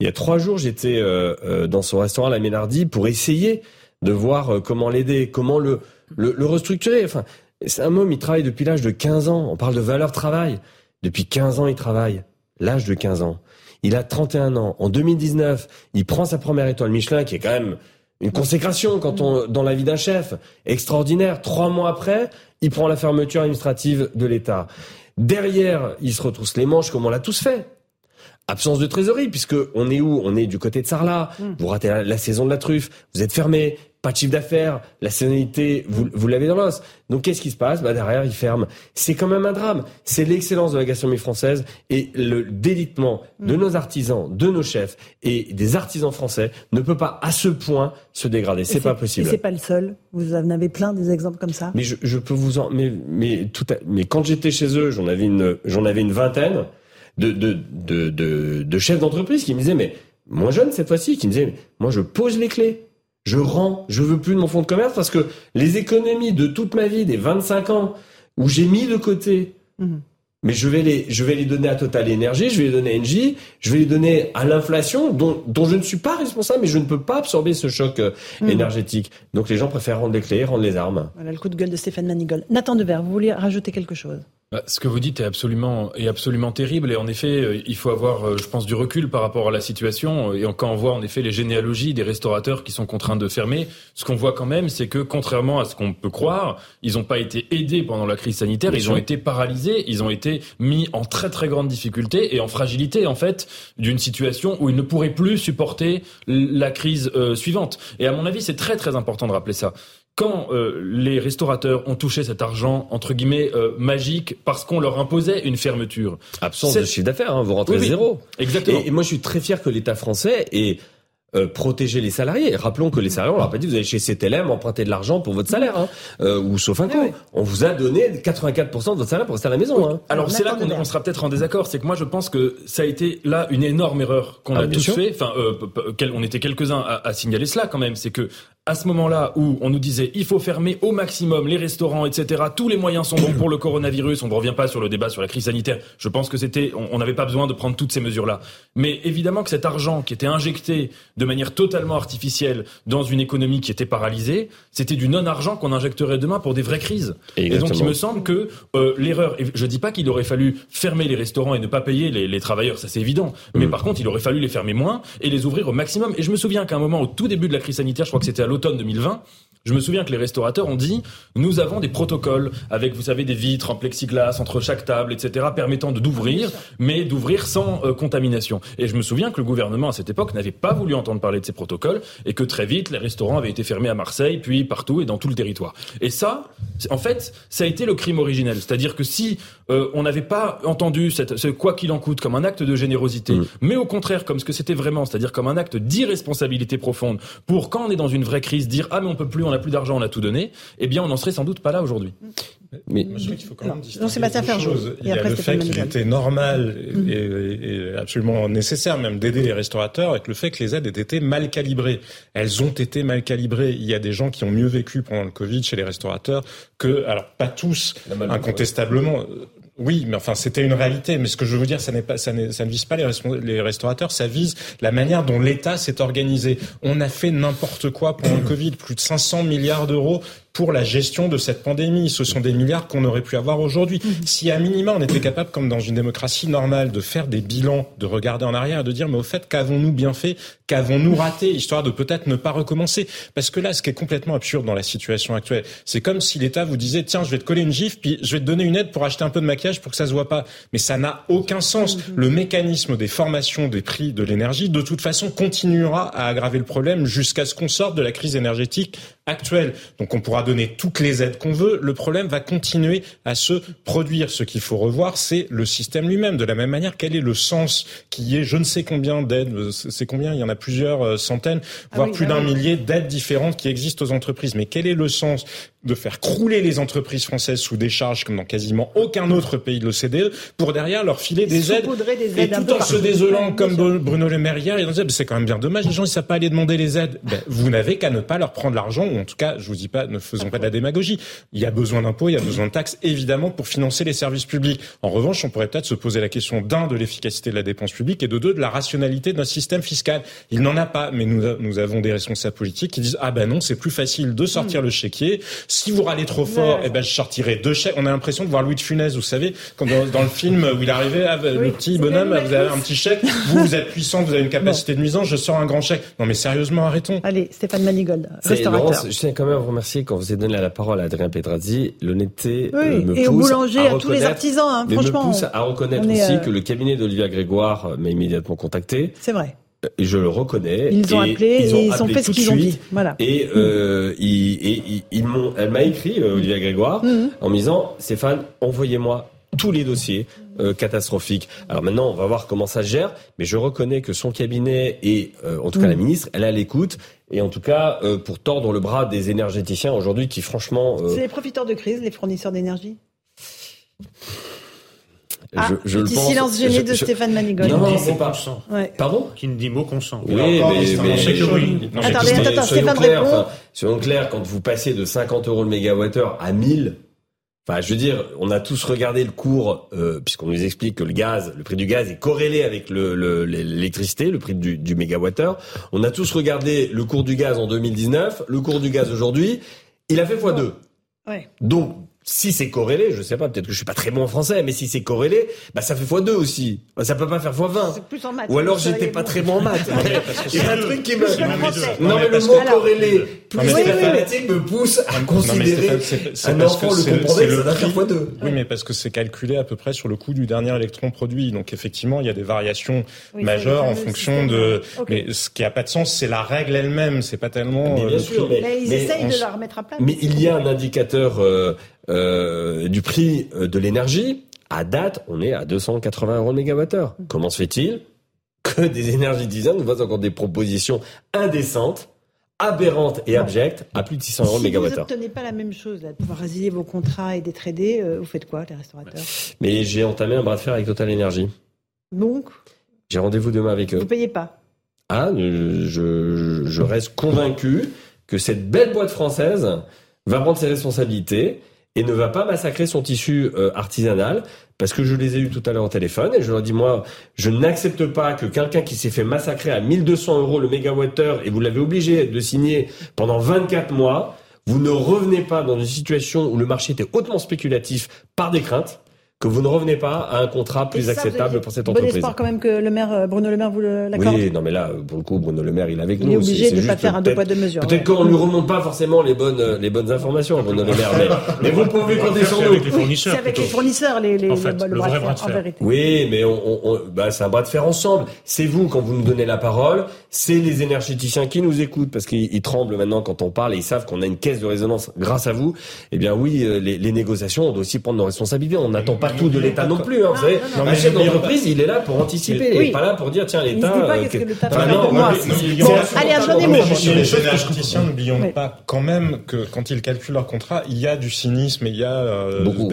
il y a trois jours, j'étais euh, euh, dans son restaurant la Ménardie pour essayer de voir euh, comment l'aider, comment le, le, le restructurer. Enfin, c'est un homme, il travaille depuis l'âge de 15 ans. On parle de valeur travail. Depuis 15 ans, il travaille. L'âge de 15 ans. Il a 31 ans. En 2019, il prend sa première étoile Michelin, qui est quand même une consécration quand on, dans la vie d'un chef. Extraordinaire. Trois mois après, il prend la fermeture administrative de l'État. Derrière, il se retrousse les manches comme on l'a tous fait. Absence de trésorerie, puisque on est où? On est du côté de Sarlat. Vous ratez la, la saison de la truffe, vous êtes fermé, pas de chiffre d'affaires, la saisonnalité, vous, vous l'avez dans l'os. Donc qu'est-ce qui se passe? Bah, Derrière, il ferme. C'est quand même un drame. C'est l'excellence de la gastronomie française et le délitement de nos artisans, de nos chefs et des artisans français ne peut pas à ce point se dégrader. C'est Et pas Et possible. c'est pas le seul. Vous en avez plein des exemples comme ça. Mais je, je peux vous en, mais, mais tout, à- mais quand j'étais chez eux, j'en avais une, j'en avais une vingtaine de, de, de, de, de chefs d'entreprise qui me disaient, mais moins jeunes cette fois-ci, qui me disaient, moi je pose les clés. Je rends, je veux plus de mon fonds de commerce parce que les économies de toute ma vie, des 25 ans, où j'ai mis de côté, Mhm. mais je vais les, je vais les donner à Total Énergie, je vais les donner à Engie, je vais les donner à l'inflation dont, dont je ne suis pas responsable, mais je ne peux pas absorber ce choc euh, Mhm. énergétique. Donc les gens préfèrent rendre les clés, rendre les armes. Voilà le coup de gueule de Stéphane Manigol. Nathan Devers, vous vouliez rajouter quelque chose? Bah, Ce que vous dites est absolument, est absolument terrible et en effet, euh, il faut avoir, euh, je pense, du recul par rapport à la situation. Et quand on voit en effet les généalogies des restaurateurs qui sont contraints de fermer, ce qu'on voit quand même, c'est que contrairement à ce qu'on peut croire, ils n'ont pas été aidés pendant la crise sanitaire, Bien ils sûr. ont été paralysés, ils ont été mis en très très grande difficulté et en fragilité en fait d'une situation où ils ne pourraient plus supporter la crise euh, suivante. Et à mon avis, c'est très très important de rappeler ça quand euh, les restaurateurs ont touché cet argent entre guillemets euh, magique parce qu'on leur imposait une fermeture. Absence de chiffre d'affaires, hein, vous rentrez Oui, oui. zéro. Exactement. Et, et moi, je suis très fier que l'État français ait euh, protégé les salariés. Rappelons que les salariés, on leur a pas dit, vous allez chez CTLM emprunter de l'argent pour votre salaire, hein, euh, ou sauf un coup. On vous a donné 84% de votre salaire pour rester à la maison. Hein. Alors c'est là qu'on on sera peut-être en désaccord, c'est que moi je pense que ça a été là une énorme erreur qu'on Ah, a tous sûr. fait. Enfin, euh, on était quelques-uns à, à signaler cela quand même. C'est que à ce moment-là où on nous disait il faut fermer au maximum les restaurants, etc. Tous les moyens sont bons pour le coronavirus. On ne revient pas sur le débat sur la crise sanitaire. Je pense que c'était, on n'avait pas besoin de prendre toutes ces mesures-là. Mais évidemment que cet argent qui était injecté de manière totalement artificielle dans une économie qui était paralysée, c'était du non-argent qu'on injecterait demain pour des vraies crises. Et donc il me semble que euh, l'erreur, je dis pas qu'il aurait fallu fermer les restaurants et ne pas payer les, les travailleurs, ça c'est évident. Mais Mm. par contre, il aurait fallu les fermer moins et les ouvrir au maximum. Et je me souviens qu'à un moment, au tout début de la crise sanitaire, je crois que c'était à l'automne 2020, je me souviens que les restaurateurs ont dit nous avons des protocoles avec, vous savez, des vitres en plexiglas entre chaque table, etc., permettant de d'ouvrir, mais d'ouvrir sans euh, contamination. Et je me souviens que le gouvernement à cette époque n'avait pas voulu entendre parler de ces protocoles et que très vite les restaurants avaient été fermés à Marseille, puis partout et dans tout le territoire. Et ça, en fait, ça a été le crime originel. C'est-à-dire que si euh, on n'avait pas entendu cette, ce quoi qu'il en coûte comme un acte de générosité, mais au contraire comme ce que c'était vraiment, c'est-à-dire comme un acte d'irresponsabilité profonde, pour quand on est dans une vraie crise dire ah mais on peut plus, on n'a plus d'argent, on a tout donné, eh bien on n'en serait sans doute pas là aujourd'hui. Mais Moi, je qu'il faut quand même Ferjou, choses. et Il y a après le fait qu'il était normal et, Mhm. et- et absolument nécessaire même d'aider les restaurateurs avec le fait que les aides aient été mal calibrées. Elles ont été mal calibrées. Il y a des gens qui ont mieux vécu pendant le Covid chez les restaurateurs que, alors pas tous, incontestablement. Oui, mais enfin, c'était une réalité. Mais ce que je veux dire, ça pas, ça, ça ne vise pas les restaurateurs, ça vise la manière dont l'État s'est organisé. On a fait n'importe quoi pendant le Covid, plus de 500 milliards d'euros pour la gestion de cette pandémie. Ce sont des milliards qu'on aurait pu avoir aujourd'hui. Si à minima on était capable, comme dans une démocratie normale, de faire des bilans, de regarder en arrière et de dire mais au fait qu'avons-nous bien fait, qu'avons-nous raté, histoire de peut-être ne pas recommencer. Parce que là, ce qui est complètement absurde dans la situation actuelle, c'est comme si l'État vous disait tiens je vais te coller une gifle puis je vais te donner une aide pour acheter un peu de maquillage pour que ça se voit pas. Mais ça n'a aucun sens. Le mécanisme des formations des prix de l'énergie, de toute façon, continuera à aggraver le problème jusqu'à ce qu'on sorte de la crise énergétique actuelle. Donc on pourra donner toutes les aides qu'on veut. Le problème va continuer à se produire. Ce qu'il faut revoir, c'est le système lui-même. De la même manière, quel est le sens qui est je ne sais combien d'aides, c'est combien? Il y en a plusieurs euh, centaines, voire oui, plus bah d'un oui. millier d'aides différentes qui existent aux entreprises. Mais quel est le sens de faire crouler les entreprises françaises sous des charges comme dans quasiment aucun autre pays de l'OCDE pour derrière leur filer des aides des tout en se désolant comme Bruno Le Maire hier, ils disaient c'est quand même bien dommage, les gens ils savent pas aller demander les aides. Ben, vous n'avez qu'à ne pas leur prendre l'argent, ou en tout cas, je vous dis pas, ne faisons pas de la démagogie. Il y a besoin d'impôts, il y a besoin de taxes, évidemment, pour financer les services publics. En revanche, on pourrait peut-être se poser la question d'un de l'efficacité de la dépense publique et de deux de la rationalité de notre système fiscal. Il n'en a pas, mais nous, nous avons des responsables politiques qui disent ah ben non, c'est plus facile de sortir le chéquier. Si vous râlez trop fort, eh ben je sortirai deux chèques. On a l'impression de voir Louis de Funès, vous savez, comme dans, dans le film où il arrivait, ah, ben, le petit bonhomme, vous avez un petit chèque, vous vous êtes puissant, vous avez une capacité de nuisance, je sors un grand chèque. Non mais sérieusement, arrêtons. Allez, Stéphane Manigold, C'est- restaurateur. Laurence, je tiens quand même à vous remercier quand vous avez donné la parole à Adrien Pedrazzi. L'honnêteté Oui, euh, me et aux pousse boulangers, à à tous les artisans, hein, mais franchement, me pousse on- à reconnaître aussi euh, que le cabinet d'Olivia Grégoire m'a immédiatement contacté. C'est vrai. Et je le reconnais. Ils ont Et appelé et ils ont appelé fait ce qu'ils ont dit. Voilà. Et, euh, ils, et ils- ils m'ont, elle m'a écrit, euh, Olivia Grégoire, Mhm. en me disant, Stéphane, envoyez-moi tous les dossiers euh, catastrophiques. Alors maintenant, on va voir comment ça se gère, mais je reconnais que son cabinet et euh, en tout cas la ministre, elle est à l'écoute. Et en tout cas, euh, pour tordre le bras des énergéticiens aujourd'hui qui, franchement, euh, C'est les profiteurs de crise, les fournisseurs d'énergie? Ah, je, je le petit pense. silence gêné de je- Stéphane Manigold. Non, c'est mot pas. Ouais. Pardon Qui ne dit mot consent. Oui, Et mais, mais, mais- oui. Non, Attendez, mais attends, soyons Stéphane clairs, répond. soyons clairs, quand vous passez de 50 euros le mégawattheure à 1000, enfin, je veux dire, on a tous regardé le cours, euh, puisqu'on nous explique que le gaz, le prix du gaz est corrélé avec le, le- l'électricité, le prix du, du mégawattheure. On a tous regardé le cours du gaz en 2019, le cours du gaz aujourd'hui, il a fait x2. Ouais. Donc, si c'est corrélé, je sais pas, peut-être que je suis pas très bon en français, mais si c'est corrélé, bah ça fait x2 aussi. Bah, ça peut pas faire x20. C'est plus en maths. Ou alors j'étais pas très bon en maths. Il y a un truc qui me... Non, mais le mot corrélé, plus mathématique me pousse à Non, mais considérer un enfant que le c'est- comprendrait que ça le va faire prix. x2. Oui, mais parce que c'est calculé à peu près sur le coût du dernier électron produit. Donc effectivement, il y a des variations Oui, majeures en fonction de. Mais ce qui a pas de sens, c'est la règle elle-même. C'est pas tellement. Mais euh, ils essayent de la remettre à plat. Mais il y a un indicateur euh, du prix euh, de l'énergie. À date, on est à 280 euros le mégawattheure. Comment se fait-il que des énergéticiens nous fassent encore des propositions indécentes, aberrantes et abjectes à plus de 600 euros le Si vous mégawattheure n'obtenez pas la même chose, là, de pouvoir résilier vos contrats et d'être aidé, euh, vous faites quoi, les restaurateurs Mais j'ai entamé un bras de fer avec Total Energy. Donc, J'ai rendez-vous demain avec eux. vous payez pas. Ah, je, je, je reste convaincu que cette belle boîte française va prendre ses responsabilités et ne va pas massacrer son tissu euh, artisanal parce que je les ai eu tout à l'heure au téléphone et je leur dis moi je n'accepte pas que quelqu'un qui s'est fait massacrer à 1200 euros le mégawattheure et vous l'avez obligé de signer pendant 24 mois vous ne revenez pas dans une situation où le marché était hautement spéculatif par des craintes que vous ne revenez pas à un contrat plus ça, acceptable pour cette Bon entreprise. espoir quand même que le maire, euh, Bruno Le Maire vous le- l'accorde. Oui, non mais là, pour le coup, Bruno Le Maire, il est avec Il nous. est obligé C'est- de pas faire un deux poids deux mesures. Peut-être ouais. qu'on ne lui remonte pas forcément les bonnes, euh, les bonnes informations à Bruno Le Maire, mais, [LAUGHS] mais vous pouvez compter sur C'est nous. avec les fournisseurs. c'est avec plutôt. les fournisseurs, les, les, En fait, le, le bras de vrai fer, bras de en fer. vérité. Oui, mais on, on, on- bah, c'est un bras de fer ensemble. C'est vous, quand vous nous donnez la parole, c'est les énergéticiens qui nous écoutent, parce qu'ils ils tremblent maintenant quand on parle et ils savent qu'on a une caisse de résonance grâce à vous. Eh bien oui, euh, les, les négociations, on doit aussi prendre nos responsabilités. On n'attend pas tout de l'État non plus. Hein, vous savez, non, un mais chef d'entreprise, il est là pour anticiper. Il n'est pas là pour dire, tiens, l'État... euh, allez, Chez les énergéticiens, n'oublions pas quand même que quand ils calculent leur contrat, il y a du cynisme et il y a euh, Beaucoup,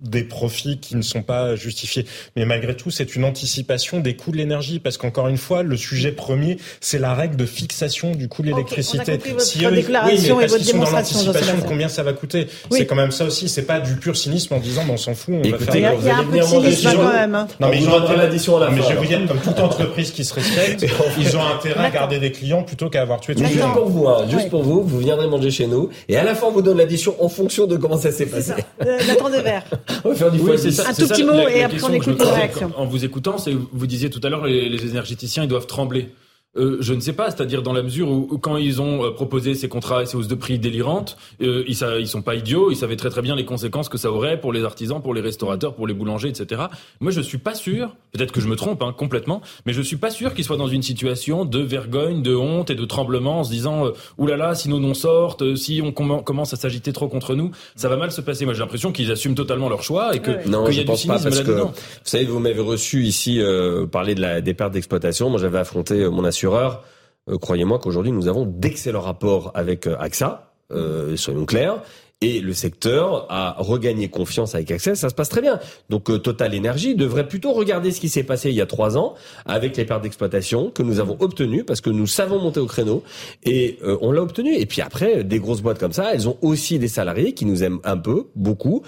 des- des profits qui ne sont pas justifiés. Mais malgré tout, c'est une anticipation des coûts de l'énergie, parce qu'encore une fois, le sujet premier, c'est la règle de fixation du coût de l'électricité. Okay, si eux, déclaration oui, mais et votre sont dans démonstration, l'anticipation, combien ça va coûter Oui. C'est quand même ça aussi. C'est pas du pur cynisme en disant, mais on s'en fout. On Écoutez, va faire... Il y a, il y a un peu de cynisme quand même. hein. Non, mais On ils ont l'addition à la mais je vous dire, comme toute entreprise qui se respecte, [LAUGHS] ils ont intérêt à garder des clients plutôt qu'à avoir tué tout le Juste monde. pour vous, hein, juste pour vous, vous viendrez manger chez nous et à la fin on vous donne l'addition en fonction de comment ça s'est passé. Euh, Nathan Devers. [LAUGHS] On va faire du Oui, fois c'est dix. ça. Un tout ça, petit mot la et après on écoute vos posais réactions. En vous écoutant, c'est vous disiez tout à l'heure les, les énergéticiens ils doivent trembler. Euh, je ne sais pas, c'est-à-dire dans la mesure où, où quand ils ont euh, proposé ces contrats et ces hausses de prix délirantes, euh, ils, ils sont pas idiots, ils savaient très très bien les conséquences que ça aurait pour les artisans, pour les restaurateurs, pour les boulangers, etc. Moi, je suis pas sûr, peut-être que je me trompe hein, complètement, mais je suis pas sûr qu'ils soient dans une situation de vergogne, de honte et de tremblement en se disant euh, oulala, si nos noms sortent, euh, si on commen- commence à s'agiter trop contre nous, ça va mal se passer. Moi, j'ai l'impression qu'ils assument totalement leur choix et que Non, qu'il y je a du pense pas parce que vous savez, vous m'avez reçu ici euh, parler de la des pertes d'exploitation. Moi, j'avais affronté euh, mon Euh, Croyez-moi qu'aujourd'hui, nous avons d'excellents rapports avec euh, AXA. Euh, soyons clairs. Et le secteur a regagné confiance avec AXA, ça se passe très bien. Donc Total Energy devrait plutôt regarder ce qui s'est passé il y a trois ans avec les pertes d'exploitation que nous avons obtenues parce que nous savons monter au créneau et on l'a obtenu. Et puis après, des grosses boîtes comme ça, elles ont aussi des salariés qui nous aiment un peu, beaucoup,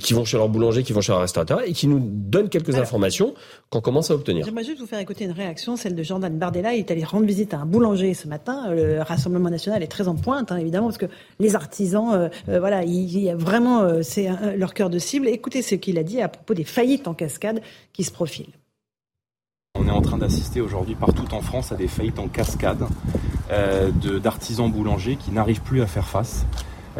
qui vont chez leur boulanger, qui vont chez leur restaurateur et qui nous donnent quelques informations qu'on commence à obtenir. J'aimerais juste vous faire écouter une réaction, celle de Jordan Bardella. Il est allé rendre visite à un boulanger ce matin. Le Rassemblement national est très en pointe, hein, évidemment, parce que les artisans, euh, euh, voilà, il, y a vraiment, euh, c'est leur cœur de cible. Écoutez ce qu'il a dit à propos des faillites en cascade qui se profilent. On est en train d'assister aujourd'hui partout en France à des faillites en cascade euh, de- d'artisans boulangers qui n'arrivent plus à faire face.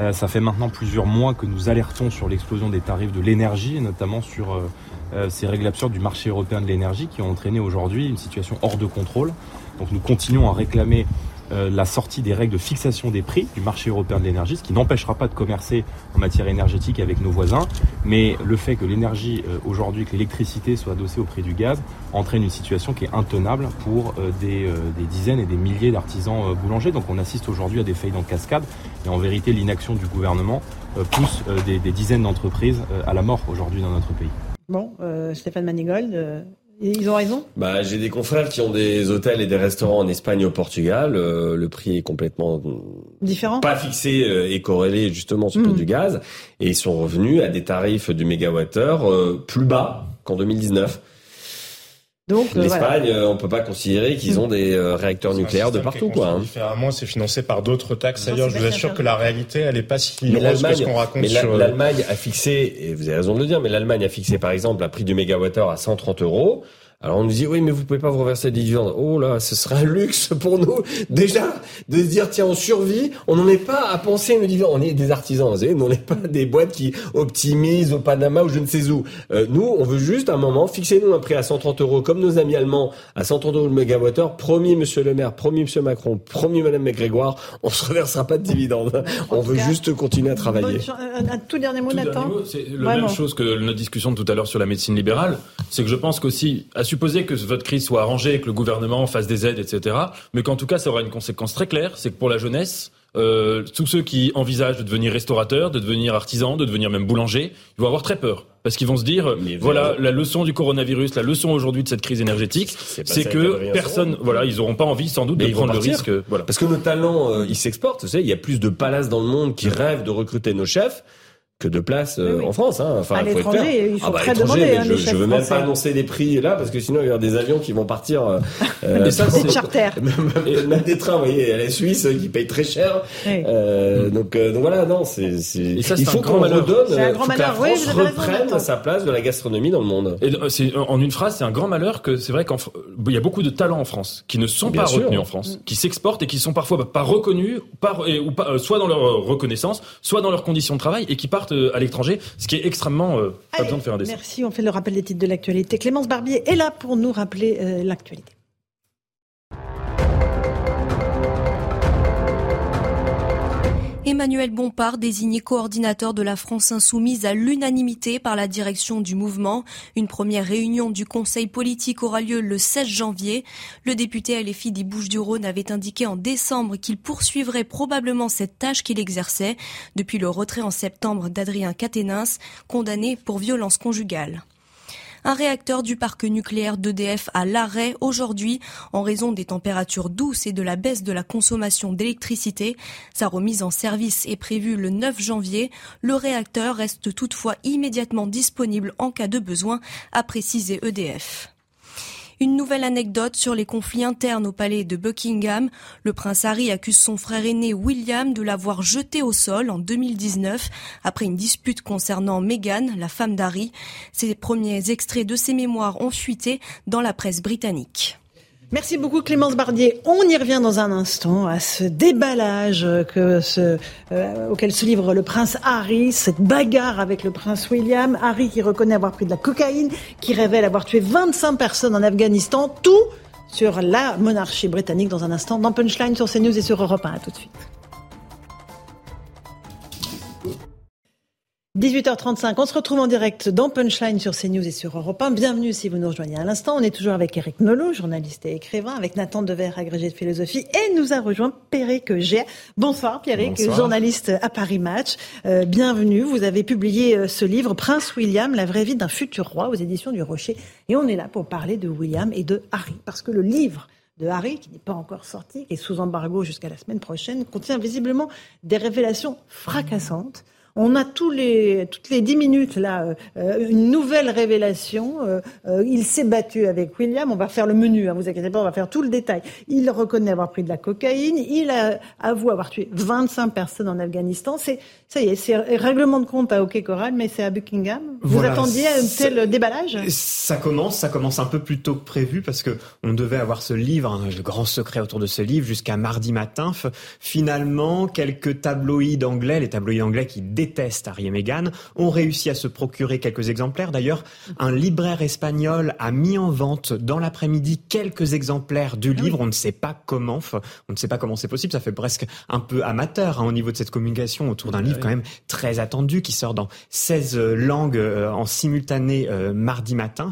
Euh, ça fait maintenant plusieurs mois que nous alertons sur l'explosion des tarifs de l'énergie, notamment sur euh, euh, ces règles absurdes du marché européen de l'énergie qui ont entraîné aujourd'hui une situation hors de contrôle. Donc nous continuons à réclamer la sortie des règles de fixation des prix du marché européen de l'énergie, ce qui n'empêchera pas de commercer en matière énergétique avec nos voisins, mais le fait que l'énergie euh, aujourd'hui, que l'électricité soit adossée au prix du gaz, entraîne une situation qui est intenable pour euh, des, euh, des dizaines et des milliers d'artisans euh, boulangers. Donc on assiste aujourd'hui à des faillites en cascade, et en vérité l'inaction du gouvernement euh, pousse euh, des, des dizaines d'entreprises euh, à la mort aujourd'hui dans notre pays. Bon, euh, Stéphane Manigold, euh, ils ont raison? Bah, j'ai des confrères qui ont des hôtels et des restaurants en Espagne et au Portugal. Euh, le prix est complètement Différent? pas fixé euh, et corrélé justement sur le prix Mhm. du gaz. Et ils sont revenus à des tarifs du mégawattheure euh, plus bas qu'en 2019. Donc, euh, L'Espagne, voilà. euh, on peut pas considérer qu'ils ont des euh, réacteurs nucléaires de partout, quoi. hein. Différemment, c'est financé par d'autres taxes Non, ailleurs. Je vous assure que la réalité, elle est pas si Mais rose que ce l'Allemagne, qu'on raconte mais la- sur. l'Allemagne a fixé, et vous avez raison de le dire, mais l'Allemagne a fixé par exemple un prix du mégawattheure à 130 euros. Alors on nous dit oui mais vous pouvez pas vous reverser des dividendes. Oh là, ce serait un luxe pour nous déjà de se dire tiens on survit, on n'en est pas à penser nos dividendes. On est des artisans, vous savez, nous, on n'est pas des boîtes qui optimisent au Panama ou je ne sais où. Euh, nous on veut juste un moment fixer nous un prix à 130 euros comme nos amis allemands à 130 euros le mégawattheure. Promis Monsieur le Maire, promis Monsieur Macron, promis Madame McGrégoire, on se reversera pas de dividendes. On veut cas, juste continuer à travailler. Bonne chance. Un, un tout dernier mot, Nathan C'est la même chose que notre discussion de tout à l'heure sur la médecine libérale. C'est que je pense qu'aussi, supposer que votre crise soit arrangée, que le gouvernement fasse des aides, etc., mais qu'en tout cas, ça aura une conséquence très claire, c'est que pour la jeunesse, euh, tous ceux qui envisagent de devenir restaurateurs, de devenir artisans, de devenir même boulangers, ils vont avoir très peur. Parce qu'ils vont se dire, voilà, la leçon du coronavirus, la leçon aujourd'hui de cette crise énergétique, c'est que personne, voilà, ils auront pas envie sans doute Mais de prendre le risque. Voilà. Parce que nos talents, euh, ils s'exportent. Vous savez, il y a plus de palaces dans le monde qui rêvent de recruter nos chefs que de places euh, en France. Hein. Enfin, À faut l'étranger, ils sont ah bah, très mais hein, je, je veux même français. pas annoncer les prix là parce que sinon il y aura des avions qui vont partir. Euh, euh, [LAUGHS] Et ça, Des charters. même, des trains, vous voyez, à la Suisse euh, qui payent très cher. Oui. Euh, donc, euh, donc voilà, non, c'est, il faut un grand qu'on malheur. redonne, C'est un euh, grand faut que la malheur. Oui, France raison, reprenne sa place de la gastronomie dans le monde. Et euh, c'est en une phrase, c'est un grand malheur que c'est vrai qu'en Fr- il y a beaucoup de talents en France qui ne sont Bien pas sûr. retenus en France, qui s'exportent et qui sont parfois pas reconnus, pas, et- ou pas, euh, soit dans leur euh, reconnaissance, soit dans leurs conditions de travail et qui partent euh, à l'étranger, ce qui est extrêmement euh, pas Allez, besoin de faire un dessin. Merci, on fait le rappel des titres de l'actualité. Clémence Barbier est là pour nous rappeler euh, l'actualité. Emmanuel Bompard, désigné coordinateur de la France insoumise à l'unanimité par la direction du mouvement. Une première réunion du conseil politique aura lieu le 16 janvier. Le député LFI des Bouches-du-Rhône avait indiqué en décembre qu'il poursuivrait probablement cette tâche qu'il exerçait depuis le retrait en septembre d'Adrien Quatennens, condamné pour violence conjugale. Un réacteur du parc nucléaire d'EDF à l'arrêt aujourd'hui en raison des températures douces et de la baisse de la consommation d'électricité. Sa remise en service est prévue le 9 janvier. Le réacteur reste toutefois immédiatement disponible en cas de besoin, a précisé EDF. Une nouvelle anecdote sur les conflits internes au palais de Buckingham. Le prince Harry accuse son frère aîné William de l'avoir jeté au sol en 2019 après une dispute concernant Meghan, la femme d'Harry. Ces premiers extraits de ses mémoires ont fuité dans la presse britannique. Merci beaucoup Clémence Bardier. On y revient dans un instant à ce déballage que ce, euh, auquel se livre le prince Harry, cette bagarre avec le prince William. Harry qui reconnaît avoir pris de la cocaïne, qui révèle avoir tué 25 personnes en Afghanistan. Tout sur la monarchie britannique dans un instant dans Punchline sur CNews et sur Europe 1. À tout de suite. 18h35, on se retrouve en direct dans Punchline sur CNews et sur Europe 1. Bienvenue si vous nous rejoignez à l'instant. On est toujours avec Eric Nolot, journaliste et écrivain, avec Nathan Dever, agrégé de philosophie, et nous a rejoint Pierrick G. Bonsoir Pierrick, journaliste à Paris Match. Euh, bienvenue, vous avez publié euh, ce livre, Prince William, la vraie vie d'un futur roi, aux éditions du Rocher. Et on est là pour parler de William et de Harry, parce que le livre de Harry, qui n'est pas encore sorti, qui est sous embargo jusqu'à la semaine prochaine, contient visiblement des révélations fracassantes on a tous les, toutes les dix minutes là euh, une nouvelle révélation. Euh, euh, il s'est battu avec William. On va faire le menu, hein, vous inquiétez pas, on va faire tout le détail. Il reconnaît avoir pris de la cocaïne. Il a avoué avoir tué 25 personnes en Afghanistan. C'est ça y est, c'est règlement de compte à OK Coral, mais c'est à Buckingham. Vous attendiez un tel déballage? Ça commence, ça commence un peu plus tôt que prévu parce que on devait avoir ce livre, hein, le grand secret autour de ce livre, jusqu'à mardi matin. Finalement, quelques tabloïds anglais, les tabloïds anglais qui détestent Harry et Meghan, ont réussi à se procurer quelques exemplaires. D'ailleurs, un libraire espagnol a mis en vente dans l'après-midi quelques exemplaires du Ah livre. On ne sait pas comment, on ne sait pas comment c'est possible. Ça fait presque un peu amateur hein, au niveau de cette communication autour d'un livre quand même très attendu qui sort dans 16 langues euh, en simultané euh, mardi matin.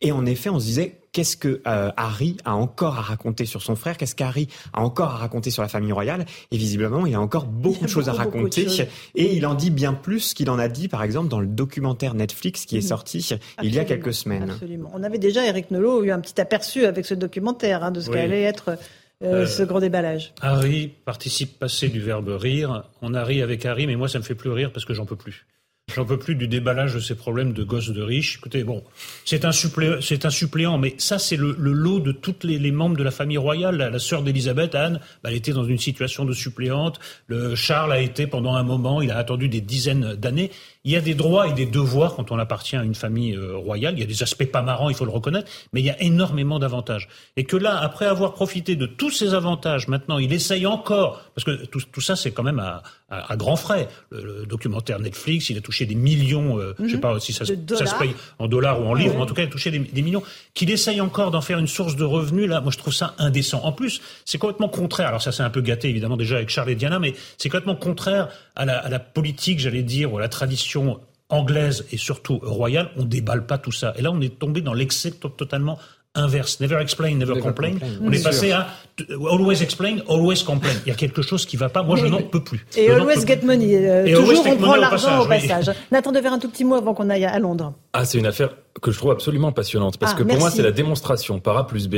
Et en effet, on se disait qu'est-ce que euh, Harry a encore à raconter sur son frère? Qu'est-ce qu'Harry a encore à raconter sur la famille royale? Et visiblement, il a encore beaucoup de choses à raconter. choses. Et il en dit bien plus qu'il en a dit, par exemple, dans le documentaire Netflix qui est Mhm. sorti il y a quelques semaines. Absolument. On avait déjà, Eric Nolot, eu un petit aperçu avec ce documentaire hein, de ce Oui. qu'allait être euh, Euh, ce grand déballage. Harry, participe passé du verbe rire. On a ri avec Harry, mais moi, ça me fait plus rire parce que j'en peux plus. J'en peux plus du déballage de ces problèmes de gosses de riches. Écoutez, bon, c'est un suppléant, mais ça, c'est le, lot de toutes les, membres de la famille royale. La, la sœur d'Élisabeth, Anne, bah, elle était dans une situation de suppléante. Le Charles a été pendant un moment, il a attendu des dizaines d'années. Il y a des droits et des devoirs quand on appartient à une famille euh, royale. Il y a des aspects pas marrants, il faut le reconnaître, mais il y a énormément d'avantages. Et que là, après avoir profité de tous ces avantages, maintenant, il essaye encore, parce que tout, tout ça, c'est quand même à, à, à grands frais. Le, le documentaire Netflix, il a touché des millions, euh, je sais Mhm. pas si ça, se- ça paye en dollars ou en livres, Ouais. mais en tout cas, il a touché des, des millions. Qu'il essaye encore d'en faire une source de revenus, là, moi, je trouve ça indécent. En plus, c'est complètement contraire. Alors ça, c'est un peu gâté, évidemment, déjà avec Charles et Diana, mais c'est complètement contraire à la, à la politique, j'allais dire, ou à la tradition anglaise et surtout royale. On déballe pas tout ça. Et là, on est tombé dans l'excès to- totalement inverse. Never explain, never, Never complain. complain. On Bien est passé sûr. à t- always explain, always complain. Il y a quelque chose qui va pas. Moi, je n'en peux plus. Et Je always get plus. money. euh, Et toujours, on prend l'argent au passage, oui. passage. Nathan de faire un tout petit mot avant qu'on aille à Londres. Ah, c'est une affaire que je trouve absolument passionnante. Parce Ah, que pour moi, c'est la démonstration par A plus B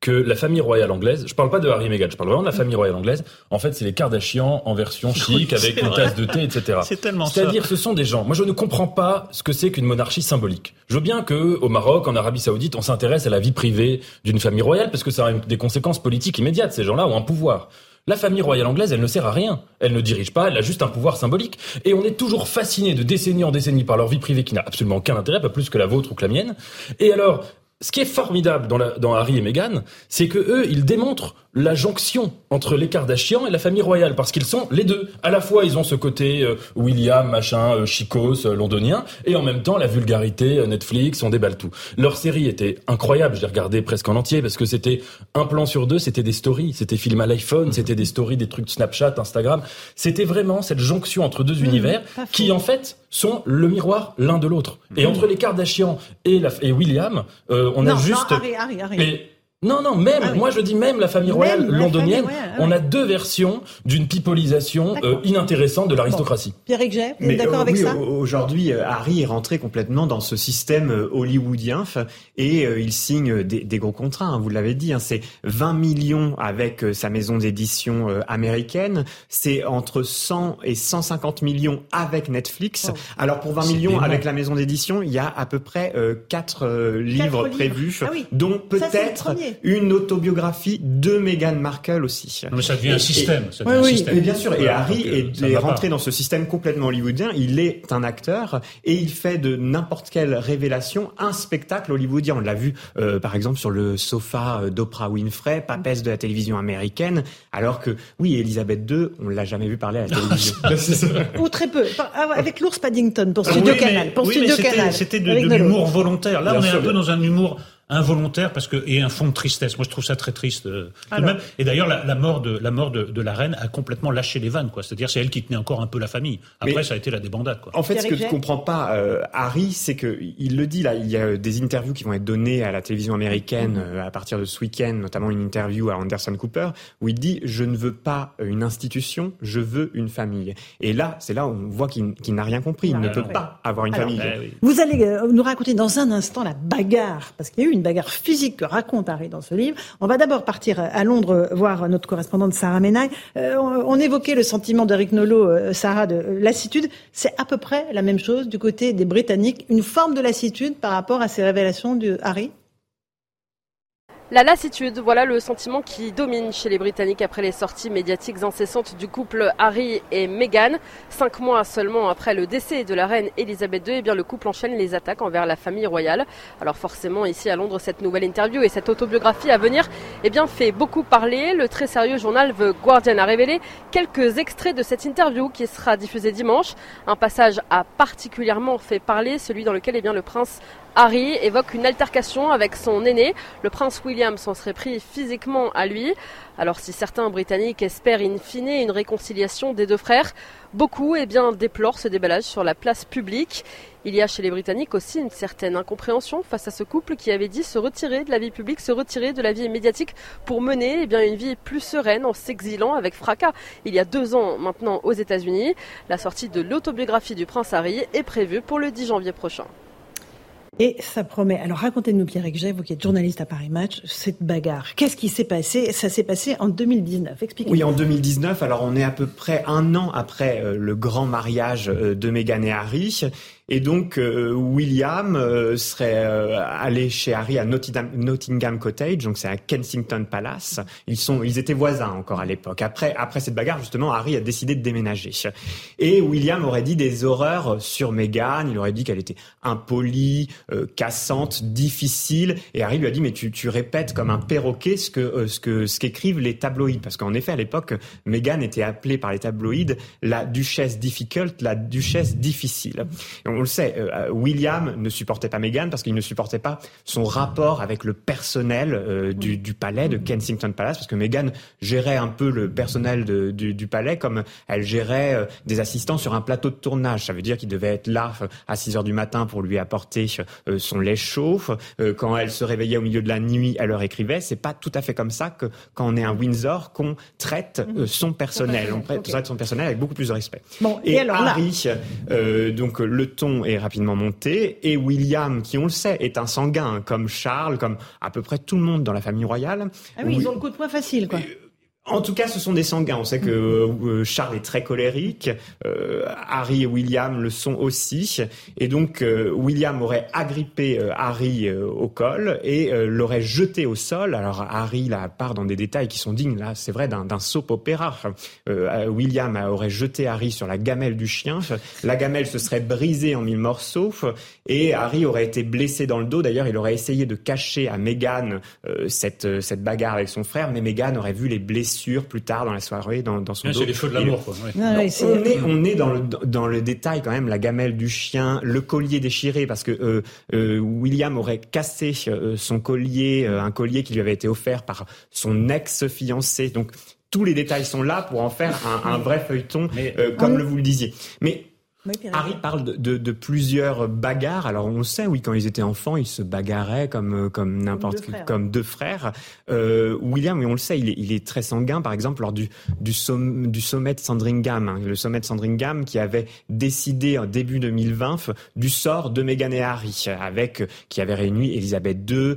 que la famille royale anglaise, je parle pas de Harry et Meghan, je parle vraiment de la famille royale anglaise, en fait, c'est les Kardashians en version chic, avec une tasse de thé, etc. [LAUGHS] C'est tellement. C'est-à-dire, ce sont des gens. Moi, je ne comprends pas ce que c'est qu'une monarchie symbolique. Je veux bien que, au Maroc, en Arabie Saoudite, on s'intéresse à la vie privée d'une famille royale, parce que ça a des conséquences politiques immédiates. Ces gens-là ont un pouvoir. La famille royale anglaise, elle ne sert à rien. Elle ne dirige pas, elle a juste un pouvoir symbolique. Et on est toujours fasciné de décennie en décennie par leur vie privée qui n'a absolument aucun intérêt, pas plus que la vôtre ou que la mienne. Et alors, ce qui est formidable dans, Harry et Meghan, c'est que eux, ils démontrent la jonction entre les Kardashian et la famille royale, parce qu'ils sont les deux. À la fois, ils ont ce côté euh, William, machin, euh, chicos, euh, londonien, et en même temps, la vulgarité, euh, Netflix, on déballe tout. Leur série était incroyable, je l'ai regardé presque en entier, parce que c'était un plan sur deux, c'était des stories, c'était filmé à l'iPhone, c'était des stories, des trucs de Snapchat, Instagram. C'était vraiment cette jonction entre deux univers, qui en fait sont le miroir l'un de l'autre. Et Mmh. entre les Kardashian et, la, et William, euh, on non, a juste... non, Harry, Harry, Harry. Et- non, non, même, Ah oui. moi je dis même la famille royale londonienne, famille royale, ah on a deux versions d'une pipolisation euh, inintéressante de l'aristocratie. Pierre Jay, vous êtes d'accord euh, avec oui, ça au- Aujourd'hui, euh, Harry est rentré complètement dans ce système hollywoodien et euh, il signe des, des gros contrats. hein, vous l'avez dit, hein, c'est 20 millions avec euh, sa maison d'édition euh, américaine. C'est entre 100 et 150 millions avec Netflix. Alors pour 20 C'est millions dément. avec la maison d'édition, il y a à peu près euh, quatre euh, livres livres. prévus, Ah oui. dont peut-être. Une autobiographie de Meghan Markle aussi. Non, mais ça devient un Et- système, et- ça devient un oui, système. mais bien sûr. Et Harry donc, euh, est, pas. rentré dans ce système complètement hollywoodien. Il est un acteur et il fait de n'importe quelle révélation un spectacle hollywoodien. On l'a vu, euh, par exemple, sur le sofa euh, d'Oprah Winfrey, papesse de la télévision américaine, alors que, oui, Elisabeth II, on l'a jamais vu parler à la télévision. [LAUGHS] Ou très peu. Ah, Avec l'ours Paddington pour Studio Oui, Canal. Pour oui, Studio Canal. C'était de, l'humour volontaire. Là, Bien on est sûr, un peu bien. dans un humour involontaire parce que et un fond de tristesse. Moi, je trouve ça très triste euh, tout de Alors. même. Et d'ailleurs, la, la mort de la mort de, de la reine a complètement lâché les vannes, quoi. C'est-à-dire, c'est elle qui tenait encore un peu la famille. Après, Mais- ça a été la débandade, quoi. En fait, ce que je comprends pas, euh, Harry, c'est que il le dit là. Il y a des interviews qui vont être données à la télévision américaine euh, à partir de ce week-end, notamment une interview à Anderson Cooper où il dit je ne veux pas une institution, je veux une famille. Et là, c'est là où on voit qu'il qu'il n'a rien compris. Il ne peut non. pas avoir une Alors, famille. Eh oui. Vous allez euh, nous raconter dans un instant la bagarre, parce qu'il y a eu une bagarre physique que raconte Harry dans ce livre. On va d'abord partir à Londres voir notre correspondante Sarah Menaille. Euh, on, on évoquait le sentiment d'Eric Nolot, euh, Sarah, de euh, lassitude. C'est à peu près la même chose du côté des Britanniques, une forme de lassitude par rapport à ces révélations de Harry? La lassitude, voilà le sentiment qui domine chez les Britanniques après les sorties médiatiques incessantes du couple Harry et Meghan. Cinq mois seulement après le décès de la reine Elisabeth II, eh bien le couple enchaîne les attaques envers la famille royale. Alors forcément, ici à Londres, cette nouvelle interview et cette autobiographie à venir, eh bien fait beaucoup parler. Le très sérieux journal The Guardian a révélé quelques extraits de cette interview qui sera diffusée dimanche. Un passage a particulièrement fait parler, celui dans lequel eh bien le prince Harry évoque une altercation avec son aîné. Le prince William s'en serait pris physiquement à lui. Alors si certains Britanniques espèrent in fine une réconciliation des deux frères, beaucoup eh bien, déplorent ce déballage sur la place publique. Il y a chez les Britanniques aussi une certaine incompréhension face à ce couple qui avait dit se retirer de la vie publique, se retirer de la vie médiatique pour mener eh une vie plus sereine en s'exilant avec fracas. Il y a deux ans maintenant aux États-Unis, la sortie de l'autobiographie du prince Harry est prévue pour le 10 janvier prochain. Et ça promet. Alors racontez-nous, Pierre Jay, vous qui êtes journaliste à Paris Match, cette bagarre. Qu'est-ce qui s'est passé? Ça s'est passé en 2019. Expliquez-nous. Oui, en 2019, alors on est à peu près un an après euh, le grand mariage euh, de Meghan et Harry. Et donc, euh, William euh, serait euh, allé chez Harry à Nottingham, Cottage, donc c'est à Kensington Palace. Ils sont, ils étaient voisins encore à l'époque. Après, après cette bagarre, justement, Harry a décidé de déménager. Et William aurait dit des horreurs sur Meghan. Il aurait dit qu'elle était impolie, euh, cassante, difficile. Et Harry lui a dit mais tu, tu répètes comme un perroquet ce que euh, ce que ce qu'écrivent les tabloïds, parce qu'en effet à l'époque, Meghan était appelée par les tabloïds la duchesse difficult, la duchesse difficile. Le sait, euh, William ne supportait pas Meghan parce qu'il ne supportait pas son rapport avec le personnel euh, du, du palais de Kensington Palace, parce que Meghan gérait un peu le personnel de- du, du palais comme elle gérait euh, des assistants sur un plateau de tournage. Ça veut dire qu'il devait être là euh, à 6 heures du matin pour lui apporter euh, son lait chaud. Euh, quand elle se réveillait au milieu de la nuit, elle leur écrivait. C'est pas tout à fait comme ça que quand on est à Windsor qu'on traite euh, son personnel. On traite, son personnel avec beaucoup plus de respect. Bon, et, Et, alors Harry, euh, donc le ton est rapidement monté, et William, qui on le sait, est un sanguin, comme Charles, comme à peu près tout le monde dans la famille royale. Ah oui, ils ont le coup de poing facile, quoi. En tout cas, ce sont des sanguins. On sait que euh, Charles est très colérique, euh, Harry et William le sont aussi, et donc euh, William aurait agrippé Harry au col et l'aurait jeté au sol. Alors Harry là part dans des détails qui sont dignes, là, c'est vrai, d'un soap opéra. William aurait jeté Harry sur la gamelle du chien. La gamelle se serait brisée en mille morceaux et Harry aurait été blessé dans le dos. D'ailleurs, il aurait essayé de cacher à Meghan cette cette bagarre avec son frère, mais Meghan aurait vu les blessures plus tard dans la soirée dans, dans son dos. C'est les feux de l'amour. Quoi. on, est, on est dans le, dans le détail quand même, la gamelle du chien, le collier déchiré, parce que euh, euh, William aurait cassé euh, son collier, un collier qui lui avait été offert par son ex-fiancé. Donc tous les détails sont là pour en faire un, un vrai feuilleton, comme le vous le disiez. Mais Harry parle de, de, plusieurs bagarres. Alors on sait, oui, quand ils étaient enfants, ils se bagarraient comme euh, comme n'importe comme deux frères. Euh, William, oui, on le sait, il est, il est très sanguin. Par exemple, lors du du, du sommet de Sandringham, hein, le sommet de Sandringham, qui avait décidé en début 2020 du sort de Meghan et Harry, avec qui avait réuni Elisabeth II, euh,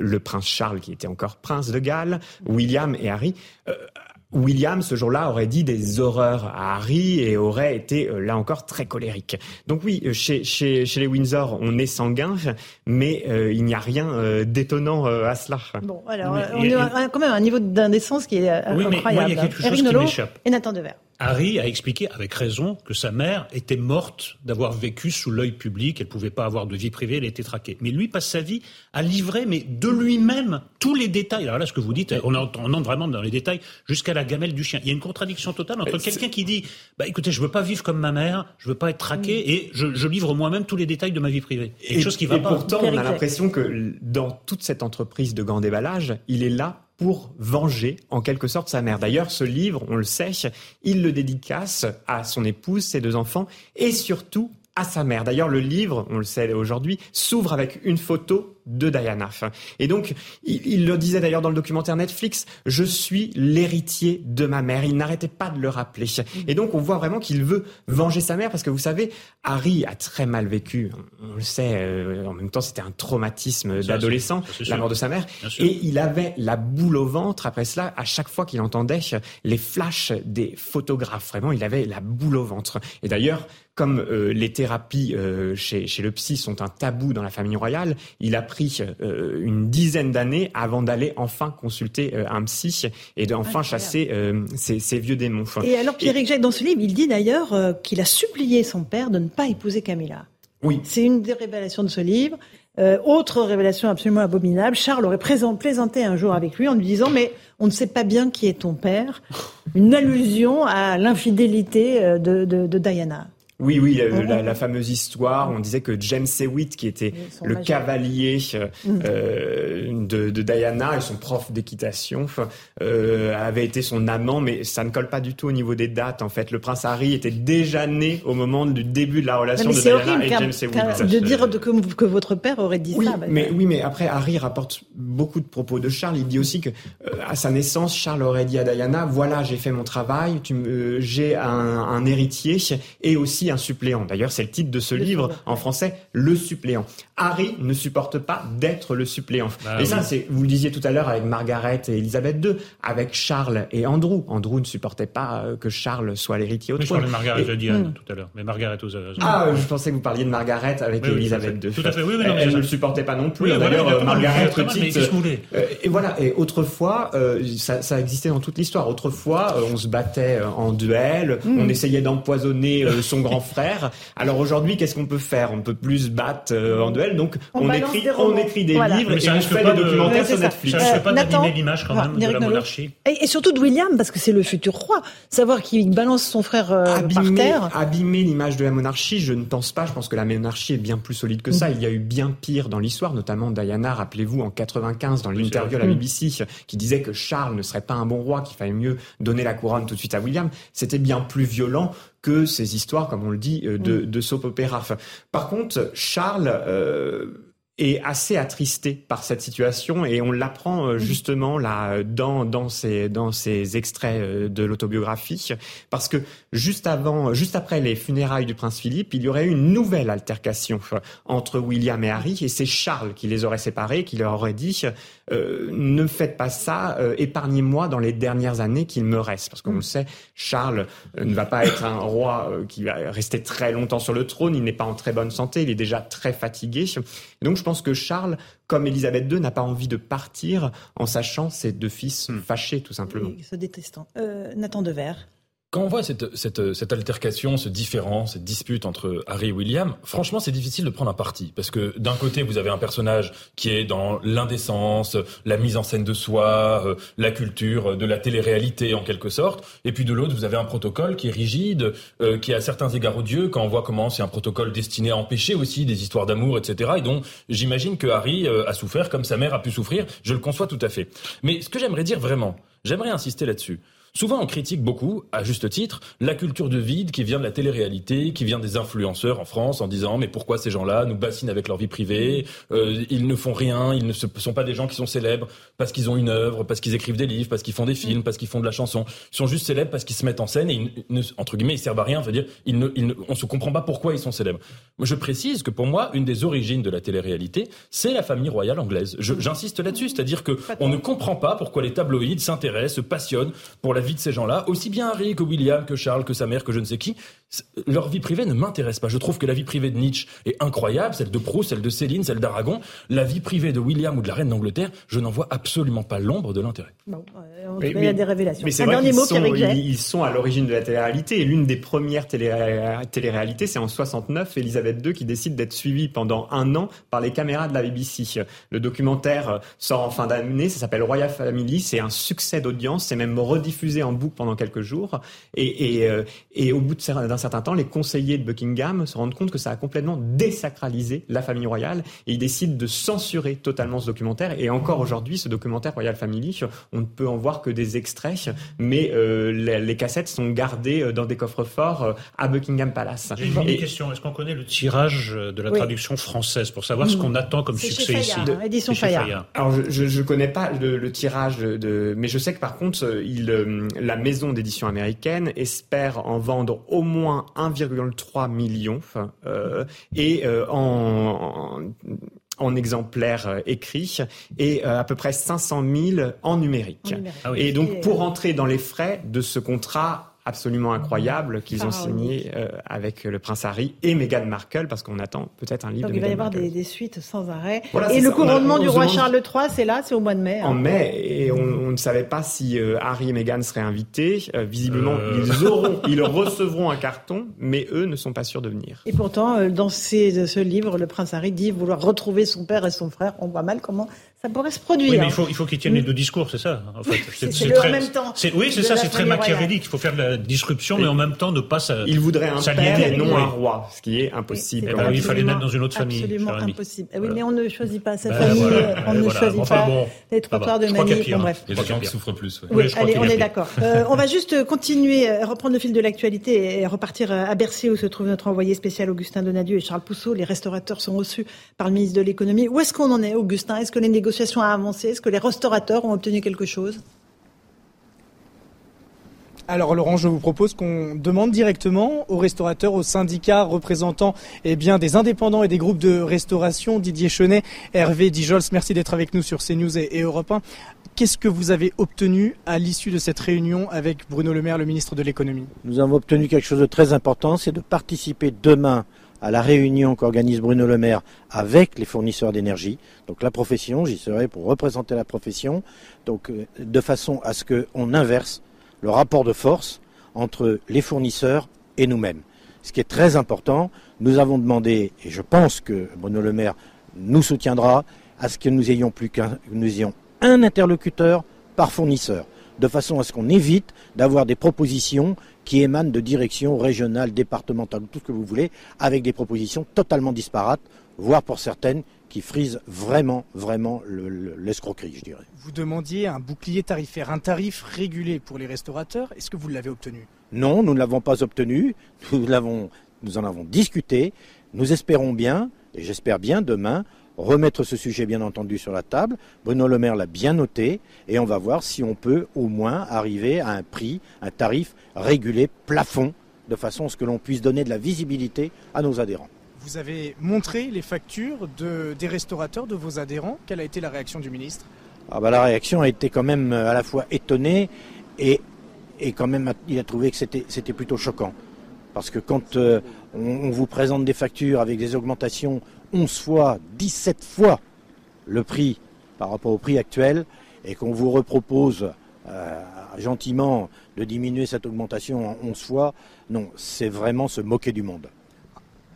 le prince Charles, qui était encore prince de Galles, William et Harry. Euh, William, ce jour-là, aurait dit des horreurs à Harry et aurait été, euh, là encore, très colérique. Donc oui, euh, chez, chez, chez les Windsor, on est sanguin, mais euh, il n'y a rien d'étonnant à cela. Bon, alors, on a, quand même un niveau d'indécence qui est incroyable. Mais il y a quelque chose qui m'échappe. Et Nathan Devers. Harry a expliqué avec raison que sa mère était morte d'avoir vécu sous l'œil public, elle pouvait pas avoir de vie privée, elle était traquée. Mais lui passe sa vie à livrer, mais de lui-même, tous les détails. Alors là, ce que vous dites, on, entre vraiment dans les détails jusqu'à la gamelle du chien. Il y a une contradiction totale entre quelqu'un qui dit, bah écoutez, je veux pas vivre comme ma mère, je veux pas être traqué, mm. et je, livre moi-même tous les détails de ma vie privée. Quelque chose qui va et pourtant, on a l'impression que dans toute cette entreprise de grand déballage, il est là pour venger en quelque sorte sa mère. D'ailleurs, ce livre, on le sait, il le dédicace à son épouse, ses deux enfants et surtout à sa mère. D'ailleurs, le livre, on le sait aujourd'hui, s'ouvre avec une photo de Diana. Et donc, il, le disait d'ailleurs dans le documentaire Netflix, je suis l'héritier de ma mère. Il n'arrêtait pas de le rappeler. Et donc, on voit vraiment qu'il veut venger sa mère parce que vous savez, Harry a très mal vécu. On le sait. Euh, en même temps, c'était un traumatisme d'adolescent, la mort de sa mère. Et il avait la boule au ventre après cela à chaque fois qu'il entendait les flashs des photographes. Vraiment, il avait la boule au ventre. Et d'ailleurs, comme euh, les thérapies euh, chez, chez le psy sont un tabou dans la famille royale, il a pris euh, une dizaine d'années avant d'aller enfin consulter euh, un psy et d'enfin chasser ces, ces, vieux démons. Et alors Pierre Jacques, dans ce livre, il dit d'ailleurs qu'il a supplié son père de ne pas épouser Camilla. Oui. C'est une des révélations de ce livre. autre révélation absolument abominable, Charles aurait plaisanté un jour avec lui en lui disant mais on ne sait pas bien qui est ton père. Une allusion à l'infidélité de, de, de Diana. Oui, oui, la, la, fameuse histoire. On disait que James Hewitt, qui était le cavalier euh, mm. euh, de, de, Diana et son prof d'équitation, euh, avait été son amant, mais ça ne colle pas du tout au niveau des dates. En fait, le prince Harry était déjà né au moment du début de la relation de Diana et James Hewitt. De dire que, que, votre père aurait dit oui, ça. Mais oui, mais après Harry rapporte beaucoup de propos de Charles. Il dit aussi que à sa naissance, Charles aurait dit à Diana "Voilà, j'ai fait mon travail, j'ai un, un héritier et aussi un suppléant. D'ailleurs, c'est le titre de ce livre en français, Le suppléant. Harry ne supporte pas d'être le suppléant. Bah et ça, c'est, vous le disiez tout à l'heure avec Margaret et Elisabeth II, avec Charles et Andrew. Andrew ne supportait pas euh, que Charles soit l'héritier au trône. Je parlais de Margaret, je dit hmm. tout à l'heure. Mais Margaret aux Ah, je pensais que vous parliez de Margaret avec Elisabeth II. Tout à fait, oui, Elle, elle ne le supportait pas non plus. D'ailleurs, euh, Margaret, petite. Euh, et voilà. Et autrefois, ça, ça existait dans toute l'histoire. Autrefois, on se battait en duel, hmm. on essayait d'empoisonner son grand [LAUGHS] frère. Alors aujourd'hui, qu'est-ce qu'on peut faire? On peut plus se battre euh, en duel, donc on, écrit, on écrit des livres et on fait des documentaires sur Netflix. Ça ne pas d'abîmer l'image quand même de la monarchie. Et, surtout de William, parce que c'est le futur roi. Savoir qu'il balance son frère euh, par terre. Abîmer l'image de la monarchie, je ne pense pas. Je pense que la monarchie est bien plus solide que ça. Mm. Il y a eu bien pire dans l'histoire, notamment Diana, rappelez-vous, en 95, dans l'interview à la BBC, qui disait que Charles ne serait pas un bon roi, qu'il fallait mieux donner la couronne tout de suite à William. C'était bien plus violent que ces histoires, comme on le dit, euh, de, mm. de soap opéra. par contre, Charles, euh, est assez attristé par cette situation et on l'apprend euh, justement là dans dans ces dans ces extraits euh, de l'autobiographie. Parce que juste avant juste après les funérailles du prince Philippe il y aurait eu une nouvelle altercation euh, entre William et Harry et c'est Charles qui les aurait séparés qui leur aurait dit euh, ne faites pas ça euh, épargnez-moi dans les dernières années qu'il me reste. Parce qu'on le sait Charles ne va pas être un roi qui va rester très longtemps sur le trône il n'est pas en très bonne santé il est déjà très fatigué. Donc je pense que Charles, comme Élisabeth II, n'a pas envie de partir en sachant ses deux fils fâchés, tout simplement. se détestant. Euh, Nathan Devers. Quand on voit cette, cette, cette altercation, ce différent, cette dispute entre Harry et William, franchement, c'est difficile de prendre un parti. Parce que d'un côté, vous avez un personnage qui est dans l'indécence, la mise en scène de soi, euh, la culture de la télé-réalité en quelque sorte. Et puis de l'autre, vous avez un protocole qui est rigide, euh, qui est à certains égards odieux, quand on voit comment c'est un protocole destiné à empêcher aussi des histoires d'amour, etc. Et dont j'imagine que Harry euh, a souffert comme sa mère a pu souffrir. Je le conçois tout à fait. Mais ce que j'aimerais dire vraiment, j'aimerais insister là-dessus. Souvent, on critique beaucoup, à juste titre, la culture de vide qui vient de la télé-réalité, qui vient des influenceurs en France, en disant mais pourquoi ces gens-là nous bassinent avec leur vie privée euh, Ils ne font rien, ils ne sont pas des gens qui sont célèbres parce qu'ils ont une œuvre, parce qu'ils écrivent des livres, parce qu'ils font des films, parce qu'ils font de la chanson. Ils sont juste célèbres parce qu'ils se mettent en scène et ils ne, entre guillemets ils servent à rien. Veut dire, ils ne, ils ne, on se comprend pas pourquoi ils sont célèbres. Je précise que pour moi, une des origines de la télé-réalité, c'est la famille royale anglaise. J'insiste là-dessus, c'est-à-dire que on ne comprend pas pourquoi les tabloïds s'intéressent, se passionnent pour la vie de ces gens-là, aussi bien Harry que William, que Charles, que sa mère, que je ne sais qui. C- Leur vie privée ne m'intéresse pas. Je trouve que la vie privée de Nietzsche est incroyable, celle de Proust, celle de Céline, celle d'Aragon. La vie privée de William ou de la reine d'Angleterre, je n'en vois absolument pas l'ombre de l'intérêt. Bon, euh, tout Mais- il y a des révélations. Mais c'est Un vrai dernier qu'ils mot, sont, ils, ils sont à l'origine de la télé-réalité. Et l'une des premières télé- télé-réalités, c'est en 69, Elisabeth II qui décide d'être suivie pendant un an par les caméras de la BBC. Le documentaire euh, sort en fin d'année, ça s'appelle Royal Family, c'est un succès d'audience, c'est même rediffusé en boucle pendant quelques jours. Et, et, euh, et au bout de cer- d'un certain temps, les conseillers de Buckingham se rendent compte que ça a complètement désacralisé la famille royale et ils décident de censurer totalement ce documentaire. Et encore aujourd'hui, ce documentaire Royal Family, on ne peut en voir que des extraits, mais euh, les, les cassettes sont gardées euh, dans des coffres-forts euh, à Buckingham Palace. J'ai une Et- question. Est-ce qu'on connaît le tirage de la Oui. traduction française pour savoir ce qu'on attend comme succès chez ici Fayard, hein, édition Fayard. Alors je, je connais pas le, le tirage de, de- mais je sais que par contre il, la maison d'édition américaine espère en vendre au moins 1,3 million euh, et euh, en, en en exemplaires euh, écrits et à peu près 500 000 en numérique. En numérique. Ah oui. Et donc pour rentrer dans les frais de ce contrat absolument incroyable qu'ils ont signé euh, avec le prince Harry et Meghan Markle parce qu'on attend peut-être un livre Donc de il va y avoir des, des suites sans arrêt. Voilà, et le ça. On a- couronnement on du roi demande- Charles III, c'est là, c'est au mois de mai. hein. En mai, et on, on ne savait pas si euh, Harry et Meghan seraient invités. Euh, visiblement, Euh. ils auront, ils recevront un carton, mais eux ne sont pas sûrs de venir. Et pourtant, dans ces- ce livre, le prince Harry dit vouloir retrouver son père et son frère. On voit mal comment ça pourrait se produire. Oui, mais il faut, il faut qu'ils tiennent les deux discours, c'est ça, en fait. [LAUGHS] C'est- le en même temps c'est- Oui, c'est de ça, c'est très machiavélique. Il faut faire de la disruption, mais en même temps ne pas sa- Ils voudraient un père et non Oui. un roi, ce qui est impossible. Eh ben il fallait naître dans une autre famille, Absolument impossible. Eh oui, mais on ne choisit pas sa Ben famille, voilà, on ben ne voilà. choisit Enfin pas bon, les trottoirs va. de Je crois qu'il y a Manille. Bon, hein. bref. Il y a des gens qui souffrent plus. Oui, allez, on est d'accord. Euh, on va juste continuer, euh, reprendre le fil de l'actualité et repartir euh, à Bercy où se trouve notre envoyé spécial Augustin Donadieu et Charles Pousseau. Les restaurateurs sont reçus par le ministre de l'économie. Où est-ce qu'on en est, Augustin? Est-ce que les négociations avancé Est-ce que les restaurateurs ont obtenu quelque chose? Alors Laurent, je vous propose qu'on demande directement aux restaurateurs, aux syndicats représentants eh bien, des indépendants et des groupes de restauration, Didier Chenet, Hervé Dijols, merci d'être avec nous sur CNews et, et Europe 1. Qu'est-ce que vous avez obtenu à l'issue de cette réunion avec Bruno Le Maire, le ministre de l'économie? Nous avons obtenu quelque chose de très important, c'est de participer demain à la réunion qu'organise Bruno Le Maire avec les fournisseurs d'énergie. Donc la profession, j'y serai pour représenter la profession, donc euh, de façon à ce qu'on inverse le rapport de force entre les fournisseurs et nous-mêmes. Ce qui est très important, nous avons demandé, et je pense que Bruno Le Maire nous soutiendra, à ce que nous ayons plus qu'un, nous ayons un interlocuteur par fournisseur, de façon à ce qu'on évite d'avoir des propositions qui émanent de directions régionales, départementales, tout ce que vous voulez, avec des propositions totalement disparates, voire pour certaines qui frisent vraiment, vraiment le- le- l'escroquerie, je dirais. Vous demandiez un bouclier tarifaire, un tarif régulé pour les restaurateurs. Est-ce que vous l'avez obtenu? Non, nous ne l'avons pas obtenu. Nous en avons discuté. Nous espérons bien, et j'espère bien demain, remettre ce sujet bien entendu sur la table. Bruno Le Maire l'a bien noté et on va voir si on peut au moins arriver à un prix, un tarif régulé plafond de façon à ce que l'on puisse donner de la visibilité à nos adhérents. Vous avez montré les factures de, des restaurateurs, de vos adhérents. Quelle a été la réaction du ministre? Ah bah La réaction a été quand même à la fois étonnée et, et quand même il a trouvé que c'était plutôt choquant. Parce que quand euh, on, vous présente des factures avec des augmentations 11 fois, 17 fois le prix par rapport au prix actuel, et qu'on vous repropose euh, gentiment de diminuer cette augmentation en 11 fois, non, c'est vraiment se moquer du monde.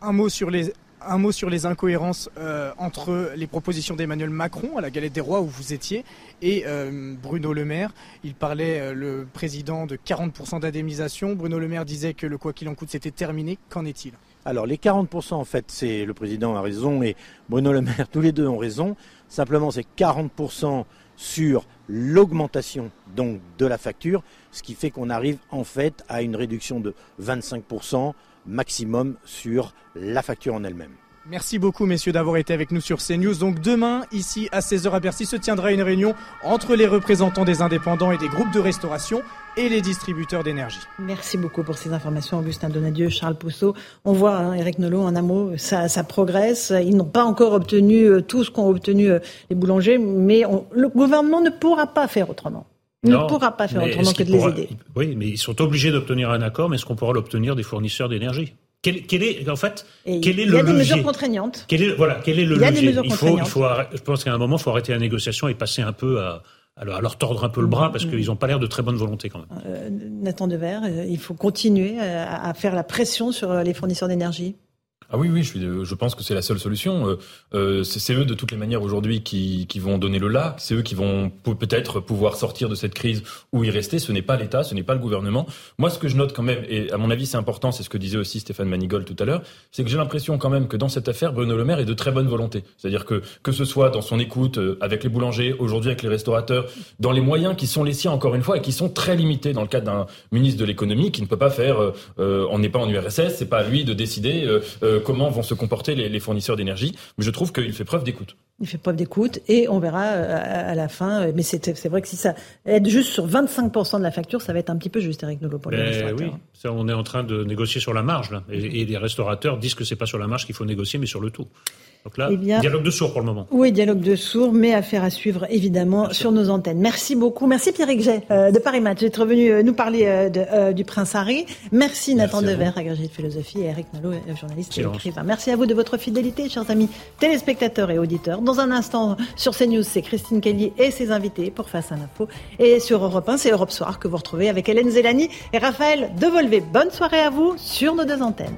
Un mot sur les, incohérences euh, entre les propositions d'Emmanuel Macron à la Galette des Rois où vous étiez et euh, Bruno Le Maire. Il parlait, le président, de 40% d'indemnisation. Bruno Le Maire disait que le quoi qu'il en coûte, c'était terminé. Qu'en est-il? Alors les 40%, en fait, c'est le président a raison et Bruno Le Maire, [LAUGHS] tous les deux ont raison. Simplement, c'est 40% sur l'augmentation donc de la facture, ce qui fait qu'on arrive en fait à une réduction de 25% maximum sur la facture en elle-même. Merci beaucoup messieurs d'avoir été avec nous sur CNews. Donc demain, ici à 16h à Bercy, se tiendra une réunion entre les représentants des indépendants et des groupes de restauration et les distributeurs d'énergie. Merci beaucoup pour ces informations, Augustin Donadieu, Charles Pousseau. On voit, hein, Eric Nolot, en un mot, ça, progresse. Ils n'ont pas encore obtenu euh, tout ce qu'ont obtenu euh, les boulangers, mais le gouvernement ne pourra pas faire autrement. Il ne pourra pas faire autrement que de les aider. Oui, mais ils sont obligés d'obtenir un accord, mais est-ce qu'on pourra l'obtenir des fournisseurs d'énergie? Quel, est en fait quel est le Il y a des mesures contraignantes. Quel est, voilà, quel est le il y a Des mesures il faut, il faut je pense qu'à un moment, il faut arrêter la négociation et passer un peu à, à leur tordre un peu le bras parce mm. qu'ils n'ont pas l'air de très bonne volonté quand même. Euh, Nathan Dever, euh, il faut continuer à, à faire la pression sur les fournisseurs d'énergie. Ah oui, oui, je, suis, je pense que c'est la seule solution. Euh, euh c'est eux de toutes les manières aujourd'hui qui, qui vont donner le là. C'est eux qui vont peut-être pouvoir sortir de cette crise ou y rester. Ce n'est pas l'État, ce n'est pas le gouvernement. Moi, ce que je note quand même, et à mon avis c'est important, c'est ce que disait aussi Stéphane Manigol tout à l'heure, c'est que j'ai l'impression quand même que dans cette affaire, Bruno Le Maire est de très bonne volonté. C'est-à-dire que que ce soit dans son écoute euh, avec les boulangers, aujourd'hui avec les restaurateurs, dans les moyens qui sont les siens encore une fois et qui sont très limités dans le cadre d'un ministre de l'économie qui ne peut pas faire, euh, on n'est pas en URSS, c'est pas à lui de décider comment vont se comporter les, fournisseurs d'énergie. Mais je trouve qu'il fait preuve d'écoute. Il fait preuve d'écoute et on verra euh, à, la fin. Euh, mais c'est vrai que si ça aide juste sur 25% de la facture, ça va être un petit peu juste, Eric Nolot, pour les ben Oui, ça, on est en train de négocier sur la marge. Là. Et, et les restaurateurs disent que c'est pas sur la marge qu'il faut négocier, mais sur le tout. Donc là, eh dialogue de sourds pour le moment. Oui, dialogue de sourds, mais affaire à suivre évidemment sur nos antennes. Merci beaucoup. Merci Pierre Gay euh, de Paris Match d'être venu euh, nous parler euh, de, du Prince Harry. Merci Nathan Dever, agrégé de philosophie, et Eric Nalo, journaliste et écrivain. Merci à vous de votre fidélité, chers amis téléspectateurs et auditeurs. Dans un instant, sur CNews, c'est Christine Kelly et ses invités pour Face à l'info. Et sur Europe 1, c'est Europe Soir que vous retrouvez avec Hélène Zélani et Raphaël Devolvé. Bonne soirée à vous sur nos deux antennes.